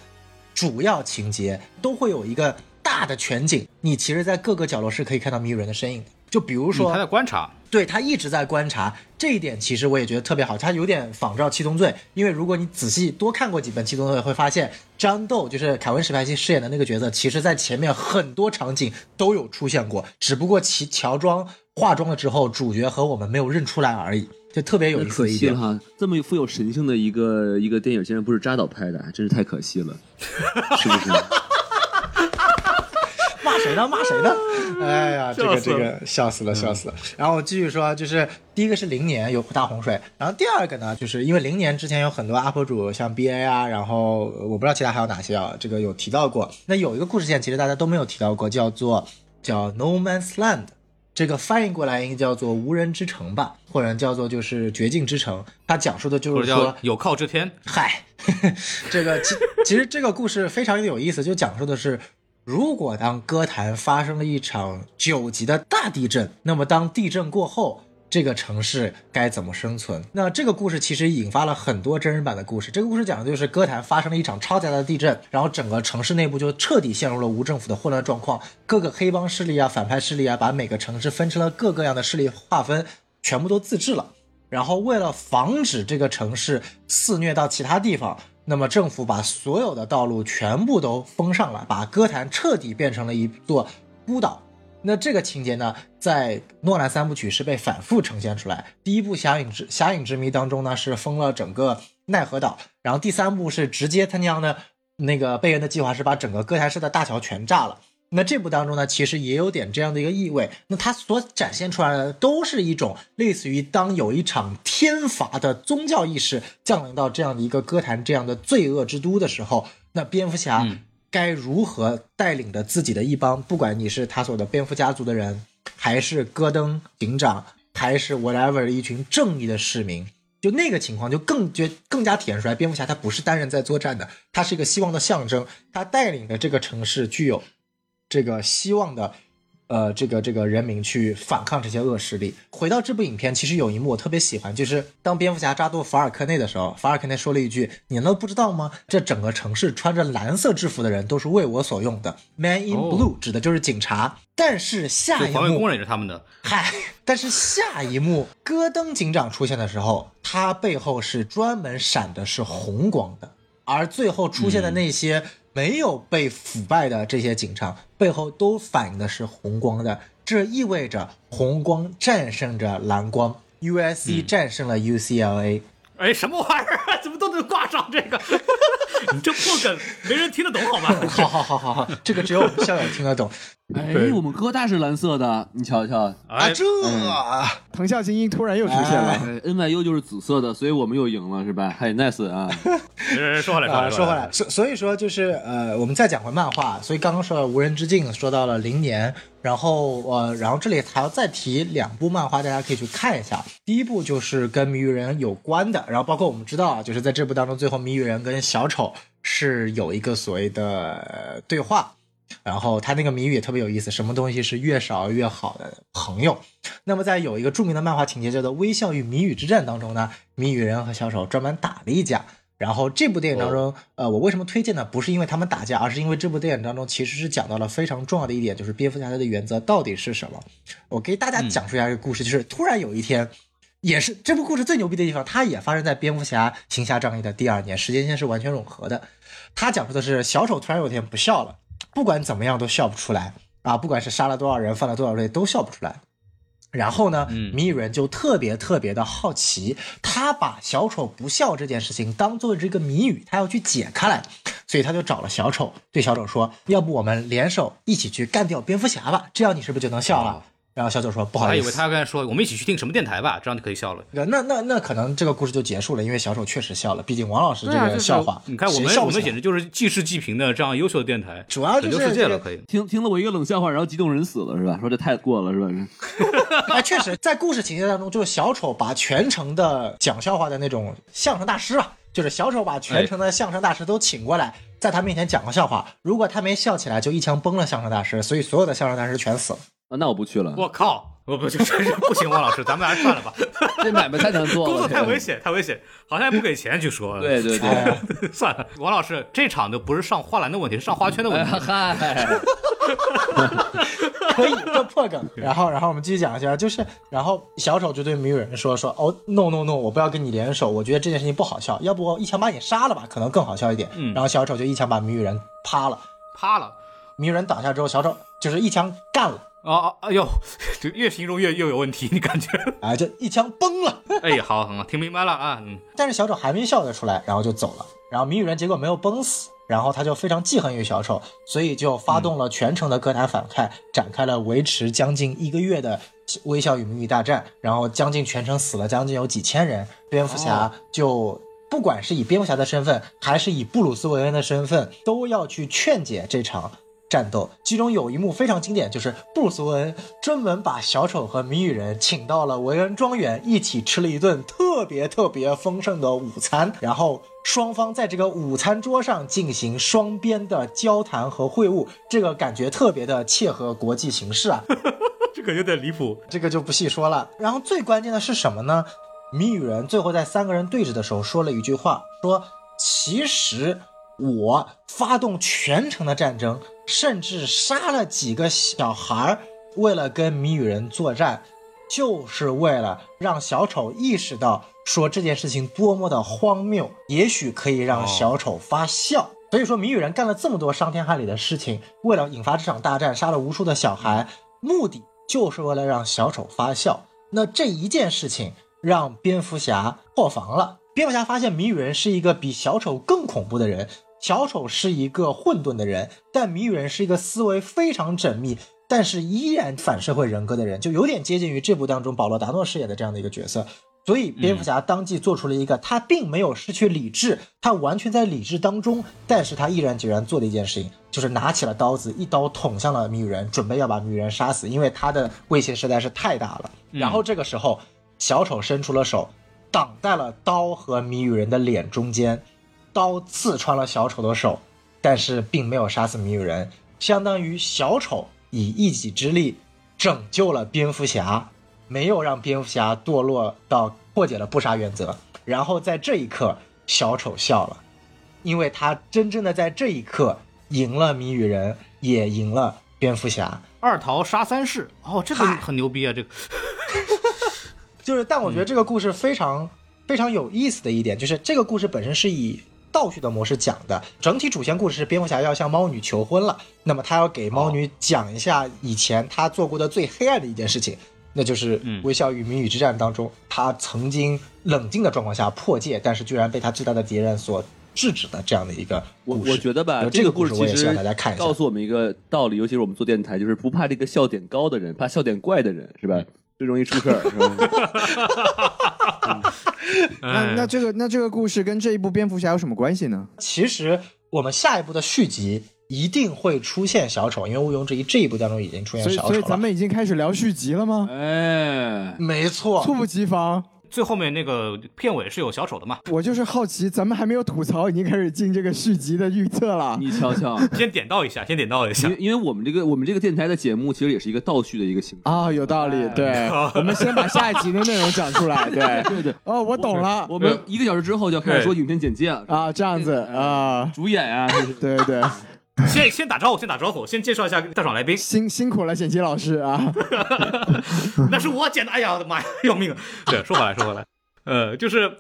主要情节都会有一个大的全景，你其实，在各个角落是可以看到谜语人的身影的。就比如说，他在观察，对他一直在观察这一点，其实我也觉得特别好。他有点仿照《七宗罪》，因为如果你仔细多看过几本《七宗罪》，会发现张豆就是凯文·史派西饰演的那个角色，其实在前面很多场景都有出现过，只不过其乔装化妆了之后，主角和我们没有认出来而已，就特别有意思一点。惜了哈，这么富有神性的一个一个电影，竟然不是扎导拍的，真是太可惜了，是不是？骂谁呢？骂谁呢？哎呀，这个这个笑死了，笑死了。然后我继续说，就是第一个是零年有大洪水，然后第二个呢，就是因为零年之前有很多 UP 主，像 BA 啊，然后呃我不知道其他还有哪些啊，这个有提到过。那有一个故事线其实大家都没有提到过，叫做叫 No Man's Land。这个翻译过来应该叫做无人之城吧，或者叫做就是绝境之城。它讲述的就是说叫，有靠之天。嗨，这个其其实这个故事非常有意思，就讲述的是，如果当歌坛发生了一场九级的大地震，那么当地震过后，这个城市该怎么生存？那这个故事其实引发了很多真人版的故事。这个故事讲的就是歌坛发生了一场超级大的地震，然后整个城市内部就彻底陷入了无政府的混乱状况，各个黑帮势力啊、反派势力啊，把每个城市分成了各个样的势力划分，全部都自治了。然后为了防止这个城市肆虐到其他地方，那么政府把所有的道路全部都封上了，把歌坛彻底变成了一座孤岛。那这个情节呢，在诺兰三部曲是被反复呈现出来。第一部《侠影之侠影之谜》当中呢，是封了整个奈何岛，然后第三部是直接他娘的，那个贝恩的计划是把整个哥谭市的大桥全炸了。那这部当中呢，其实也有点这样的一个意味。那它所展现出来的都是一种类似于当有一场天罚的宗教意识降临到这样的一个歌坛这样的罪恶之都的时候，那蝙蝠侠该如何带领着自己的一帮，不管你是他所的蝙蝠家族的人，还是戈登警长，还是 whatever 一群正义的市民。就那个情况，就更觉更加体现出来，蝙蝠侠他不是单人在作战的，他是一个希望的象征，他带领的这个城市具有这个希望的，呃，这个这个人民去反抗这些恶势力。回到这部影片，其实有一幕我特别喜欢，就是当蝙蝠侠抓住法尔科内的时候，法尔科内说了一句：“你难道不知道吗？这整个城市穿着蓝色制服的人都是为我所用的。”Man in 哦 blue 指的就是警察。但是下一幕就环卫工人也是他们的。嗨，但是下一幕戈登警长出现的时候，他背后是专门闪的是红光的，而最后出现的那些没有被腐败的这些警察、背后都反映的是红光的，这意味着红光战胜着蓝光，USC 战胜了 UCLA。哎，什么玩意儿？怎么都能挂上这个？你这破梗没人听得懂好吗？好 好好好好，这个只有我们校友听得懂哎，我们哥大是蓝色的，你瞧瞧。啊！哎，这啊藤校精英突然又出现了。哎，NYU 就是紫色的，所以我们又赢了，是吧？嘿，nice 啊！哎说回来，啊，说回来，说回来，所所以说就是呃，我们再讲回漫画，所以刚刚说到《无人之境》，说到了零年，然后呃，然后这里还要再提两部漫画，大家可以去看一下。第一部就是跟谜语人有关的，然后包括我们知道啊，就是在这部当中，最后谜语人跟小丑是有一个所谓的呃对话。然后他那个谜语也特别有意思，什么东西是越少越好的朋友？那么在有一个著名的漫画情节叫做《微笑与谜语之战》当中呢，谜语人和小丑专门打了一架。然后这部电影当中，呃，我为什么推荐呢？不是因为他们打架，而是因为这部电影当中其实是讲到了非常重要的一点，就是蝙蝠侠他的原则到底是什么。我给大家讲述一下这个故事，就是突然有一天，也是这部故事最牛逼的地方，它也发生在蝙蝠侠行侠仗义的第二年，时间线是完全吻合的。它讲述的是小丑突然有一天不笑了，不管怎么样都笑不出来啊，不管是杀了多少人，犯了多少罪都笑不出来。然后呢，嗯谜语人就特别特别的好奇，他把小丑不笑这件事情当做这个谜语，他要去解开来，所以他就找了小丑，对小丑说：“要不我们联手一起去干掉蝙蝠侠吧？这样你是不是就能笑了？”哦然后小丑说：“不好意思。”我还以为他刚才说我们一起去听什么电台吧，这样就可以笑了。那那那那可能这个故事就结束了，因为小丑确实笑了，毕竟王老师这对啊，就是个笑话，你看我们我们简直就是济世济贫的这样优秀的电台，主要就拯救世界了，可以。听听了我一个冷笑话，然后激动人死了，是吧？说这太过了，是吧？哎，确实，在故事情节当中，就是小丑把全程的讲笑话的那种相声大师吧，就是小丑把全城的相声大师都请过来，在他面前讲个笑话，如果他没笑起来，就一枪崩了相声大师，所以所有的相声大师全死了。啊，那我不去了，我靠！我不，真是不行，王老师，咱们还是算了吧。这买卖太难做了，工作太危险，太危险，好像也不给钱，据说。对对对，哎算了，王老师，这场的不是上花篮的问题，是上花圈的问哎题。嗨，可以，这破梗。然后，然后我们继续讲一下，就是，然后小丑就对谜语人说说，哦，no no no，我不要跟你联手，我觉得这件事情不好笑，要不我一枪把你杀了吧，可能更好笑一点。嗯然后小丑就一枪把谜语人趴了，趴了。谜语人倒下之后，小丑就是一枪干了，哦哦，哎呦，这越形容越越有问题，你感觉？哎，就一枪崩了。哎，好，好，听明白了啊，嗯，但是小丑还没笑得出来，然后就走了。然后谜语人结果没有崩死，然后他就非常记恨于小丑，所以就发动了全城的歌坛反派，展开了维持将近一个月的微笑与谜语大战。然后将近全城死了将近有几千人，蝙蝠侠就。不管是以蝙蝠侠的身份，还是以布鲁斯韦恩的身份，都要去劝解这场战斗，其中有一幕非常经典，就是布鲁斯·恩专门把小丑和谜语人请到了维恩庄园，一起吃了一顿特别特别丰盛的午餐，然后双方在这个午餐桌上进行双边的交谈和会晤，这个感觉特别的切合国际形势啊。这个有点离谱。这个就不细说了。然后最关键的是什么呢？谜语人最后在三个人对峙的时候说了一句话，说其实我发动全城的战争，甚至杀了几个小孩儿，为了跟谜语人作战，就是为了让小丑意识到说这件事情多么的荒谬，也许可以让小丑发笑。所以说，谜语人干了这么多伤天害理的事情，为了引发这场大战，杀了无数的小孩，目的就是为了让小丑发笑。那这一件事情让蝙蝠侠破防了。蝙蝠侠发现谜语人是一个比小丑更恐怖的人，小丑是一个混沌的人，但谜语人是一个思维非常缜密，但是依然反社会人格的人，就有点接近于这部当中保罗达诺饰演的这样的一个角色。所以蝙蝠侠当即做出了一个他并没有失去理智，他完全在理智当中，但是他毅然决然做的一件事情，就是拿起了刀子，一刀捅向了谜语人，准备要把谜语人杀死，因为他的威胁实在是太大了。然后这个时候，小丑伸出了手，挡在了刀和谜语人的脸中间，刀刺穿了小丑的手，但是并没有杀死谜语人，相当于小丑以一己之力拯救了蝙蝠侠，没有让蝙蝠侠堕落到破解了不杀原则。然后在这一刻，小丑笑了，因为他真正的在这一刻赢了谜语人，也赢了蝙蝠侠。二桃杀三世，哦，这个嗨很牛逼啊！这个 就是，但我觉得这个故事非常、非常有意思的一点，就是这个故事本身是以倒叙的模式讲的。整体主线故事是蝙蝠侠要向猫女求婚了，那么他要给猫女讲一下以前他做过的最黑暗的一件事情，那就是嗯微笑与谜语之战当中，他曾经冷静的状况下破戒，但是居然被他最大的敌人所制止的这样的一个我故事。我觉得吧，这个故事其实故事我也希望大家看一下告诉我们一个道理，尤其是我们做电台，就是不怕这个笑点高的人，怕笑点怪的人，是吧？最容易出事儿，是吧？那那这个那这个故事跟这一部蝙蝠侠有什么关系呢？其实我们下一部的续集一定会出现小丑，因为毋庸置疑这一部当中已经出现小丑了。所以咱们已经开始聊续集了吗？哎，没错，猝不及防，最后面那个片尾是有小丑的嘛？我就是好奇，咱们还没有吐槽，已经开始进这个续集的预测了。你瞧瞧，先点到一下，先点到一下。因为。因为我们这个我们这个电台的节目其实也是一个倒叙的一个形式。啊，有道理，对，我们先把下一集的内容讲出来，对，对对，哦，我懂了，我们一个小时之后就要开始说影片简介了，啊，这样子啊，主演啊，这是。对对，先先打招呼，先打招呼，先介绍一下大爽来宾。辛辛苦了，剪辑老师啊，那是我剪的，哎呀，我的妈呀，要命了！对，说回来，说回来，呃，就是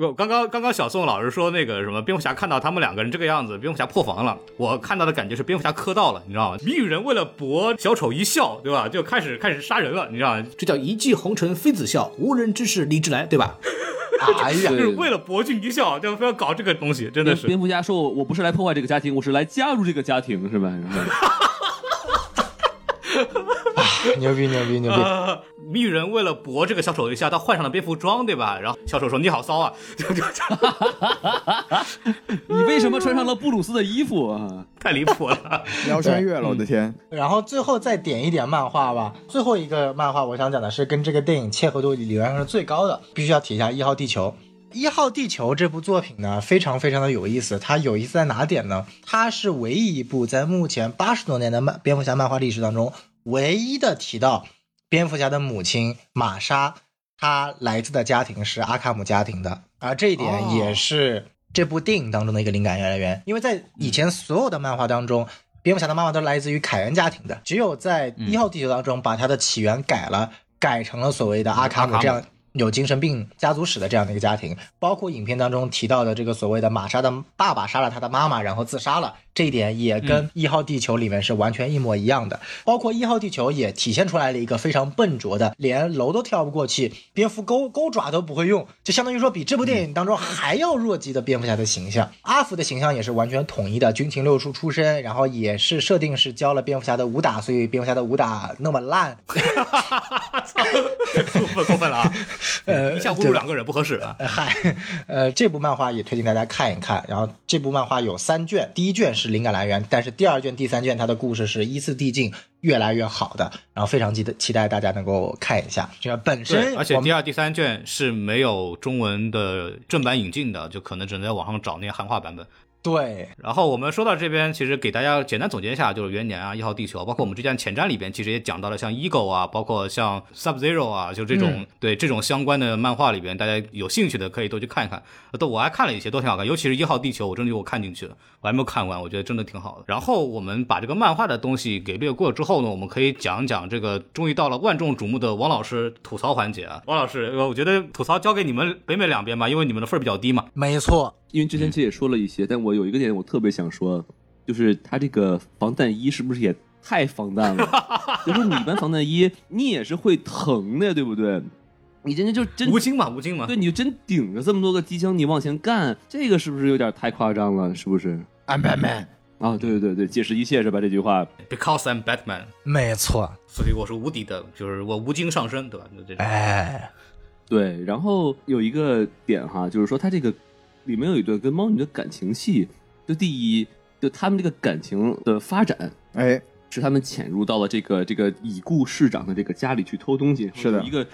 我刚刚刚刚小宋老师说那个什么蝙蝠侠看到他们两个人这个样子，蝙蝠侠破防了。我看到的感觉是蝙蝠侠磕到了，你知道吗？谜语人为了博小丑一笑，对吧？就开始开始杀人了，你知道吗？这叫一骑红尘妃子笑，无人知是荔枝来，对吧？哎呀，就是为了博君一笑，就非要搞这个东西，真的是。蝙蝠侠说我我不是来破坏这个家庭，我是来加入这个家庭，是吧？牛逼牛逼牛逼！呃，谜语人为了博这个小丑一下，他换上了蝙蝠装，对吧？然后小丑说：“你好骚啊！”就就 你为什么穿上了布鲁斯的衣服啊？太离谱了。聊穿越了，我的天，然后最后再点一点漫画吧。最后一个漫画我想讲的是跟这个电影切合度理论上是最高的，必须要提一下《一号地球》。《一号地球》这部作品呢，非常非常的有意思。它有意思在哪点呢？它是唯一一部在目前八十多年的漫蝙蝠侠漫画历史当中，唯一的提到蝙蝠侠的母亲玛莎，她来自的家庭是阿卡姆家庭的，而这一点也是这部电影当中的一个灵感来源。因为在以前所有的漫画当中，蝙蝠侠的妈妈都来自于凯恩家庭的，只有在一号地球当中把它的起源改了，改成了所谓的阿卡姆这样。有精神病家族史的这样的一个家庭，包括影片当中提到的这个所谓的玛莎的爸爸杀了他的妈妈，然后自杀了，这一点也跟一号地球里面是完全一模一样的。包括一号地球也体现出来了一个非常笨拙的，连楼都跳不过去，蝙蝠钩钩爪都不会用，就相当于说比这部电影当中还要弱鸡的蝙蝠侠的形象。阿福的形象也是完全统一的，军情六处出身，然后也是设定是教了蝙蝠侠的武打，所以蝙蝠侠的武打那么烂。过分过分了啊！呃一下侮辱两个人不合适啊！呃嗨，呃，这部漫画也推荐大家看一看。然后这部漫画有三卷，第一卷是灵感来源，但是第二卷、第三卷它的故事是依次递进，越来越好的，然后非常期待期待大家能够看一下。这个本身，而且我们第二、第三卷是没有中文的正版引进的，就可能只能在网上找那些汉化版本。对然后我们说到这边，其实给大家简单总结一下，就是元年啊、一号地球，包括我们之前前瞻里边，其实也讲到了像 Ego 啊，包括像 Sub Zero 啊，就这种、对这种相关的漫画里边，大家有兴趣的可以都去看一看。都我还看了一些，都挺好看，尤其是一号地球，我真的给我看进去了，我还没有看完，我觉得真的挺好的。然后我们把这个漫画的东西给略过之后呢，我们可以讲讲这个终于到了万众瞩目的王老师吐槽环节啊。王老师，呃我觉得吐槽交给你们北美两边吧，因为你们的分儿比较低嘛。没错，因为之前其实也说了一些，但我有一个点我特别想说，就是他这个防弹衣是不是也太防弹了？就说你一般防弹衣，你也是会疼的，对不对？你真的就真吴京嘛，吴京嘛，对，你就真顶着这么多个机枪，你往前干，这个是不是有点太夸张了？是不是？I'm Batman，啊，对对对对，解释一切是吧？这句话，Because I'm Batman，没错，所以我是无敌的，就是我无精上身，对吧？就这种。哎，对。然后有一个点哈，就是说他这个里面有一段跟猫女的感情戏，就第一，就他们这个感情的发展，哎，是他们潜入到了这个这个已故市长的这个家里去偷东西，是的一个，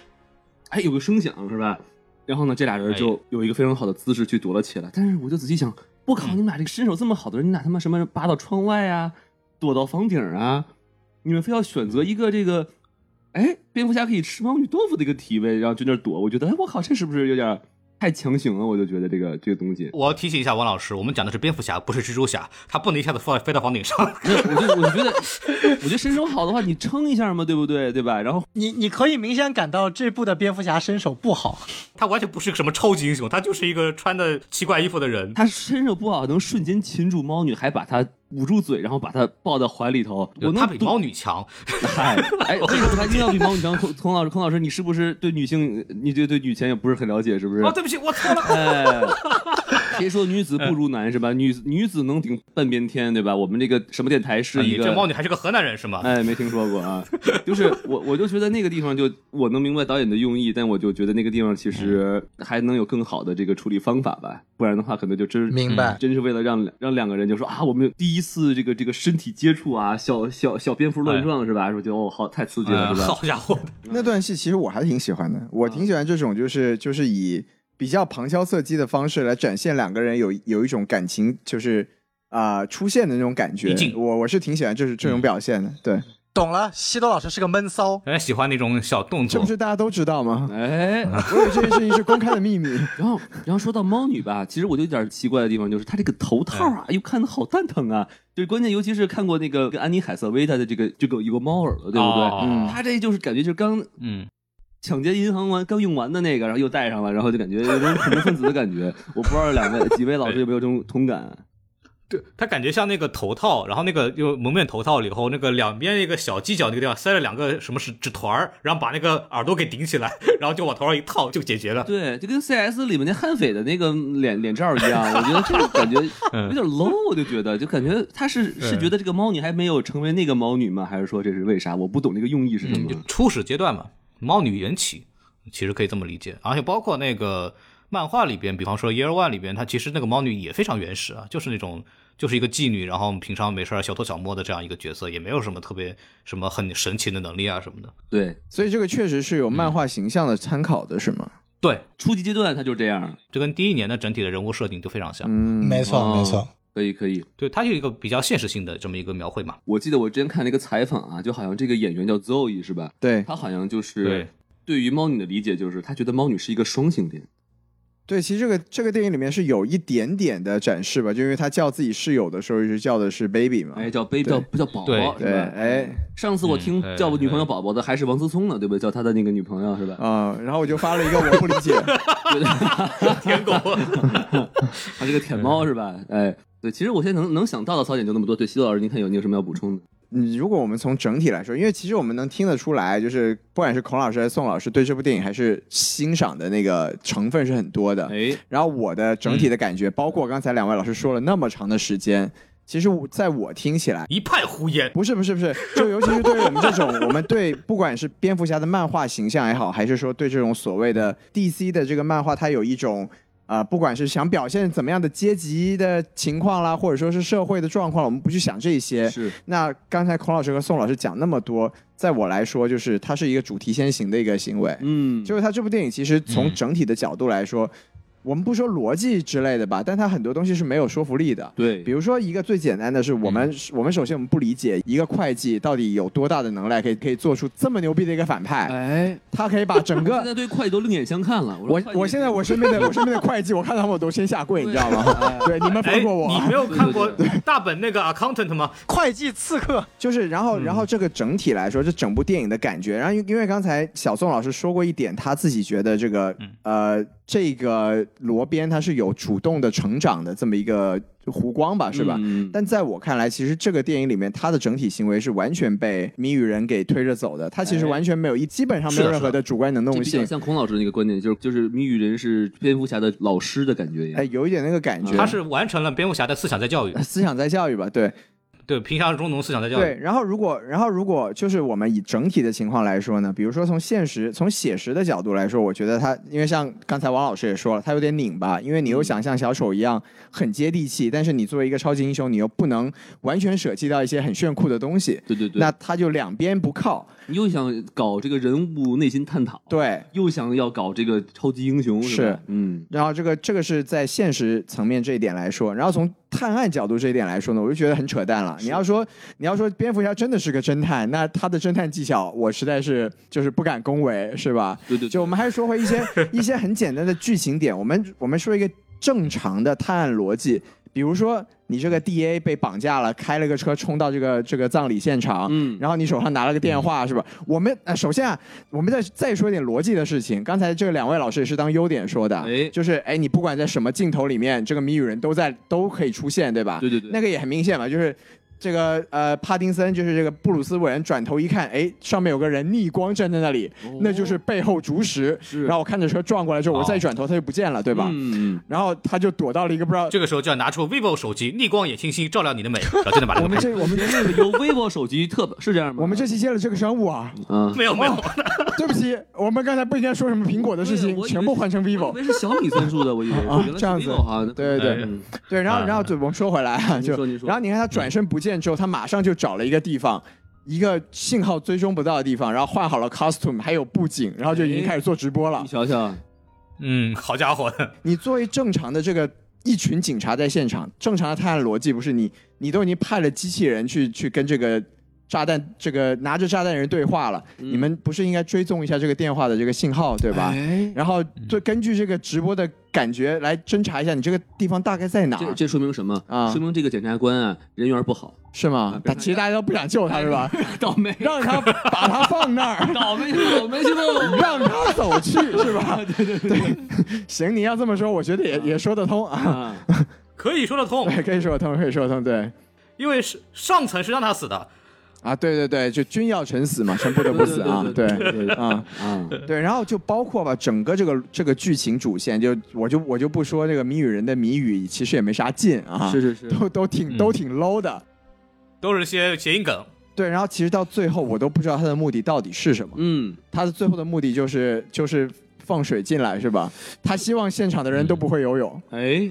哎，有个声响是吧？然后呢，这俩人就有一个非常好的姿势去躲了起来。但是我就仔细想，我靠，你们俩这个身手这么好的人，你俩他妈什么扒到窗外啊，躲到房顶啊？你们非要选择一个这个，哎，蝙蝠侠可以吃猫女豆腐的一个体位，然后就那儿躲？我觉得，哎，我靠，这是不是有点太强行了？我就觉得这个这个东西，我要提醒一下王老师，我们讲的是蝙蝠侠，不是蜘蛛侠，他不能一下子飞飞到房顶上。我就我就觉得，我觉得身手好的话，你撑一下嘛，对不对？对吧？然后你你可以明显感到这部的蝙蝠侠身手不好，他完全不是个什么超级英雄，他就是一个穿的奇怪衣服的人。他身手不好，能瞬间擒住猫女，还把她捂住嘴，然后把她抱到怀里头。我能他比猫女强，嗨，哎，这个还一定要比猫女强。孔孔老师，孔老师，你是不是对女性，你对对女权也不是很了解，是不是？哦，对不起，我错了。哎，谁说女子不如男是吧？女女子能顶半边天，对吧？我们这个什么电台是一个你这猫女还是个河南人是吗？哎，没听说过啊。就是我，我就觉得那个地方就我能明白导演的用意，但我就觉得那个地方其实还能有更好的这个处理方法吧，不然的话可能就真明白真是为了让让两个人就说啊，我们第一次这个这个身体接触啊，小小小蝙蝠乱撞是吧？说觉得哦好太刺激了哎是吧？好家伙，那段戏其实我还挺喜欢的，我挺喜欢这种就是就是以比较旁敲侧击的方式来展现两个人有有一种感情，就是啊、出现的那种感觉。我我是挺喜欢就是这种表现的，对，懂了，西多老师是个闷骚，人家喜欢那种小动作这不。是大家都知道吗？哎，我以为这件事情是公开的秘密。然后，然后说到猫女吧，其实我就有点奇怪的地方，就是她这个头套啊，哎呦看的好蛋疼啊！就是关键，尤其是看过那个跟安妮海瑟薇她的这个这个有个猫耳朵，对不对？哦嗯她这就是感觉就是刚嗯，抢劫银行完刚用完的那个，然后又戴上了，然后就感觉有种恐怖分子的感觉。我不知道两位几位老师有没有这种同感？对他感觉像那个头套，然后那个就蒙面头套里头那个两边那个小犄角那个地方塞了两个什么是纸团儿，然后把那个耳朵给顶起来，然后就往头上一套就解决了。对，就跟 CS 里面那悍匪的那个脸脸罩一样，我觉得这个感觉有点 low，我就觉得，就感觉他是 是觉得这个猫女还没有成为那个猫女吗？还是说这是为啥？我不懂这个用意是什么。就初始阶段嘛，猫女缘起，其实可以这么理解。而且包括那个漫画里边，比方说 Year One 里边，它其实那个猫女也非常原始啊，就是那种就是一个妓女，然后平常没事儿小偷小摸的这样一个角色，也没有什么特别什么很神奇的能力啊什么的。对，所以这个确实是有漫画形象的参考的，是吗？对，初级阶段他就这样，这跟第一年的整体的人物设定就非常像。嗯，没错哦没错，可以可以。对，他有一个比较现实性的这么一个描绘嘛。我记得我之前看了一个采访啊，就好像这个演员叫 Zoe 是吧？对他好像就是对对于猫女的理解就是，他觉得猫女是一个双性恋。对，其实这个这个电影里面是有一点点的展示吧，就因为他叫自己室友的时候，是叫的是 baby 嘛。哎，叫 baby 叫不叫宝宝对，吧？哎上次我听嗯叫我女朋友哎宝宝的还是王思聪呢，对不对？叫他的那个女朋友是吧？啊、然后我就发了一个我不理解，舔狗，他是个舔猫是吧？哎，对，其实我现在能能想到的槽点就那么多。对，西多老师，您看有你有什么要补充的？嗯，如果我们从整体来说，因为其实我们能听得出来，就是不管是孔老师还是宋老师对这部电影还是欣赏的那个成分是很多的。哎，然后我的整体的感觉，包括刚才两位老师说了那么长的时间，其实我在我听起来。一派胡言。不是不是不是，就尤其是对于我们这种，我们对不管是蝙蝠侠的漫画形象也好，还是说对这种所谓的 DC 的这个漫画，它有一种呃，不管是想表现怎么样的阶级的情况啦，或者说是社会的状况，我们不去想这些。是那刚才孔老师和宋老师讲那么多，在我来说，就是它是一个主题先行的一个行为。嗯，就是它这部电影其实从整体的角度来说，我们不说逻辑之类的吧，但它很多东西是没有说服力的。对，比如说一个最简单的是，我们、我们首先我们不理解一个会计到底有多大的能耐，可以可以做出这么牛逼的一个反派，哎，他可以把整个 现个在对会计都另眼相看了。我我现在我身边的我身边的会计，我看到他们我都先下跪，你知道吗？对，你们哎，放过我。你没有看过大本那个 accountant 吗？会计刺客，就是，然后，然后这个整体来说，这整部电影的感觉，然后因因为刚才小宋老师说过一点，他自己觉得这个，呃，这个罗宾他是有主动的成长的这么一个弧光吧，是吧？嗯但在我看来，其实这个电影里面，他的整体行为是完全被谜语人给推着走的，他其实哎完全没有一，基本上没有任何的主观能动性，比较像孔老师那个观点，就是就是谜语人是蝙蝠侠的老师的感觉一样。哎，有一点那个感觉。他是完成了蝙蝠侠的思想在教育，思想在教育吧，对，对，平常中农思想在教育。对，然后如果，然后如果就是我们以整体的情况来说呢，比如说从现实、从写实的角度来说，我觉得他，因为像刚才王老师也说了，他有点拧巴，因为你又想像小丑一样很接地气，但是你作为一个超级英雄，你又不能完全舍弃掉一些很炫酷的东西，对对对，那他就两边不靠。你又想搞这个人物内心探讨，对，又想要搞这个超级英雄，是吧？嗯，然后这个这个是在现实层面这一点来说，然后从探案角度这一点来说呢，我就觉得很扯淡了。你要说你要说蝙蝠侠真的是个侦探，那他的侦探技巧我实在是就是不敢恭维，是吧？对对，对就我们还是说回一些 一些很简单的剧情点，我们我们说一个正常的探案逻辑，比如说你这个 D A 被绑架了，开了个车冲到这个这个葬礼现场，嗯然后你手上拿了个电话，是吧？我们呃，首先啊，我们再再说一点逻辑的事情。刚才这两位老师也是当优点说的，哎就是哎，你不管在什么镜头里面，这个谜语人都在都可以出现，对吧？对对对那个也很明显嘛，就是。这个呃，帕丁森就是这个布鲁斯韦恩转头一看，哎，上面有个人逆光站在那里，那就是背后主使。哦是然后我看着车撞过来之后，我哦再一转头，他就不见了，对吧？嗯，然后他就躲到了一个不知道。这个时候就要拿出 vivo 手机，逆光也清晰，照亮你的美，然后真的把这。我们这我们那个有 vivo 手机特是这样吗？我们这期接了这个商务啊，嗯，没有没有，对不起，我们刚才不应该说什么苹果的事情，我全部换成 vivo。为是小米参数的，我以为啊这样子哈，对对对嗯对，然后啊然后对，我们说回来啊，就然后你看他转身不见之后，他马上就找了一个地方。一个信号追踪不到的地方，然后换好了 costume，还有布景，然后就已经开始做直播了你。想想，嗯，好家伙，你作为正常的这个一群警察在现场，正常的探案逻辑不是你，你都已经派了机器人去去跟这个炸弹这个拿着炸弹人对话了，嗯你们不是应该追踪一下这个电话的这个信号对吧？哎，然后就根据这个直播的感觉来侦查一下你这个地方大概在哪，这这说明什么？啊说明这个检察官啊人缘不好，是吗啊？其实大家都不想救他是吧？倒霉，让他把他放那儿。倒霉倒霉去吧。让他走去是吧？对对对，行，你要这么说，我觉得也也说得通啊，啊，可以说得通，对，可以说得通，可以说得通，对。因为是上层是让他死的，啊，对对对，就君要臣死嘛，臣不得不死啊，对啊，啊，对，然后就包括吧，整个这个这个剧情主线，就我就我就不说这个谜语人的谜语，其实也没啥劲啊，是是是，都都挺都挺 low 的，都是些谐音梗。对，然后其实到最后我都不知道他的目的到底是什么，嗯，他的最后的目的就是就是放水进来是吧？他希望现场的人都不会游泳，哎，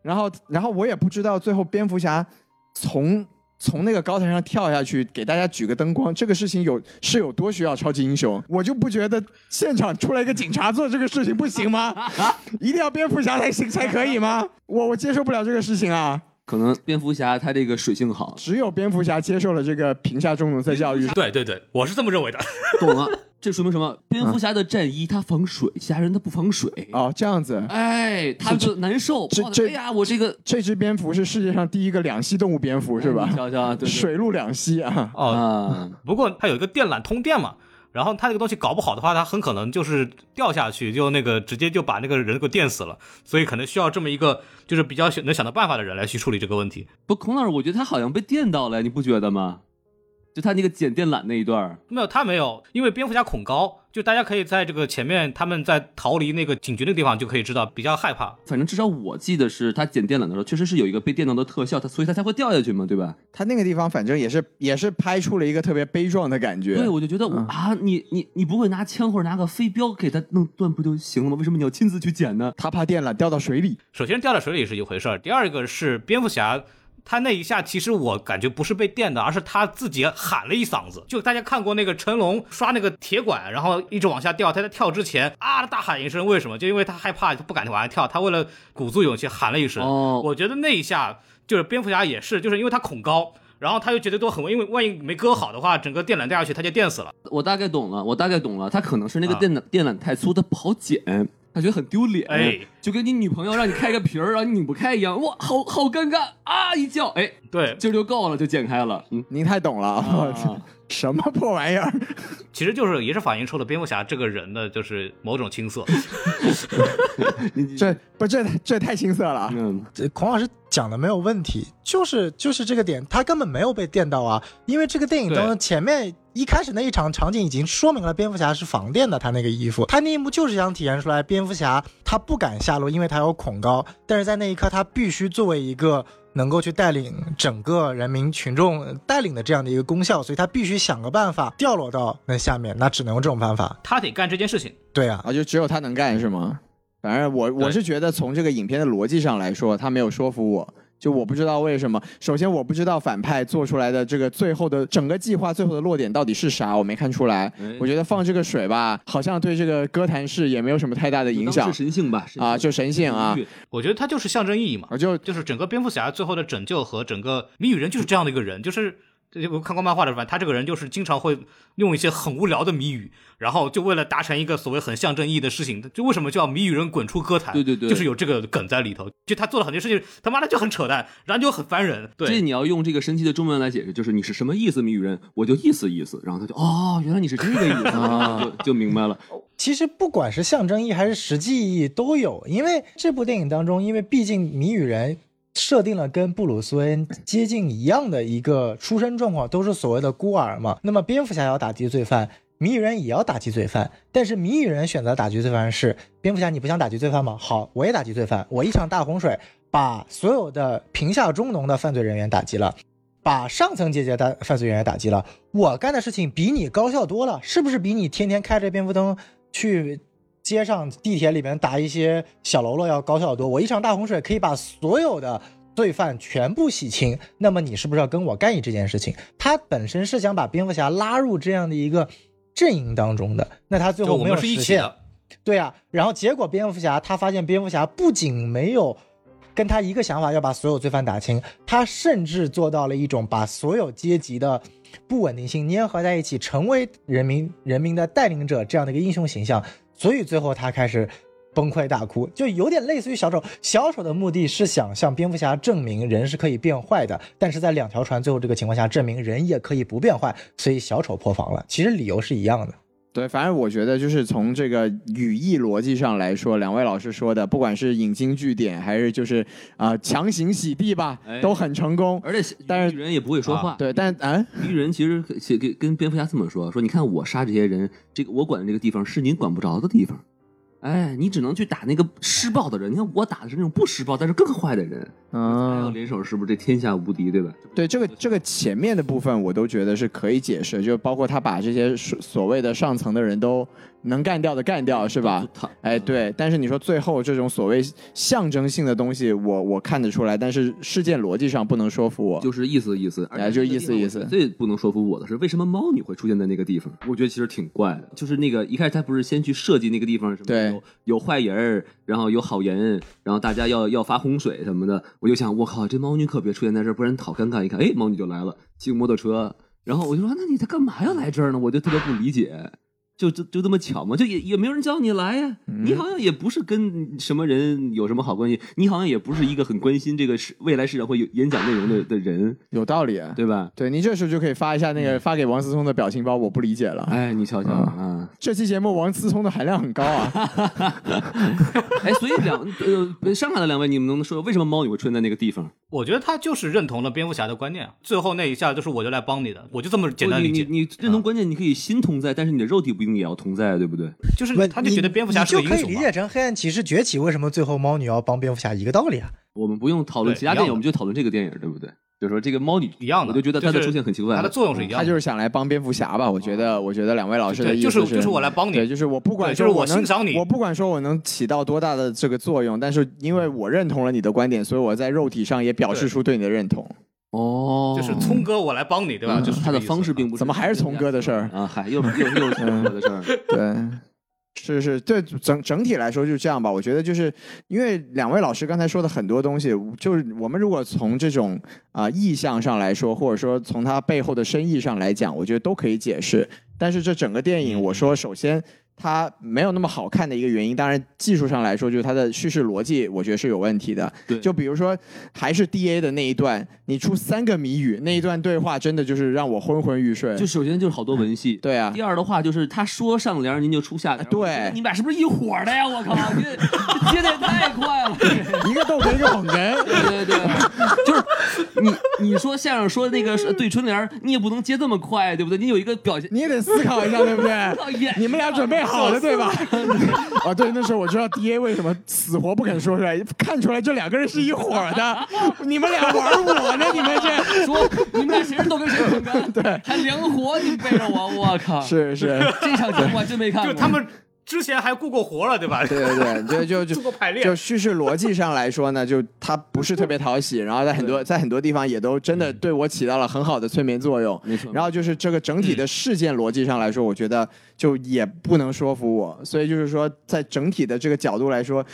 然后然后我也不知道最后蝙蝠侠从。从那个高台上跳下去，给大家举个灯光，这个事情有是有多需要超级英雄？我就不觉得现场出来一个警察做这个事情不行吗？一定要蝙蝠侠才行才可以吗？我我接受不了这个事情啊！可能蝙蝠侠他这个水性好，只有蝙蝠侠接受了这个贫下中农再教育，对对对，我是这么认为的。懂了。这说明什么？蝙蝠侠的战衣它防水，其他人他不防水。哦，这样子。哎，他就难受。这这哎呀，我这个这只蝙蝠是世界上第一个两栖动物蝙蝠，是吧你？瞧瞧，对对水陆两栖啊！哦，啊，不过它有一个电缆通电嘛，然后它这个东西搞不好的话，它很可能就是掉下去，就那个直接就把那个人给电死了，所以可能需要这么一个就是比较想能想到办法的人来去处理这个问题。不，孔老师，我觉得他好像被电到了，你不觉得吗？就他那个剪电缆那一段儿，没有，他没有，因为蝙蝠侠恐高，就大家可以在这个前面他们在逃离那个警局那个地方就可以知道比较害怕。反正至少我记得是他剪电缆的时候，确实是有一个被电到的特效，他所以他才会掉下去嘛，对吧？他那个地方反正也是也是拍出了一个特别悲壮的感觉。对，我就觉得我、啊，你你你不会拿枪或者拿个飞镖给他弄断不就行了吗？为什么你要亲自去剪呢？他怕电缆掉到水里，首先掉到水里是一回事儿，第二个是蝙蝠侠。他那一下，其实我感觉不是被电的，而是他自己喊了一嗓子。就大家看过那个成龙刷那个铁管，然后一直往下掉，他在跳之前啊大喊一声，为什么？就因为他害怕，他不敢往下跳，他为了鼓足勇气喊了一声。哦我觉得那一下就是蝙蝠侠也是，就是因为他恐高，然后他就觉得都很危，因为万一没割好的话，整个电缆掉下去他就电死了。我大概懂了，我大概懂了，他可能是那个啊电缆、电缆太粗，他不好剪，他觉得很丢脸，哎就跟你女朋友让你开个瓶儿，然后你拧不开一样，哇，好好尴尬啊！一叫，哎，对，劲儿就够了，就剪开了，嗯。您太懂了，啊 什么破玩意儿？其实就是也是反映出了蝙蝠侠这个人的就是某种青涩。这不这这太青涩了。嗯，这孔老师讲的没有问题，就是就是这个点，他根本没有被电到啊，因为这个电影当中前面一开始那一场场景已经说明了蝙蝠侠是防电的，他那个衣服，他那一幕就是想体现出来蝙蝠侠他不敢下落，因为他有恐高，但是在那一刻他必须作为一个。能够去带领整个人民群众带领的这样的一个功效，所以他必须想个办法掉落到那下面，那只能用这种办法。他得干这件事情。对啊，啊，就只有他能干是吗？反正我我是觉得从这个影片的逻辑上来说，他没有说服我。就我不知道为什么，首先我不知道反派做出来的这个最后的整个计划最后的落点到底是啥，我没看出来。哎我觉得放这个水吧，好像对这个哥谭市也没有什么太大的影响神性吧，啊，就神性啊，我觉得它就是象征意义嘛，就就是整个蝙蝠侠最后的拯救和整个谜语人就是这样的一个人，就是。这我看过漫画的，反正他这个人就是经常会用一些很无聊的谜语，然后就为了达成一个所谓很象征意义的事情，就为什么叫谜语人滚出歌坛？对对对就是有这个梗在里头。就他做了很多事情，他妈的就很扯淡，然后就很烦人。这对，你要用这个神奇的中文来解释，就是你是什么意思，谜语人，我就意思意思，然后他就哦，原来你是这个意思，就就明白了。其实不管是象征意义还是实际意义都有，因为这部电影当中，因为毕竟谜语人设定了跟布鲁斯韦恩接近一样的一个出生状况，都是所谓的孤儿嘛。那么蝙蝠侠要打击罪犯，谜语人也要打击罪犯，但是谜语人选择打击罪犯是蝙蝠侠，你不想打击罪犯吗？好，我也打击罪犯，我一场大洪水把所有的贫下中农的犯罪人员打击了。把上层阶级的犯罪人员打击了，我干的事情比你高效多了，是不是比你天天开着蝙蝠灯去街上、地铁里面打一些小喽啰要高效多？我一场大洪水可以把所有的罪犯全部洗清，那么你是不是要跟我干一这件事情？他本身是想把蝙蝠侠拉入这样的一个阵营当中的，那他最后没有实现。起。对啊，然后结果蝙蝠侠他发现蝙蝠侠不仅没有跟他一个想法要把所有罪犯打清，他甚至做到了一种把所有阶级的不稳定性粘合在一起，成为人民人民的带领者这样的一个英雄形象。所以最后他开始崩溃大哭，就有点类似于小丑。小丑的目的是想向蝙蝠侠证明人是可以变坏的，但是在两条船最后这个情况下，证明人也可以不变坏，所以小丑破防了。其实理由是一样的。对，反正我觉得就是从这个语义逻辑上来说，两位老师说的，不管是引经据典，还是就是啊、强行洗地吧，哎都很成功。而且但是人也不会说话，对，但啊，鱼人其实写给跟蝙蝠侠这么说：说你看我杀这些人，这个我管的这个地方是您管不着的地方。哎，你只能去打那个施暴的人。你看我打的是那种不施暴但是更坏的人，还要嗯，联手，是不是这天下无敌，对吧？对这个这个前面的部分，我都觉得是可以解释，就包括他把这些所所谓的上层的人都能干掉的干掉，是吧？他哎，对，但是你说最后这种所谓象征性的东西，我我看得出来，但是事件逻辑上不能说服我。就是意思意思，哎就意思意思最不能说服我的是，为什么猫女会出现在那个地方？我觉得其实挺怪的。就是那个一开始他不是先去设计那个地方什么对有坏人，然后有好人，然后大家要要发洪水什么的。我就想，我靠，这猫女可别出现在这儿，不然好尴尬。一看，哎，猫女就来了，骑摩托车，然后我就说，那你在干嘛要来这儿呢？我就特别不理解。就就就这么巧吗？就也也没有人叫你来呀、嗯你好像也不是跟什么人有什么好关系，你好像也不是一个很关心这个市未来市场会有演讲内容的的人，有道理啊。对吧？对你这时候就可以发一下那个发给王思聪的表情包，我不理解了。哎，你瞧瞧啊！这期节目王思聪的含量很高啊。哎，所以两呃上海的两位，你们能说为什么猫你会出现在那个地方？我觉得他就是认同了蝙蝠侠的观念啊，最后那一下就是我就来帮你的，我就这么简单你理解，你你认同观念，你可以心同在，但是你的肉体不一定也要同在，对不对？就是不他就觉得蝙蝠侠是个英雄嘛你就可以理解。成黑暗骑士崛起为什么最后猫女要帮蝙蝠侠一个道理啊。我们不用讨论其他电影，我们就讨论这个电影，对不对？就说这个猫女一样的我就觉得它的出现很奇怪，它的作用是一样的，他就是想来帮蝙蝠侠吧？我觉得，我觉得两位老师的意思就是就是我来帮你对，就是我不管对就是我能欣赏你我不管说我能起到多大的这个作用，但是因为我认同了你的观点，所以我在肉体上也表示出对你的认同。哦，就是聪哥我来帮你，对吧？嗯就是他的方式并不怎么还是聪哥的事儿啊？还，又又又是聪哥的事儿。对，是是，对整整体来说就是这样吧。我觉得就是因为两位老师刚才说的很多东西，就是我们如果从这种啊、意象上来说，或者说从它背后的深意上来讲，我觉得都可以解释。但是这整个电影，我说首先。它没有那么好看的一个原因，当然技术上来说，就是它的叙事逻辑，我觉得是有问题的。对就比如说，还是 D A 的那一段，你出三个谜语，那一段对话真的就是让我昏昏欲睡。就首先就是好多文戏，对啊第二的话就是他说上联，您就出下联。对你们俩是不是一伙儿的呀？我靠，你接的也太快了。一个逗哏，一个捧哏。对对对，就是你你说相声说那个对春联，你也不能接这么快，对不对？你有一个表现。你也得思考一下，对不对？你们俩准备好了，对吧？啊，对，那时候我知道 D A 为什么死活不肯说出来，看出来这两个人是一伙的。你们俩玩我呢？你们这说你们俩谁是逗哏谁是捧哏，对还灵活，你背着我，我靠！是是，这场节目我还真没看过。就他们之前还雇过活了，对吧？对对对，就就就就叙事逻辑上来说呢，就它不是特别讨喜，然后在很多在很多地方也都真的对我起到了很好的催眠作用。没错然后就是这个整体的事件逻辑上来说，我觉得就也不能说服我，所以就是说，在整体的这个角度来说。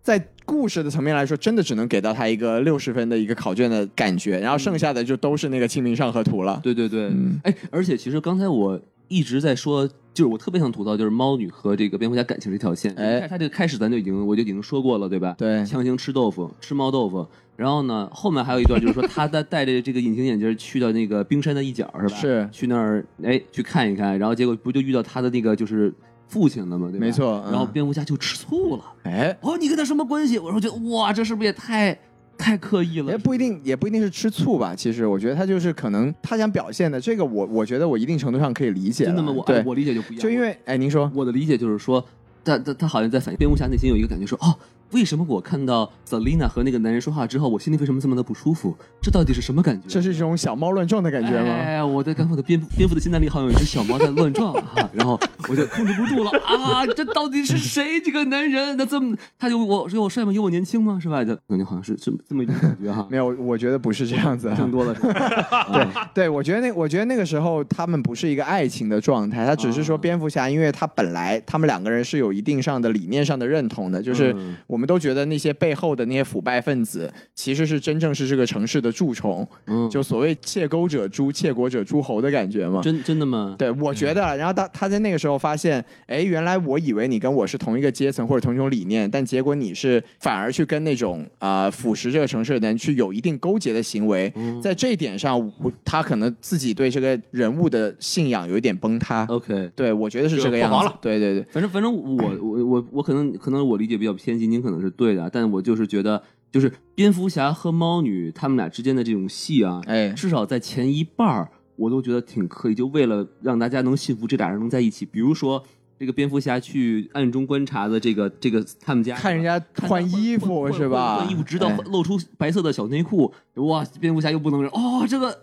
在故事的层面来说，真的只能给到他一个六十分的一个考卷的感觉，然后剩下的就都是那个《清明上河图》了。对对对，嗯哎，而且其实刚才我一直在说，就是我特别想吐槽，就是猫女和这个蝙蝠侠感情这条线。哎他这个开始咱就已经我就已经说过了，对吧？对强行吃豆腐，吃猫豆腐。然后呢，后面还有一段就是说，他带带 着这个隐形眼镜去到那个冰山的一角，是吧？是去那儿哎去看一看，然后结果不就遇到他的那个就是父亲了吗？对吧？没错嗯然后蝙蝠侠就吃醋了。哎，哦，你跟他什么关系？我说觉得哇，这是不是也太太刻意了也？不一定，也不一定是吃醋吧。其实我觉得他就是可能他想表现的这个我，我觉得我一定程度上可以理解。真的吗？我对，我理解就不一样。就因为哎，您说我的理解就是说，他他他好像在反映蝙蝠侠内心有一个感觉说，哦，为什么我看到 Selina 和那个男人说话之后，我心里为什么这么的不舒服？这到底是什么感觉？这是一种小猫乱撞的感觉吗？哎，我在感觉我的蝙蝠蝙蝠的心脏里好像有一只小猫在乱撞啊，然后我就控制不住了啊！这到底是谁？这个男人他这么他有我有我帅吗？有我年轻吗？是吧？就感觉好像是这么这么一种感觉哈。没有，我觉得不是这样子。更多的是对对，我觉得那我觉得那个时候他们不是一个爱情的状态，他只是说啊蝙蝠侠，因为他本来他们两个人是有一定上的理念上的认同的，就是嗯我们都觉得那些背后的那些腐败分子，其实是真正是这个城市的蛀虫，嗯，就所谓窃钩者诛，窃国者诸侯的感觉嘛。真真的吗？对，我觉得，然后他他在那个时候发现，哎，原来我以为你跟我是同一个阶层或者同一种理念，但结果你是反而去跟那种啊、呃腐蚀这个城市的人去有一定勾结的行为，嗯在这一点上，我他可能自己对这个人物的信仰有一点崩塌。，OK。对，我觉得是这个样子。对对对，反正反正我我我我可能可能我理解比较偏激，您可能是对的，但我就是觉得，就是蝙蝠侠和猫女他们俩之间的这种戏啊，哎至少在前一半儿我都觉得挺刻意，就为了让大家能信服这俩人能在一起。比如说这个蝙蝠侠去暗中观察的这个这个他们家，看人家换衣服是吧？换衣服直到哎露出白色的小内裤，哇！蝙蝠侠又不能忍，哦，这个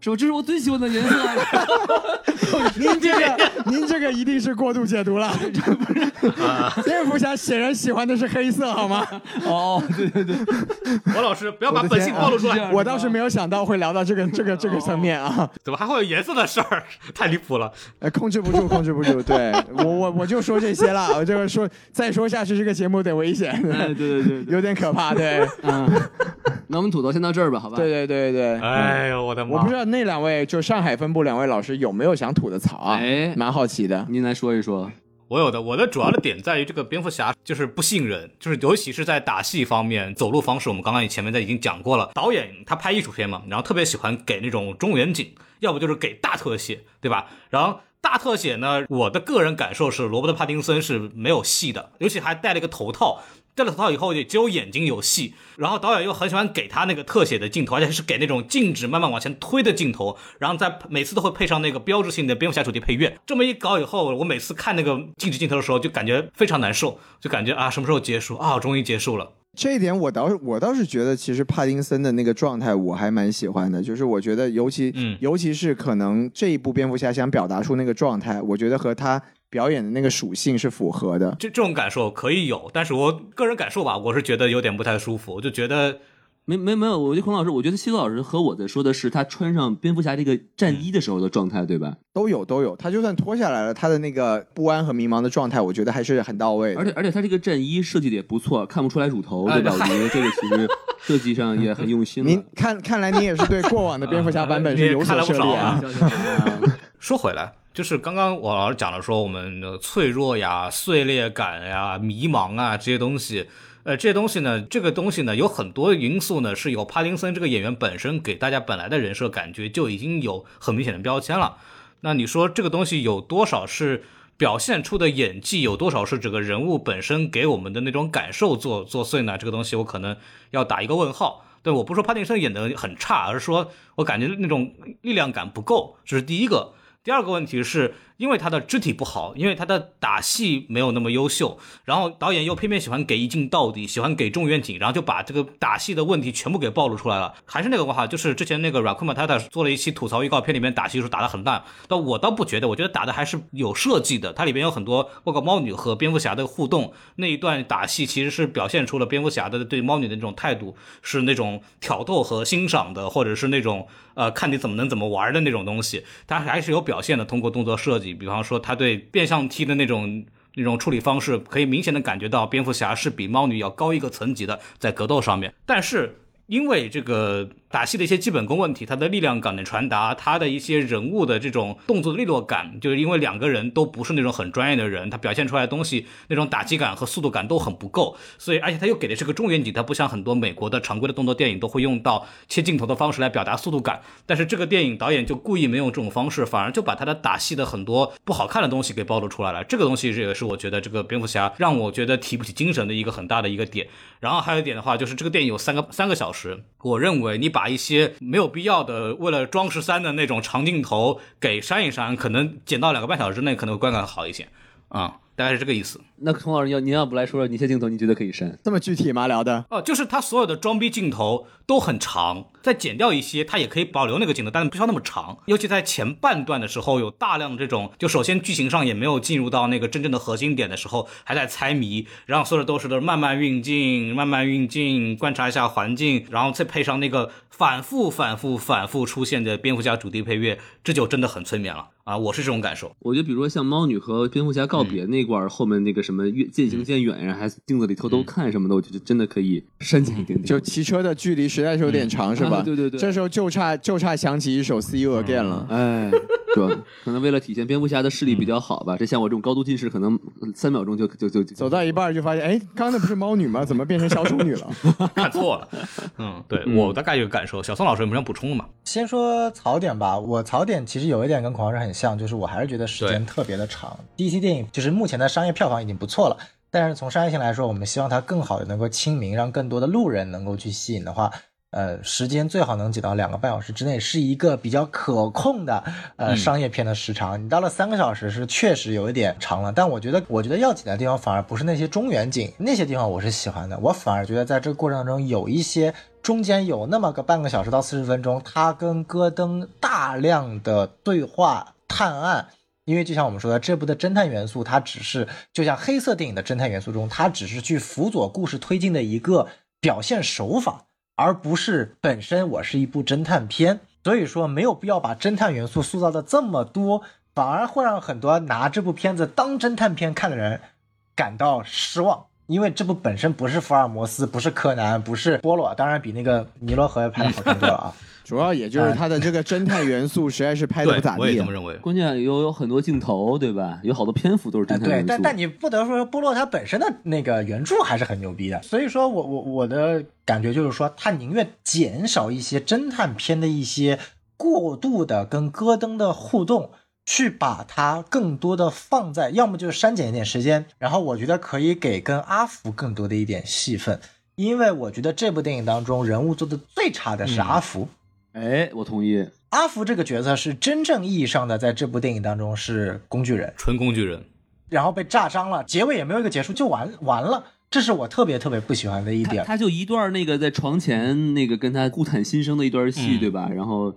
是吧？这是我最喜欢的颜色。您这个，您这个一定是过度解读了。蝙蝠侠显然喜欢的是黑色，好吗？哦，对对对，王 老师不要把本性暴露出来，我倒是没有想到会聊到这个这个这个层面啊，怎么还会有颜色的事儿？太离谱了！呃，控制不住，控制不住。对我我我就说这些了，我这个说再说下去，这个节目得危险，哎，对对对对，有点可怕。对，嗯，那我们土豆先到这儿吧，好吧？对对对对。哎呦，我的妈！我不知道那两位就上海分部两位老师有没有想吐的槽啊？哎蛮好奇的。您来说一说。我有的，我的主要的点在于这个蝙蝠侠就是不信任，就是尤其是在打戏方面，走路方式，我们刚刚前面在已经讲过了。导演他拍艺术片嘛，然后特别喜欢给那种中远景，要不就是给大特写，对吧？然后大特写呢，我的个人感受是罗伯特·帕丁森是没有戏的，尤其还戴了一个头套。戴了头套以后，也只有眼睛有戏。然后导演又很喜欢给他那个特写的镜头，而且是给那种静止慢慢往前推的镜头。然后在每次都会配上那个标志性的蝙蝠侠主题配乐。这么一搞以后，我每次看那个静止镜头的时候，就感觉非常难受，就感觉啊，什么时候结束啊？终于结束了。这一点我倒是我倒是觉得，其实帕丁森的那个状态我还蛮喜欢的，就是我觉得尤其、嗯尤其是可能这一部蝙蝠侠想表达出那个状态，我觉得和他表演的那个属性是符合的。这这种感受可以有，但是我个人感受吧，我是觉得有点不太舒服，我就觉得没没没有，我觉得孔老师，我觉得西多老师和我在说的是他穿上蝙蝠侠这个战衣的时候的状态，对吧？都有都有，他就算脱下来了，他的那个不安和迷茫的状态，我觉得还是很到位的。而且而且他这个战衣设计的也不错，看不出来乳头，对吧？哎我觉得这个其实设计上也很用心 您。看，看来您也是对过往的蝙蝠侠版本是有所涉猎啊。说回来，就是刚刚我老师讲了，说我们的脆弱呀、碎裂感呀、迷茫啊这些东西，呃，这些东西呢，这个东西呢，有很多因素呢，是由帕丁森这个演员本身给大家本来的人设感觉就已经有很明显的标签了。那你说这个东西有多少是表现出的演技，有多少是这个人物本身给我们的那种感受作作祟呢？这个东西我可能要打一个问号。对，我不说帕丁森演的很差，而是说我感觉那种力量感不够，这是第一个。第二个问题是因为他的肢体不好，因为他的打戏没有那么优秀，然后导演又偏偏喜欢给一镜到底，喜欢给中远景，然后就把这个打戏的问题全部给暴露出来了。还是那个话，就是之前那个软库马太太做了一期吐槽预告片，里面打戏的时候打得很烂，但我倒不觉得，我觉得打的还是有设计的。它里边有很多包括猫女和蝙蝠侠的互动，那一段打戏其实是表现出了蝙蝠侠的对猫女的那种态度，是那种挑逗和欣赏的，或者是那种呃看你怎么能怎么玩的那种东西，它还是有表现的。通过动作设计，比方说他对变相踢的那种。那种处理方式可以明显的感觉到，蝙蝠侠是比猫女要高一个层级的，在格斗上面。但是因为这个打戏的一些基本功问题，他的力量感的传达，他的一些人物的这种动作的利落感，就是因为两个人都不是那种很专业的人，他表现出来的东西那种打击感和速度感都很不够，所以而且他又给的是个中远景，他不像很多美国的常规的动作电影都会用到切镜头的方式来表达速度感，但是这个电影导演就故意没用这种方式，反而就把他的打戏的很多不好看的东西给暴露出来了。这个东西这也是我觉得这个蝙蝠侠让我觉得提不起精神的一个很大的一个点。然后还有一点的话，就是这个电影有三个三个小时，我认为你把一些没有必要的为了装十三的那种长镜头给删一删，可能剪到两个半小时之内，可能观感好一些啊、大概是这个意思。那孔老师，要您要不来说说哪些镜头你觉得可以删？这么具体吗？聊的哦，就是他所有的装逼镜头都很长，再剪掉一些，他也可以保留那个镜头，但是不需要那么长。尤其在前半段的时候，有大量这种，就首先剧情上也没有进入到那个真正的核心点的时候，还在猜谜，然后所有的都是都慢慢运镜，慢慢运镜，观察一下环境，然后再配上那个反复、反复、反复出现的蝙蝠侠主题配乐，这就真的很催眠了啊！我是这种感受。我觉得，比如说像猫女和蝙蝠侠告别那块儿，后面那个什么越渐行渐远呀，还镜子里偷偷看什么的，我觉得真的可以申请一点点。就骑车的距离实在是有点长，是吧？啊对对对这时候就差就差想起一首《See You Again》了。哎，对吧？可能为了体现蝙蝠侠的视力比较好吧，这像我这种高度近视，可能三秒钟就就就就走到一半就发现，哎，刚刚那不是猫女吗？怎么变成小丑女了？看错了，嗯，对我大概有个感受。小宋老师有没有想补充的吗？先说槽点吧，我槽点其实有一点跟狂热很像，就是我还是觉得时间特别的长。DC 电影就是目前的商业票房已经不错了，但是从商业性来说，我们希望它更好的能够亲民，让更多的路人能够去吸引的话，呃，时间最好能挤到两个半小时之内，是一个比较可控的呃商业片的时长。你到了三个小时是确实有一点长了，但我觉得我觉得要紧的地方反而不是那些中远景，那些地方我是喜欢的，我反而觉得在这个过程当中有一些中间有那么个半个小时到四十分钟，他跟戈登大量的对话探案。因为就像我们说的，这部的侦探元素，它只是就像黑色电影的侦探元素中，它只是去辅佐故事推进的一个表现手法，而不是本身我是一部侦探片。所以说，没有必要把侦探元素塑造的这么多，反而会让很多拿这部片子当侦探片看的人感到失望。因为这部本身不是福尔摩斯，不是柯南，不是波洛，当然比那个尼罗河拍的好看多了啊。主要也就是他的这个侦探元素实在是拍的不咋地啊我也这么。认为。关键有有很多镜头，对吧？有好多篇幅都是侦探元素。但但你不得不说，波洛他本身的那个原著还是很牛逼的。所以说我我我的感觉就是说，他宁愿减少一些侦探片的一些过度的跟戈登的互动，去把它更多的放在，要么就是删减一点时间，然后我觉得可以给跟阿福更多的一点戏份，因为我觉得这部电影当中人物做的最差的是阿福。哎，我同意。阿福这个角色是真正意义上的在这部电影当中是工具人，纯工具人，然后被炸伤了，结尾也没有一个结束就完完了，这是我特别特别不喜欢的一点。他他就一段那个在床前那个跟他互袒心声的一段戏，嗯对吧？然后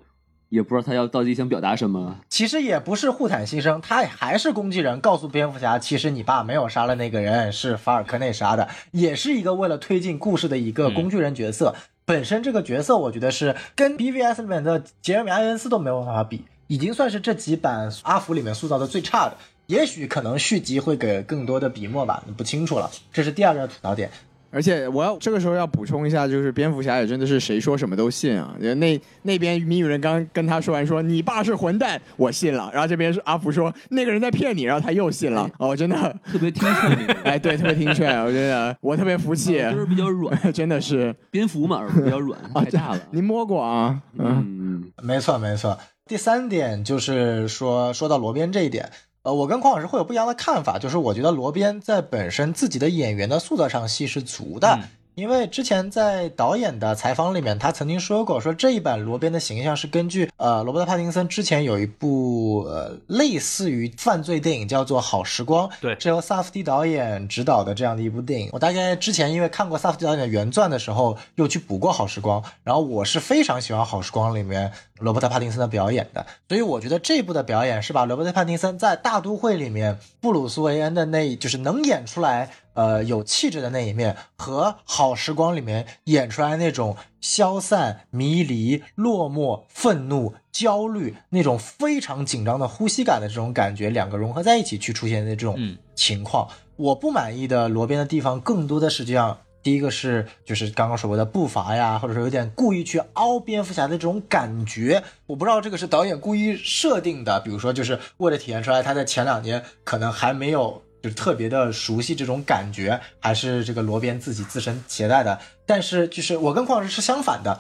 也不知道他要到底想表达什么。其实也不是互袒心声，他还是工具人，告诉蝙蝠侠，其实你爸没有杀了那个人，是法尔科内杀的，也是一个为了推进故事的一个工具人角色。本身这个角色，我觉得是跟 BVS 里面的杰瑞米·埃恩斯都没有办法比，已经算是这几版阿福里面塑造的最差的。也许可能续集会给更多的笔墨吧，不清楚了。这是第二个吐槽点。而且我要这个时候要补充一下，就是蝙蝠侠也真的是谁说什么都信啊！那那边谜语人刚跟他说完说你爸是混蛋，我信了，然后这边是阿福说那个人在骗你，然后他又信了。哦，真的，特别听劝那个，哎，对，特别听劝，我觉得。我特别服气，就是比较软，真的是。蝙蝠嘛，耳朵比较软，太大了。您摸过啊？嗯，嗯嗯，没错，没错。第三点就是说，说到罗宾这一点，呃，我跟匡老师会有不一样的看法，就是我觉得罗宾在本身自己的演员的塑造上戏是足的。因为之前在导演的采访里面，他曾经说过，说这一版罗宾的形象是根据呃罗伯特帕丁森之前有一部呃类似于犯罪电影叫做《好时光》，对是由萨夫蒂导演执导的这样的一部电影。我大概之前因为看过萨夫蒂导演的原传的时候，又去补过《好时光》，然后我是非常喜欢《好时光》里面罗伯特帕丁森的表演的，所以我觉得这部的表演是把罗伯特帕丁森在大都会里面布鲁斯韦恩的那，就是能演出来。呃，有气质的那一面和《好时光》里面演出来那种消散、迷离、落寞、愤怒、焦虑那种非常紧张的呼吸感的这种感觉，两个融合在一起去出现的这种嗯情况。我不满意的罗宾的地方，更多的是这样。第一个是就是刚刚说过的步伐呀，或者说有点故意去凹蝙蝠侠的这种感觉，我不知道这个是导演故意设定的，比如说就是为了体现出来他在前两年可能还没有就是特别的熟悉这种感觉，还是这个罗边自己自身携带的。但是就是我跟邝老师是相反的，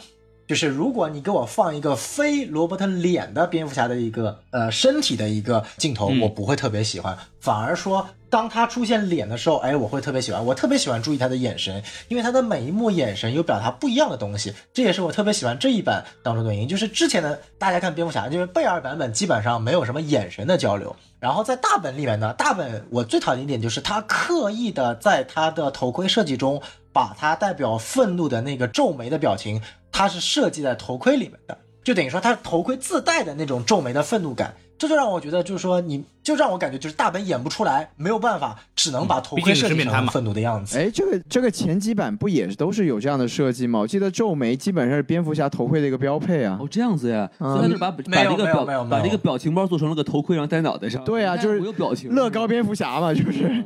就是如果你给我放一个非罗伯特脸的蝙蝠侠的一个呃身体的一个镜头，嗯我不会特别喜欢，反而说当他出现脸的时候，哎，我会特别喜欢。我特别喜欢注意他的眼神，因为他的每一幕眼神有表达不一样的东西，这也是我特别喜欢这一版当中的原因。就是之前的大家看蝙蝠侠，就是贝尔版本基本上没有什么眼神的交流，然后在大本里面呢，大本我最讨厌一点就是他刻意的在他的头盔设计中，把他代表愤怒的那个皱眉的表情，它是设计在头盔里面的，就等于说他头盔自带的那种皱眉的愤怒感。这就让我觉得，就是说，你就让我感觉，就是大本演不出来，没有办法，只能把头盔设计成愤怒的样子。哎，这个这个前几版不也是都是有这样的设计吗？我记得皱眉基本上是蝙蝠侠头盔的一个标配啊。哦，这样子呀，嗯所以他就把把这个表把这个表情包做成了个头盔，然后戴脑袋上。对啊，就是有表情，乐高蝙蝠侠嘛，就是。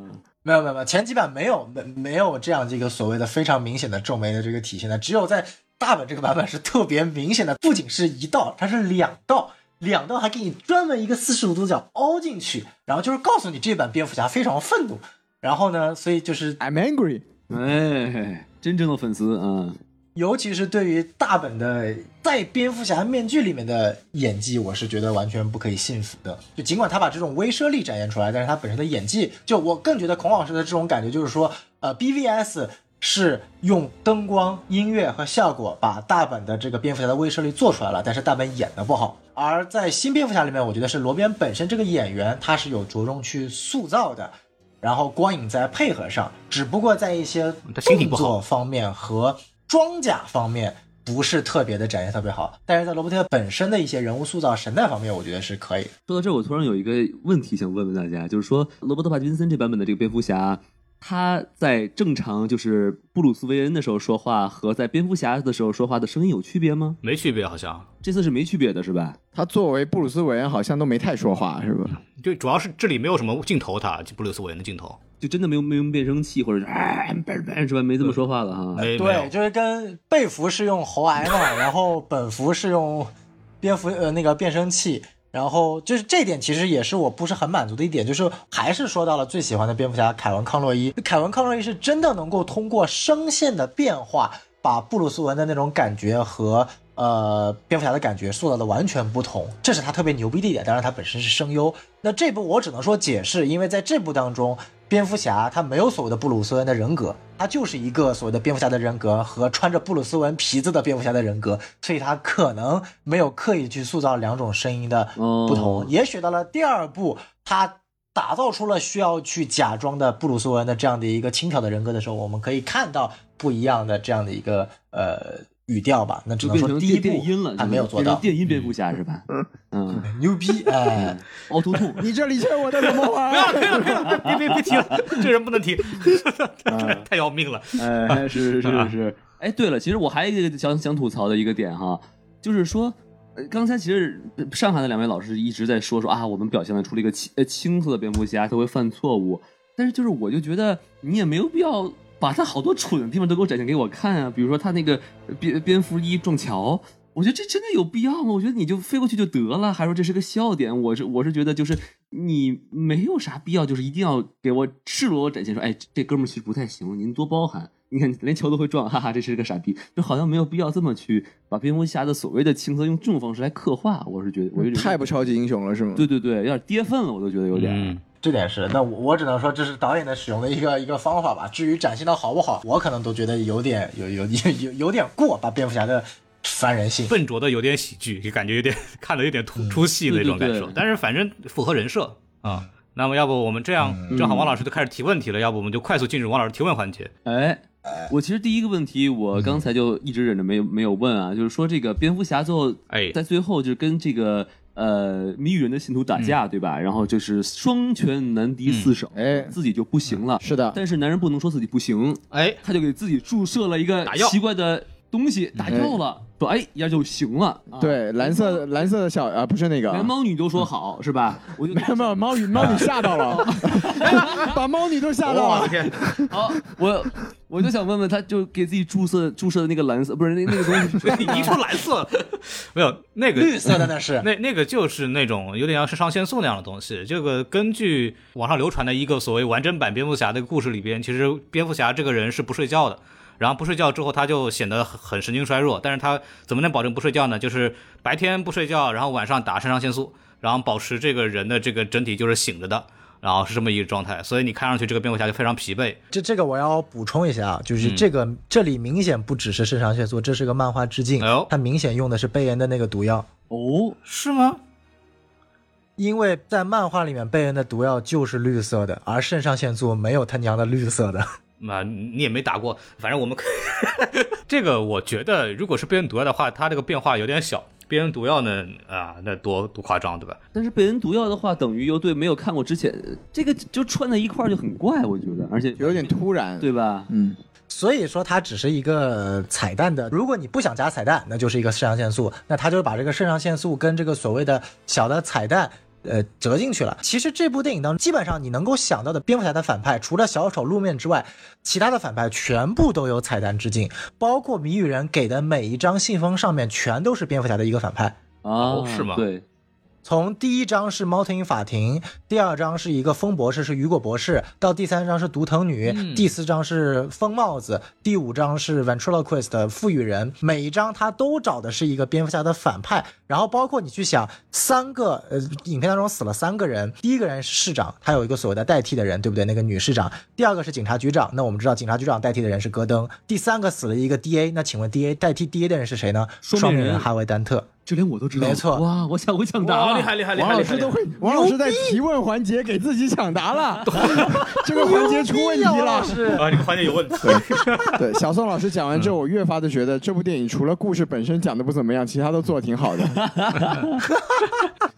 没有没有没有，前几版没有没没有这样这个所谓的非常明显的皱眉的这个体现的，只有在大本这个版本是特别明显的，不仅是一道，它是两道，两道还给你专门一个四十五度角凹进去，然后就是告诉你这版蝙蝠侠非常愤怒，然后呢，所以就是 I'm angry。哎，真正的粉丝啊，尤其是对于大本的在蝙蝠侠面具里面的演技，我是觉得完全不可以信服的。就尽管他把这种威慑力展现出来，但是他本身的演技，就我更觉得孔老师的这种感觉就是说，呃，BVS 是用灯光、音乐和效果把大本的这个蝙蝠侠的威慑力做出来了，但是大本演的不好。而在新蝙蝠侠里面，我觉得是罗宾本身这个演员他是有着重去塑造的。然后光影在配合上，只不过在一些动作方面和装甲方面不是特别的展现特别好，但是在罗伯特本身的一些人物塑造、神态方面，我觉得是可以。说到这，我突然有一个问题想问问大家，就是说罗伯特·帕金森这版本的这个蝙蝠侠，他在正常就是布鲁斯·韦恩的时候说话和在蝙蝠侠的时候说话的声音有区别吗？没区别，好像这次是没区别的，是吧？他作为布鲁斯韦恩，好像都没太说话，是吧？就主要是这里没有什么镜头他，布鲁斯韦恩的镜头，就真的没有没有变声器，或者是哎是吧？没这么说话了哈。对，就是跟贝弗是用喉癌嘛，然后本弗是用蝙蝠呃那个变声器，然后就是这点其实也是我不是很满足的一点，就是还是说到了最喜欢的蝙蝠侠凯文康洛伊，凯文康洛伊是真的能够通过声线的变化，把布鲁斯文的那种感觉和呃蝙蝠侠的感觉塑造的完全不同，这是他特别牛逼的一点。当然，他本身是声优。那这部我只能说解释，因为在这部当中，蝙蝠侠他没有所谓的布鲁斯恩的人格，他就是一个所谓的蝙蝠侠的人格和穿着布鲁斯文皮子的蝙蝠侠的人格，所以他可能没有刻意去塑造两种声音的不同。哦也许到了第二部，他打造出了需要去假装的布鲁斯文的这样的一个轻佻的人格的时候，我们可以看到不一样的这样的一个呃语调吧。那只能说第一部电电音了，还没有做到电音蝙蝠侠是吧？嗯，牛逼哎。凹凸兔。你这里欠我的怎么还？不要了，可以了，可以了，别别别提了，这人不能提，太要命了。哎，是是是是。哎，对了，其实我还有一个想想吐槽的一个点哈，就是说，呃刚才其实呃上海的两位老师一直在说说啊，我们表现的出了一个青呃青色的蝙蝠侠，他会犯错误，但是就是我就觉得你也没有必要把他好多蠢的地方都给我展现给我看啊，比如说他那个呃蝙蝙蝠一撞桥。我觉得这真的有必要吗？我觉得你就飞过去就得了，还说这是个笑点。我是我是觉得就是你没有啥必要，就是一定要给我赤裸裸展现说，哎，这这哥们儿其实不太行，您多包涵。你看连球都会撞，哈哈，这是个傻逼，就好像没有必要这么去把蝙蝠侠的所谓的青涩用这种方式来刻画。我是觉得，我有点太不超级英雄了是吗？对对对，有点跌份了，我都觉得有点。嗯，这点是，那我我只能说这是导演的使用的一个一个方法吧。至于展现的好不好，我可能都觉得有点有有有有有点过，把蝙蝠侠的烦人性。笨拙的有点喜剧，就感觉有点看的有点突出戏那种感受。对对对但是反正符合人设啊。那么要不我们这样，正好王老师就开始提问题了，要不我们就快速进入王老师提问环节。哎，我其实第一个问题，我刚才就一直忍着没有没有问啊，就是说这个蝙蝠侠最后哎在最后就是跟这个呃谜语人的信徒打架，对吧？然后就是双拳难敌四手，哎。自己就不行了。是的，但是男人不能说自己不行，哎，他就给自己注射了一个打药。奇怪的东西，打药了，说哎一下就行了。啊，对，蓝色蓝色的小啊，不是那个啊，连猫女都说好 是吧？我就没有没有，猫女猫女吓到了，把猫女都吓到了。天，好，我我就想问问，他就给自己注射注射的那个蓝色，不是那那个东西，你一说蓝色，没有那个绿色的那是，那那个就是那种有点像肾上腺素那样的东西。这个根据网上流传的一个所谓完整版蝙蝠侠的故事里边，其实蝙蝠侠这个人是不睡觉的，然后不睡觉之后他就显得很很神经衰弱。但是他怎么能保证不睡觉呢？就是白天不睡觉，然后晚上打肾上腺素，然后保持这个人的这个整体就是醒着的。然后是这么一个状态，所以你看上去这个蝙蝠侠就非常疲惫。这这个我要补充一下啊，就是嗯这个、这里明显不只是肾上腺素，这是个漫画致敬哎呦，它明显用的是贝恩的那个毒药。哦，是吗？因为在漫画里面，贝恩的毒药就是绿色的，而肾上腺素没有他娘的绿色的。那你也没打过，反正我们可 这个，我觉得如果是贝恩毒药的话，它这个变化有点小。贝恩毒药呢，啊，那多多夸张，对吧？但是贝恩毒药的话，等于又对没有看过之前，这个就串在一块儿就很怪，我觉得，而且有点突然，对吧？嗯，所以说它只是一个彩蛋的。如果你不想加彩蛋，那就是一个肾上腺素，那它就是把这个肾上腺素跟这个所谓的小的彩蛋。呃，折进去了。其实这部电影当中，基本上你能够想到的蝙蝠侠的反派，除了小丑露面之外，其他的反派全部都有彩蛋致敬，包括谜语人给的每一张信封上面全都是蝙蝠侠的一个反派。啊，哦是吗对，从第一章是猫头鹰法庭，第二章是一个风博士是雨果博士，到第三章是毒藤女，嗯第四章是疯帽子，第五章是 ventriloquist 的赋予人。每一章他都找的是一个蝙蝠侠的反派，然后包括你去想，三个呃，影片当中死了三个人，第一个人是市长，他有一个所谓的代替的人，对不对？那个女市长。第二个是警察局长，那我们知道警察局长代替的人是戈登。第三个死了一个 DA，那请问 DA 代替 DA 的人是谁呢？双面人双面人哈维丹特。这连我都知道，没错哇，我抢我抢答，了，厉害厉害厉王害厉害！厉害老师都会，王老师在提问环节给自己抢答了，这个环节出问题了。是啊，这个环节有问题。对，小宋老师讲完之后，我越发的觉得这部电影除了故事本身讲的不怎么样，其他都做的挺好的。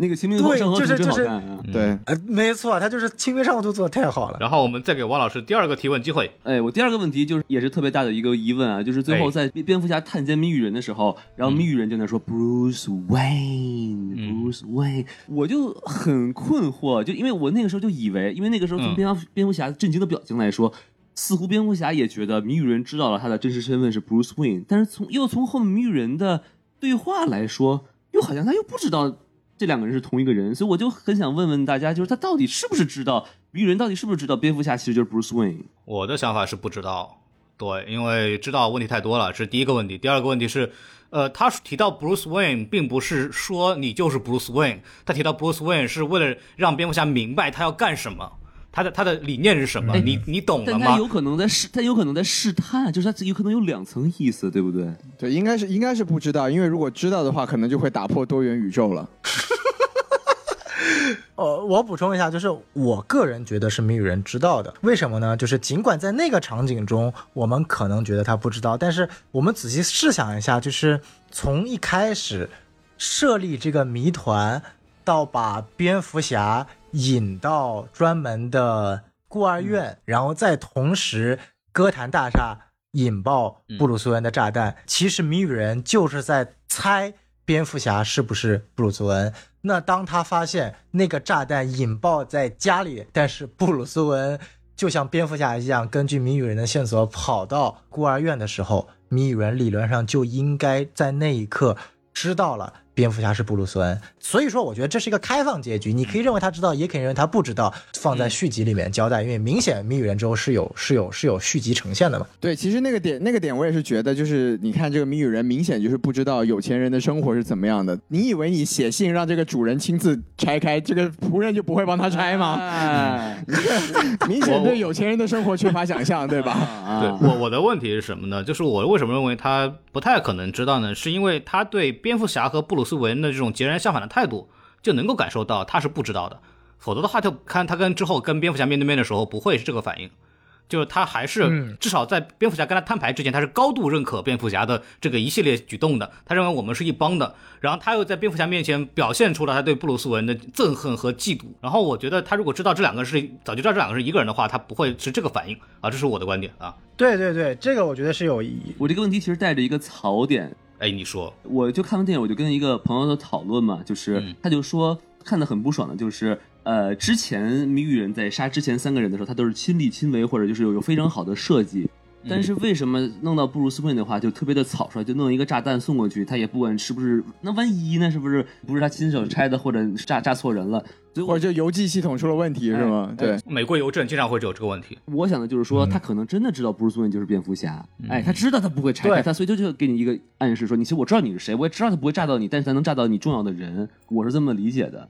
那个清明上河图真好看啊！对，呃，没错，他就是清明上河图做的太好了。然后我们再给王老师第二个提问机会。哎，我第二个问题就是也是特别大的一个疑问啊，就是最后哎在蝙蝠侠探监谜语人的时候，然后谜语人就在说 Bruce Wayne，Bruce Wayne，我就很困惑，就因为我那个时候就以为，因为那个时候从嗯蝙蝠蝙蝠侠震惊的表情来说。似乎蝙蝠侠也觉得谜语人知道了他的真实身份是 Bruce Wayne，但是从又从后面谜语人的对话来说，又好像他又不知道这两个人是同一个人，所以我就很想问问大家，就是他到底是不是知道谜语人到底是不是知道蝙蝠侠其实就是 Bruce Wayne？我的想法是不知道，对，因为知道问题太多了，这是第一个问题。第二个问题是，呃，他提到 Bruce Wayne，并不是说你就是 Bruce Wayne，他提到 Bruce Wayne 是为了让蝙蝠侠明白他要干什么，他的他的理念是什么，你你懂了吗？但他有可能在试，他有可能在试探，就是他有可能有两层意思，对不对？对，应该是应该是不知道，因为如果知道的话，可能就会打破多元宇宙了。呃，我补充一下，就是我个人觉得是谜语人知道的，为什么呢？就是尽管在那个场景中，我们可能觉得他不知道，但是我们仔细试想一下，就是从一开始设立这个谜团，到把蝙蝠侠引到专门的孤儿院，然后再同时歌坛大厦引爆布鲁斯韦恩的炸弹，其实谜语人就是在猜蝙蝠侠是不是布鲁斯文。那当他发现那个炸弹引爆在家里，但是布鲁斯文就像蝙蝠侠一样，根据谜语人的线索跑到孤儿院的时候，谜语人理论上就应该在那一刻知道了蝙蝠侠是布鲁斯恩。所以说，我觉得这是一个开放结局，你可以认为他知道，也可以认为他不知道，放在续集里面交代，因为明显谜语人之后是有是有是有续集呈现的嘛。对，其实那个点那个点我也是觉得，就是你看这个谜语人明显就是不知道有钱人的生活是怎么样的。你以为你写信让这个主人亲自拆开，这个仆人就不会帮他拆吗？哎，明显对有钱人的生活缺乏想象，对吧？啊，对我我的问题是什么呢？就是我为什么认为他不太可能知道呢？是因为他对蝙蝠侠和布鲁斯韦恩的这种截然相反的态度，就能够感受到他是不知道的。否则的话，就看他跟之后跟蝙蝠侠面对面的时候，不会是这个反应。就是他还是嗯至少在蝙蝠侠跟他摊牌之前，他是高度认可蝙蝠侠的这个一系列举动的。他认为我们是一帮的，然后他又在蝙蝠侠面前表现出了他对布鲁斯韦恩的憎恨和嫉妒。然后我觉得他如果知道这两个是早就知道这两个是一个人的话，他不会是这个反应啊，这是我的观点啊。对对对，这个我觉得是有意义。我这个问题其实带着一个槽点，哎，你说，我就看完电影，我就跟一个朋友的讨论嘛，就是、嗯他就说看的很不爽的，就是呃，之前谜语人在杀之前三个人的时候，他都是亲力亲为，或者就是有有非常好的设计。但是为什么弄到布鲁斯韦恩的话就特别的草率，就弄一个炸弹送过去，他也不管是不是，那万一呢？是不是不是他亲手拆的，或者炸炸错人了？或者就邮寄系统出了问题是吗？对，美国邮政经常会有这个问题。我想的就是说，他可能真的知道布鲁斯韦恩就是蝙蝠侠，哎，他知道他不会拆开对他，所以就就给你一个暗示说，你其实我知道你是谁，我也知道他不会炸到你，但是他能炸到你重要的人，我是这么理解的。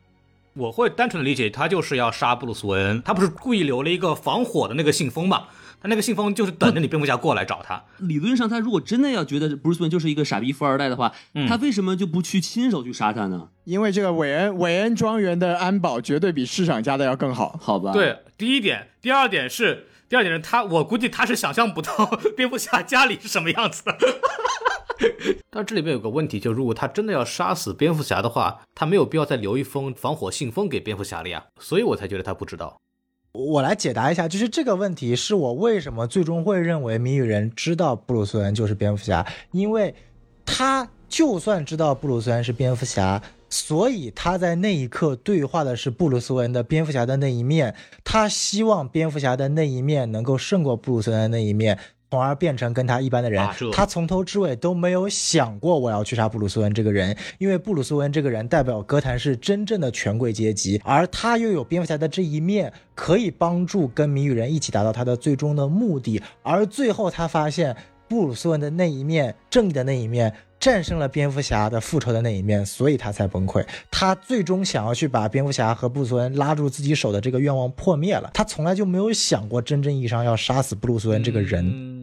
我会单纯的理解他就是要杀布鲁斯韦恩，他不是故意留了一个防火的那个信封嘛？他那个信封就是等着你蝙蝠侠过来找他。理论上，他如果真的要觉得布鲁斯韦恩就是一个傻逼富二代的话，嗯他为什么就不去亲手去杀他呢？因为这个韦恩韦恩庄园的安保绝对比市场家的要更好。好吧，，对，第一点，第二点是，第二点是他，我估计他是想象不到 蝙蝠侠家里是什么样子的。但这里面有个问题，就如果他真的要杀死蝙蝠侠的话，他没有必要再留一封防火信封给蝙蝠侠了呀，所以我才觉得他不知道。我来解答一下，就是这个问题是我为什么最终会认为谜语人知道布鲁斯韦恩就是蝙蝠侠，因为他就算知道布鲁斯韦恩是蝙蝠侠，所以他在那一刻对话的是布鲁斯韦恩的蝙蝠侠的那一面，他希望蝙蝠侠的那一面能够胜过布鲁斯韦恩的那一面。从而变成跟他一般的人，啊他从头至尾都没有想过我要去杀布鲁斯韦恩这个人，因为布鲁斯韦恩这个人代表哥谭市真正的权贵阶级，而他又有蝙蝠侠的这一面，可以帮助跟谜语人一起达到他的最终的目的。而最后他发现布鲁斯韦恩的那一面，正义的那一面。战胜了蝙蝠侠的复仇的那一面，所以他才崩溃。他最终想要去把蝙蝠侠和布鲁斯韦恩拉住自己手的这个愿望破灭了。他从来就没有想过真正意义上要杀死布鲁斯韦恩这个人。嗯，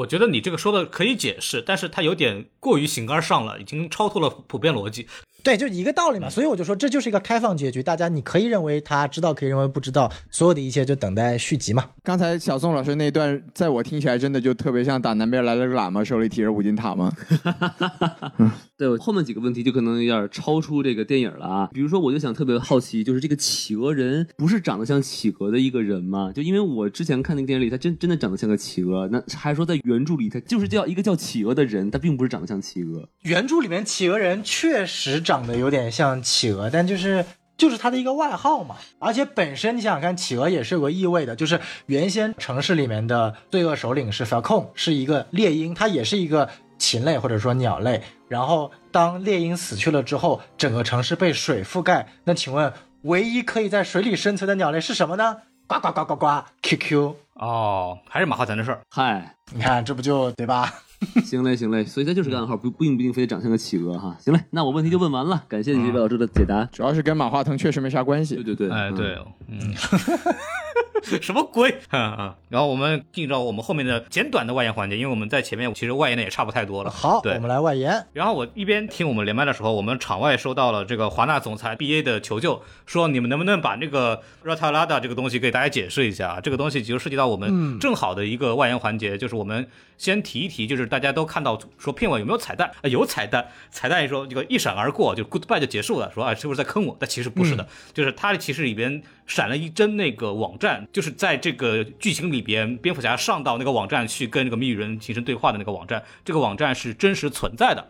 我觉得你这个说的可以解释，但是他有点过于形而上了，已经超脱了普遍逻辑。对，就一个道理嘛。所以我就说，这就是一个开放结局，大家你可以认为他知道，可以认为不知道，所有的一切就等待续集嘛。刚才小宋老师那段，在我听起来真的就特别像打南边来了个喇嘛，手里提着五金塔嘛。对，我后面几个问题就可能有点超出这个电影了啊。比如说，我就想特别好奇，就是这个企鹅人不是长得像企鹅的一个人吗？就因为我之前看那个电影里，他真真的长得像个企鹅。那还说在原著里，他就是叫一个叫企鹅的人，他并不是长得像企鹅。原著里面企鹅人确实长得有点像企鹅，但就是就是它的一个外号嘛。而且本身你想想看，企鹅也是有个意味的，就是原先城市里面的罪恶首领是 Falcon，是一个猎鹰，它也是一个禽类或者说鸟类。然后当猎鹰死去了之后，整个城市被水覆盖。那请问，唯一可以在水里生存的鸟类是什么呢？呱呱呱呱呱，QQ。哦，还是马化腾的事儿。嗨，你看这不就对吧？行嘞行嘞，所以它就是个暗号，不并不一定非得长像个企鹅哈。行嘞，那我问题就问完了，感谢几位老师的解答。主要是跟马化腾确实没啥关系。对对对，哎，嗯对，嗯，什么鬼？然后我们进入到我们后面的简短的外延环节，因为我们在前面其实外延的也差不太多了。好，对我们来外延。然后我一边听我们连麦的时候，我们场外收到了这个华纳总裁 B A 的求救，说你们能不能把这个 Ratalada 这个东西给大家解释一下？这个东西其实涉及到我们正好的一个外延环节，就是我们先提一提，就是大家都看到说片尾有没有彩蛋？啊，有彩蛋，彩蛋说这个一闪而过，就 goodbye 就结束了，说啊是不是在坑我？但其实不是的，就是它其实里边闪了一帧那个网站，就是在这个剧情里边，蝙蝠侠上到那个网站去跟这个谜语人形成对话的那个网站，这个网站是真实存在的。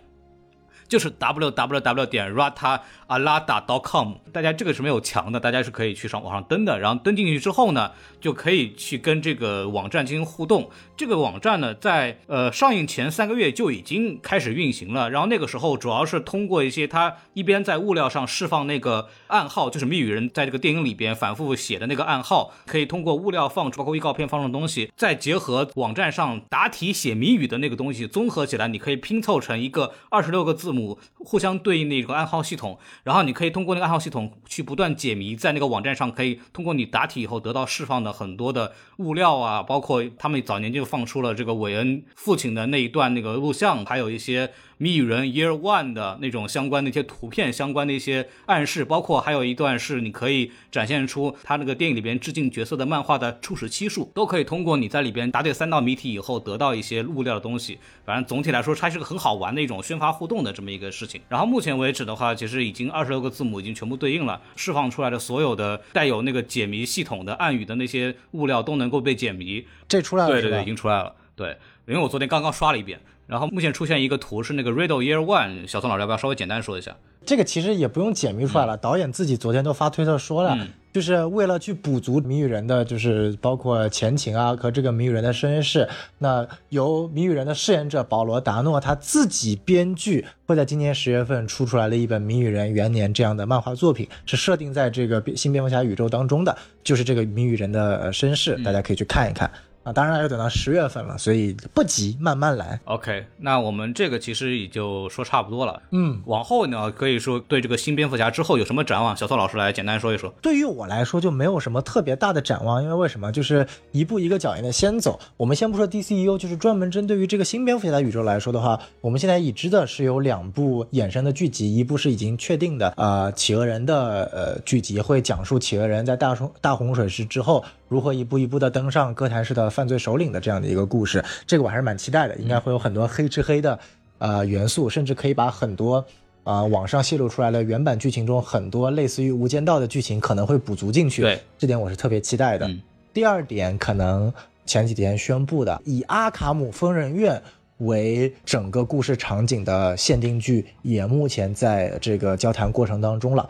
就是 w w w 点 rataalada.com，大家这个是没有墙的，大家是可以去上网上登的。然后登进去之后呢，就可以去跟这个网站进行互动。这个网站呢，在呃上映前三个月就已经开始运行了。然后那个时候主要是通过一些他一边在物料上释放那个暗号，就是谜语人在这个电影里边反复写的那个暗号，可以通过物料放出，包括预告片放出的东西，再结合网站上答题写谜语的那个东西综合起来，你可以拼凑成一个二十六个字母互相对应的一个暗号系统。然后你可以通过那个暗号系统去不断解谜，在那个网站上可以通过你答题以后得到释放的很多的物料啊，包括他们早年就放出了这个韦恩父亲的那一段那个录像，还有一些谜语人 Year One 的那种相关的一些图片、相关的一些暗示，包括还有一段是你可以展现出他那个电影里边致敬角色的漫画的初始期数，都可以通过你在里边答对三道谜题以后得到一些物料的东西。反正总体来说，它是个很好玩的一种宣发互动的这么一个事情。然后目前为止的话，其实已经二十六个字母已经全部对应了，释放出来的所有的带有那个解谜系统的暗语的那些物料都能够被解谜。这出来了对对对，已经出来了。对，因为我昨天刚刚刷了一遍，然后目前出现一个图是那个 Riddle Year One，小宋老师要不要稍微简单说一下？这个其实也不用解密出来了，导演自己昨天都发推特说了，嗯就是为了去补足谜语人的，就是包括前情啊和这个谜语人的身世。那由谜语人的饰演者保罗达诺他自己编剧，会在今年十月份出出来了一本谜语人元年这样的漫画作品，是设定在这个新蝙蝠侠宇宙当中的，就是这个谜语人的呃身世，大家可以去看一看。啊，当然要等到十月份了，所以不急，慢慢来。OK，那我们这个其实也就说差不多了。嗯，往后呢，可以说对这个新蝙蝠侠之后有什么展望？小宋老师来简单说一说。对于我来说就没有什么特别大的展望，因为为什么？就是一步一个脚印的先走。我们先不说 DCEU，就是专门针对于这个新蝙蝠侠的宇宙来说的话，我们现在已知的是有两部衍生的剧集，一部是已经确定的，呃，企鹅人的呃剧集，会讲述企鹅人在大冲大洪水时之后如何一步一步的登上哥谭市的犯罪首领的这样的一个故事。这个我还是蛮期待的，应该会有很多黑吃黑的呃元素，甚至可以把很多。呃、网上泄露出来的原版剧情中很多类似于《无间道》的剧情可能会补足进去，对，这点我是特别期待的。嗯第二点，可能前几天宣布的以阿卡姆疯人院为整个故事场景的限定剧，也目前在这个交谈过程当中了，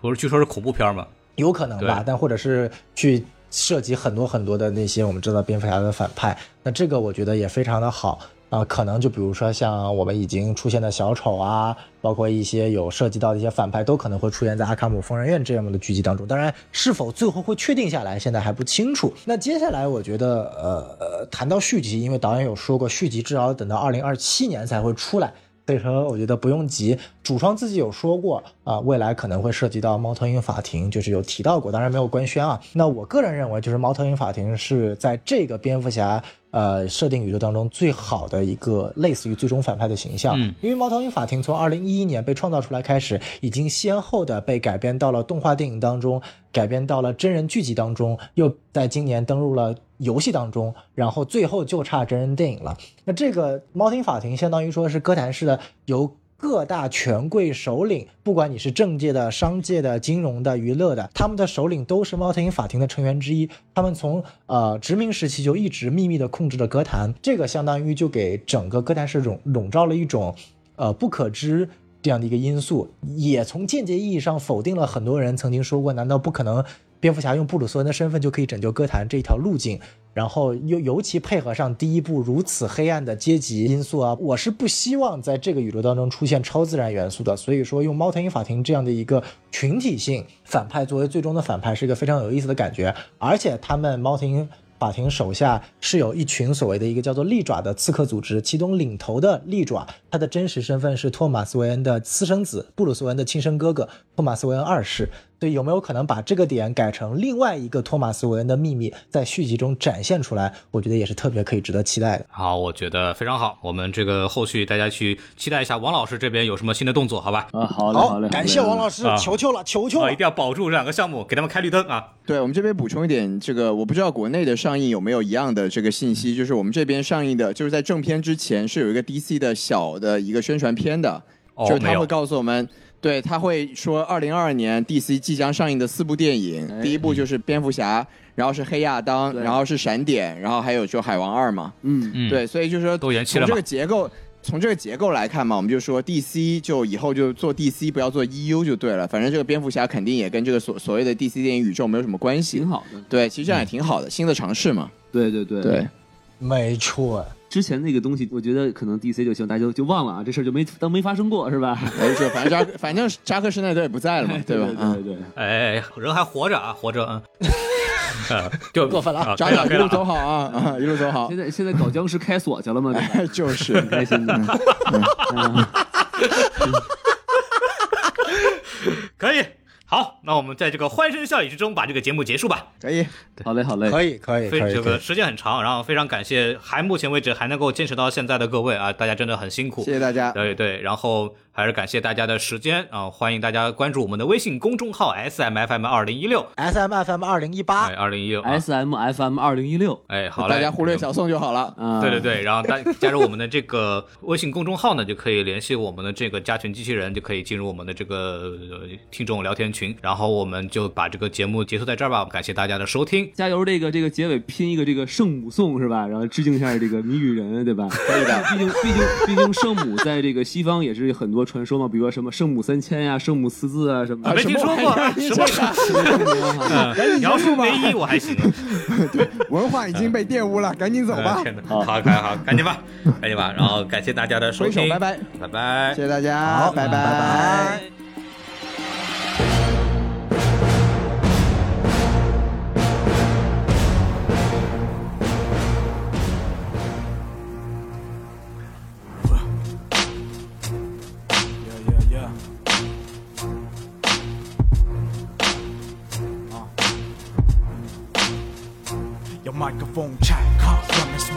不是据说是恐怖片吗？有可能吧，但或者是去涉及很多很多的那些我们知道蝙蝠侠的反派，那这个我觉得也非常的好。啊、可能就比如说像我们已经出现的小丑啊，包括一些有涉及到的一些反派，都可能会出现在阿卡姆疯人院这样的剧集当中。当然，是否最后会确定下来，现在还不清楚。那接下来，我觉得，呃呃，谈到续集，因为导演有说过，续集至少要等到二零二七年才会出来。所以说，我觉得不用急。主创自己有说过啊、未来可能会涉及到猫头鹰法庭，就是有提到过，当然没有官宣啊。那我个人认为，就是猫头鹰法庭是在这个蝙蝠侠呃设定宇宙当中最好的一个类似于最终反派的形象。嗯因为猫头鹰法庭从二零一一年被创造出来开始，已经先后的被改编到了动画电影当中，改编到了真人剧集当中，又在今年登入了游戏当中，然后最后就差真人电影了。那这个猫头鹰法庭相当于说是哥谭市的由各大权贵首领，不管你是政界的、商界的、金融的、娱乐的，他们的首领都是猫头鹰法庭的成员之一。他们从呃殖民时期就一直秘密的控制着哥谭，这个相当于就给整个哥谭市笼笼罩了一种呃不可知。这样的一个因素，也从间接意义上否定了很多人曾经说过，难道不可能蝙蝠侠用布鲁斯文的身份就可以拯救歌坛这一条路径？然后又尤其配合上第一部如此黑暗的阶级因素啊，我是不希望在这个宇宙当中出现超自然元素的。所以说，用猫头鹰法庭这样的一个群体性反派作为最终的反派，是一个非常有意思的感觉。而且他们猫头鹰法庭手下是有一群所谓的一个叫做利爪的刺客组织，其中领头的利爪，他的真实身份是托马斯·韦恩的私生子，布鲁斯·韦恩的亲生哥哥托马斯·韦恩二世。所以有没有可能把这个点改成另外一个托马斯·韦恩的秘密，在续集中展现出来？我觉得也是特别可以值得期待的。好，我觉得非常好。我们这个后续大家去期待一下王老师这边有什么新的动作，好吧？啊，好嘞，好嘞，感谢王老师啊，求求了，求求啊，了一！定要保住这两个项目，给他们开绿灯啊！对我们这边补充一点，这个我不知道国内的上映有没有一样的这个信息，就是我们这边上映的，就是在正片之前是有一个 DC 的小的一个宣传片的，就是他会告诉我们。对，他会说，二零二二年 DC 即将上映的四部电影，哎。第一部就是蝙蝠侠，然后是黑亚当，然后是闪点，然后还有就海王二嘛。嗯，嗯，对，所以就是说都延期了从这个结构，从这个结构来看嘛，我们就说 DC 就以后就做 DC，不要做 EU 就对了。反正这个蝙蝠侠肯定也跟这个所所谓的 DC 电影宇宙没有什么关系。挺。好的，对，其实这样也挺好的，新的尝试嘛。对对对。对，没错，之前那个东西，我觉得可能 DC 就行，大家就就忘了啊，这事儿就没当没发生过，是吧？没错反正扎克，反正扎克施耐德也不在了嘛，对吧？嗯对对对，哎，人还活着啊，活着啊，嗯 就过分了啊扎可以了可以了啊克一路走好啊啊，一路走好现。在现在搞僵尸开锁去了嘛，对吧？哎，就是很开心的。可以。好，那我们在这个欢声笑语之中把这个节目结束吧。可以。好嘞，好嘞，可以，可以。非这个时间很长，然后非常感谢还目前为止还能够坚持到现在的各位啊，大家真的很辛苦。谢谢大家。对对，然后还是感谢大家的时间啊，欢迎大家关注我们的微信公众号 S M F M 二零一六，S M F M 二零一八哎，，二零一六 S M F M 二零一六，哎，好嘞，大家忽略小宋就好了。啊，对对对，然后大加入我们的这个微信公众号呢，就可以联系我们的这个加群机器人，就可以进入我们的这个呃听众聊天群。然后我们就把这个节目结束在这儿吧，感谢大家的收听。加油！这个这个结尾拼一个这个圣母颂是吧？然后致敬一下这个谜语人，对吧？可以的。毕竟毕竟毕竟圣母在这个西方也是很多传说嘛，比如说什么圣母三千呀、圣母四字啊什么啊，的。没听说过。啊什么？嗯描述唯一我还行，对文化已经被玷污了，赶紧走吧。呃。天哪。好，好，好，赶紧吧，赶紧吧。然后感谢大家的收听，拜拜，拜拜。谢。谢大家，好拜拜 von chai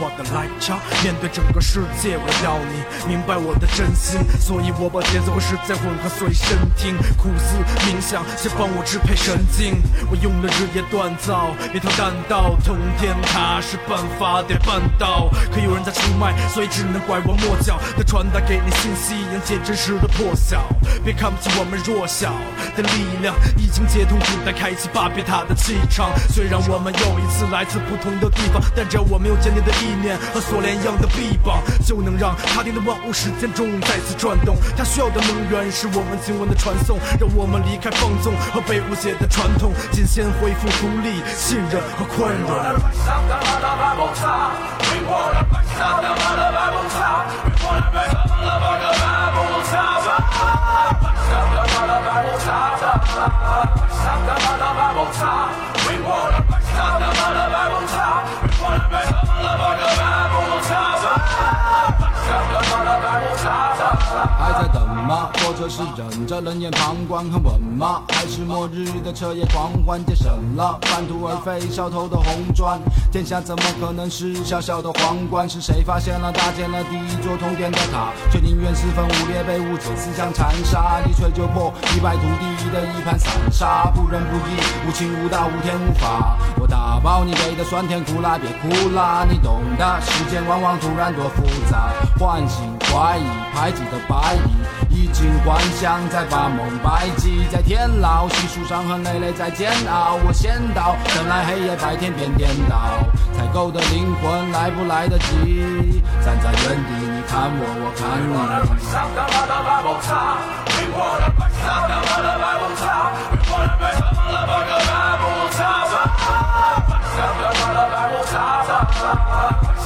我的 light check，面对整个世界，我要你明白我的真心，所以我把节奏和时间混合随身听，苦思冥想，先帮我支配神经。我用了日夜锻造，别条弹道，通天塔是办法得办到，可有人在出卖，所以只能拐弯抹角的传达给你信息，迎接真实的破晓。别看不起我们弱小的力量，已经接通古代，开启巴别塔的气场。虽然我们又一次来自不同的地方，但只要我们有坚定的意意念和锁链一样的臂膀，就能让他定的万物时间中再次转动。它需要的能源是我们经文的传送，让我们离开放纵和被误解的传统，仅先恢复独立、信任和宽容。还在等。吗？或者是忍着冷眼旁观很稳吗？还是末日的彻夜狂欢节省了半途而废烧头的红砖？天下怎么可能是小小的皇冠？是谁发现了搭建了第一座通天的塔，却宁愿四分五裂被误解思想残杀？一锤就破一败涂地的一盘散沙，不仁不义，无情无道，无天无法。我打包你给的酸甜苦辣，别哭啦，你懂的。世间往往突然多复杂，唤醒怀疑，排挤的白蚁，衣锦还乡再把梦摆记在天牢细数伤痕累累在煎熬我先到等来黑夜白天变颠倒采购的灵魂来不来得及站在原地你看我我看你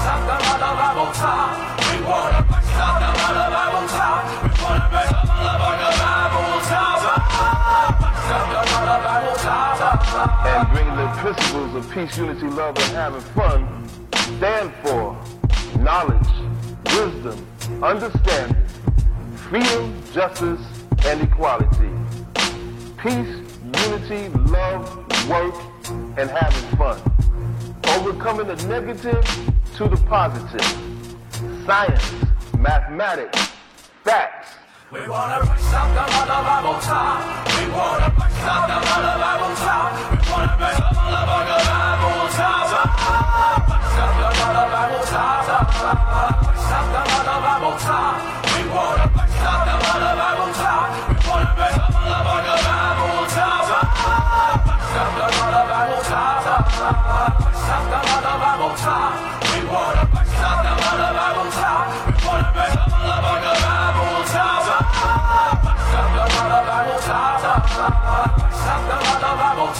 Sangha Madhava Ringwater. And bring the principles of peace, unity, love, and having fun stand for knowledge, wisdom, understanding, freedom, justice, and equality. Peace, unity, love, work, and having fun. Overcoming the negative to the positive. Science, mathematics, facts, we wanna rise up the mother top. We wanna rise up the mother top. We wanna rise up the mother top. Rise up the mother top. Rise up the mother top. We wanna rise up the mother top. We wanna rise up the mother top. Rise up the mother top. Rise up the mother top. We wanna rise up the mother top. We wanna rise up Sanggahlah, brag about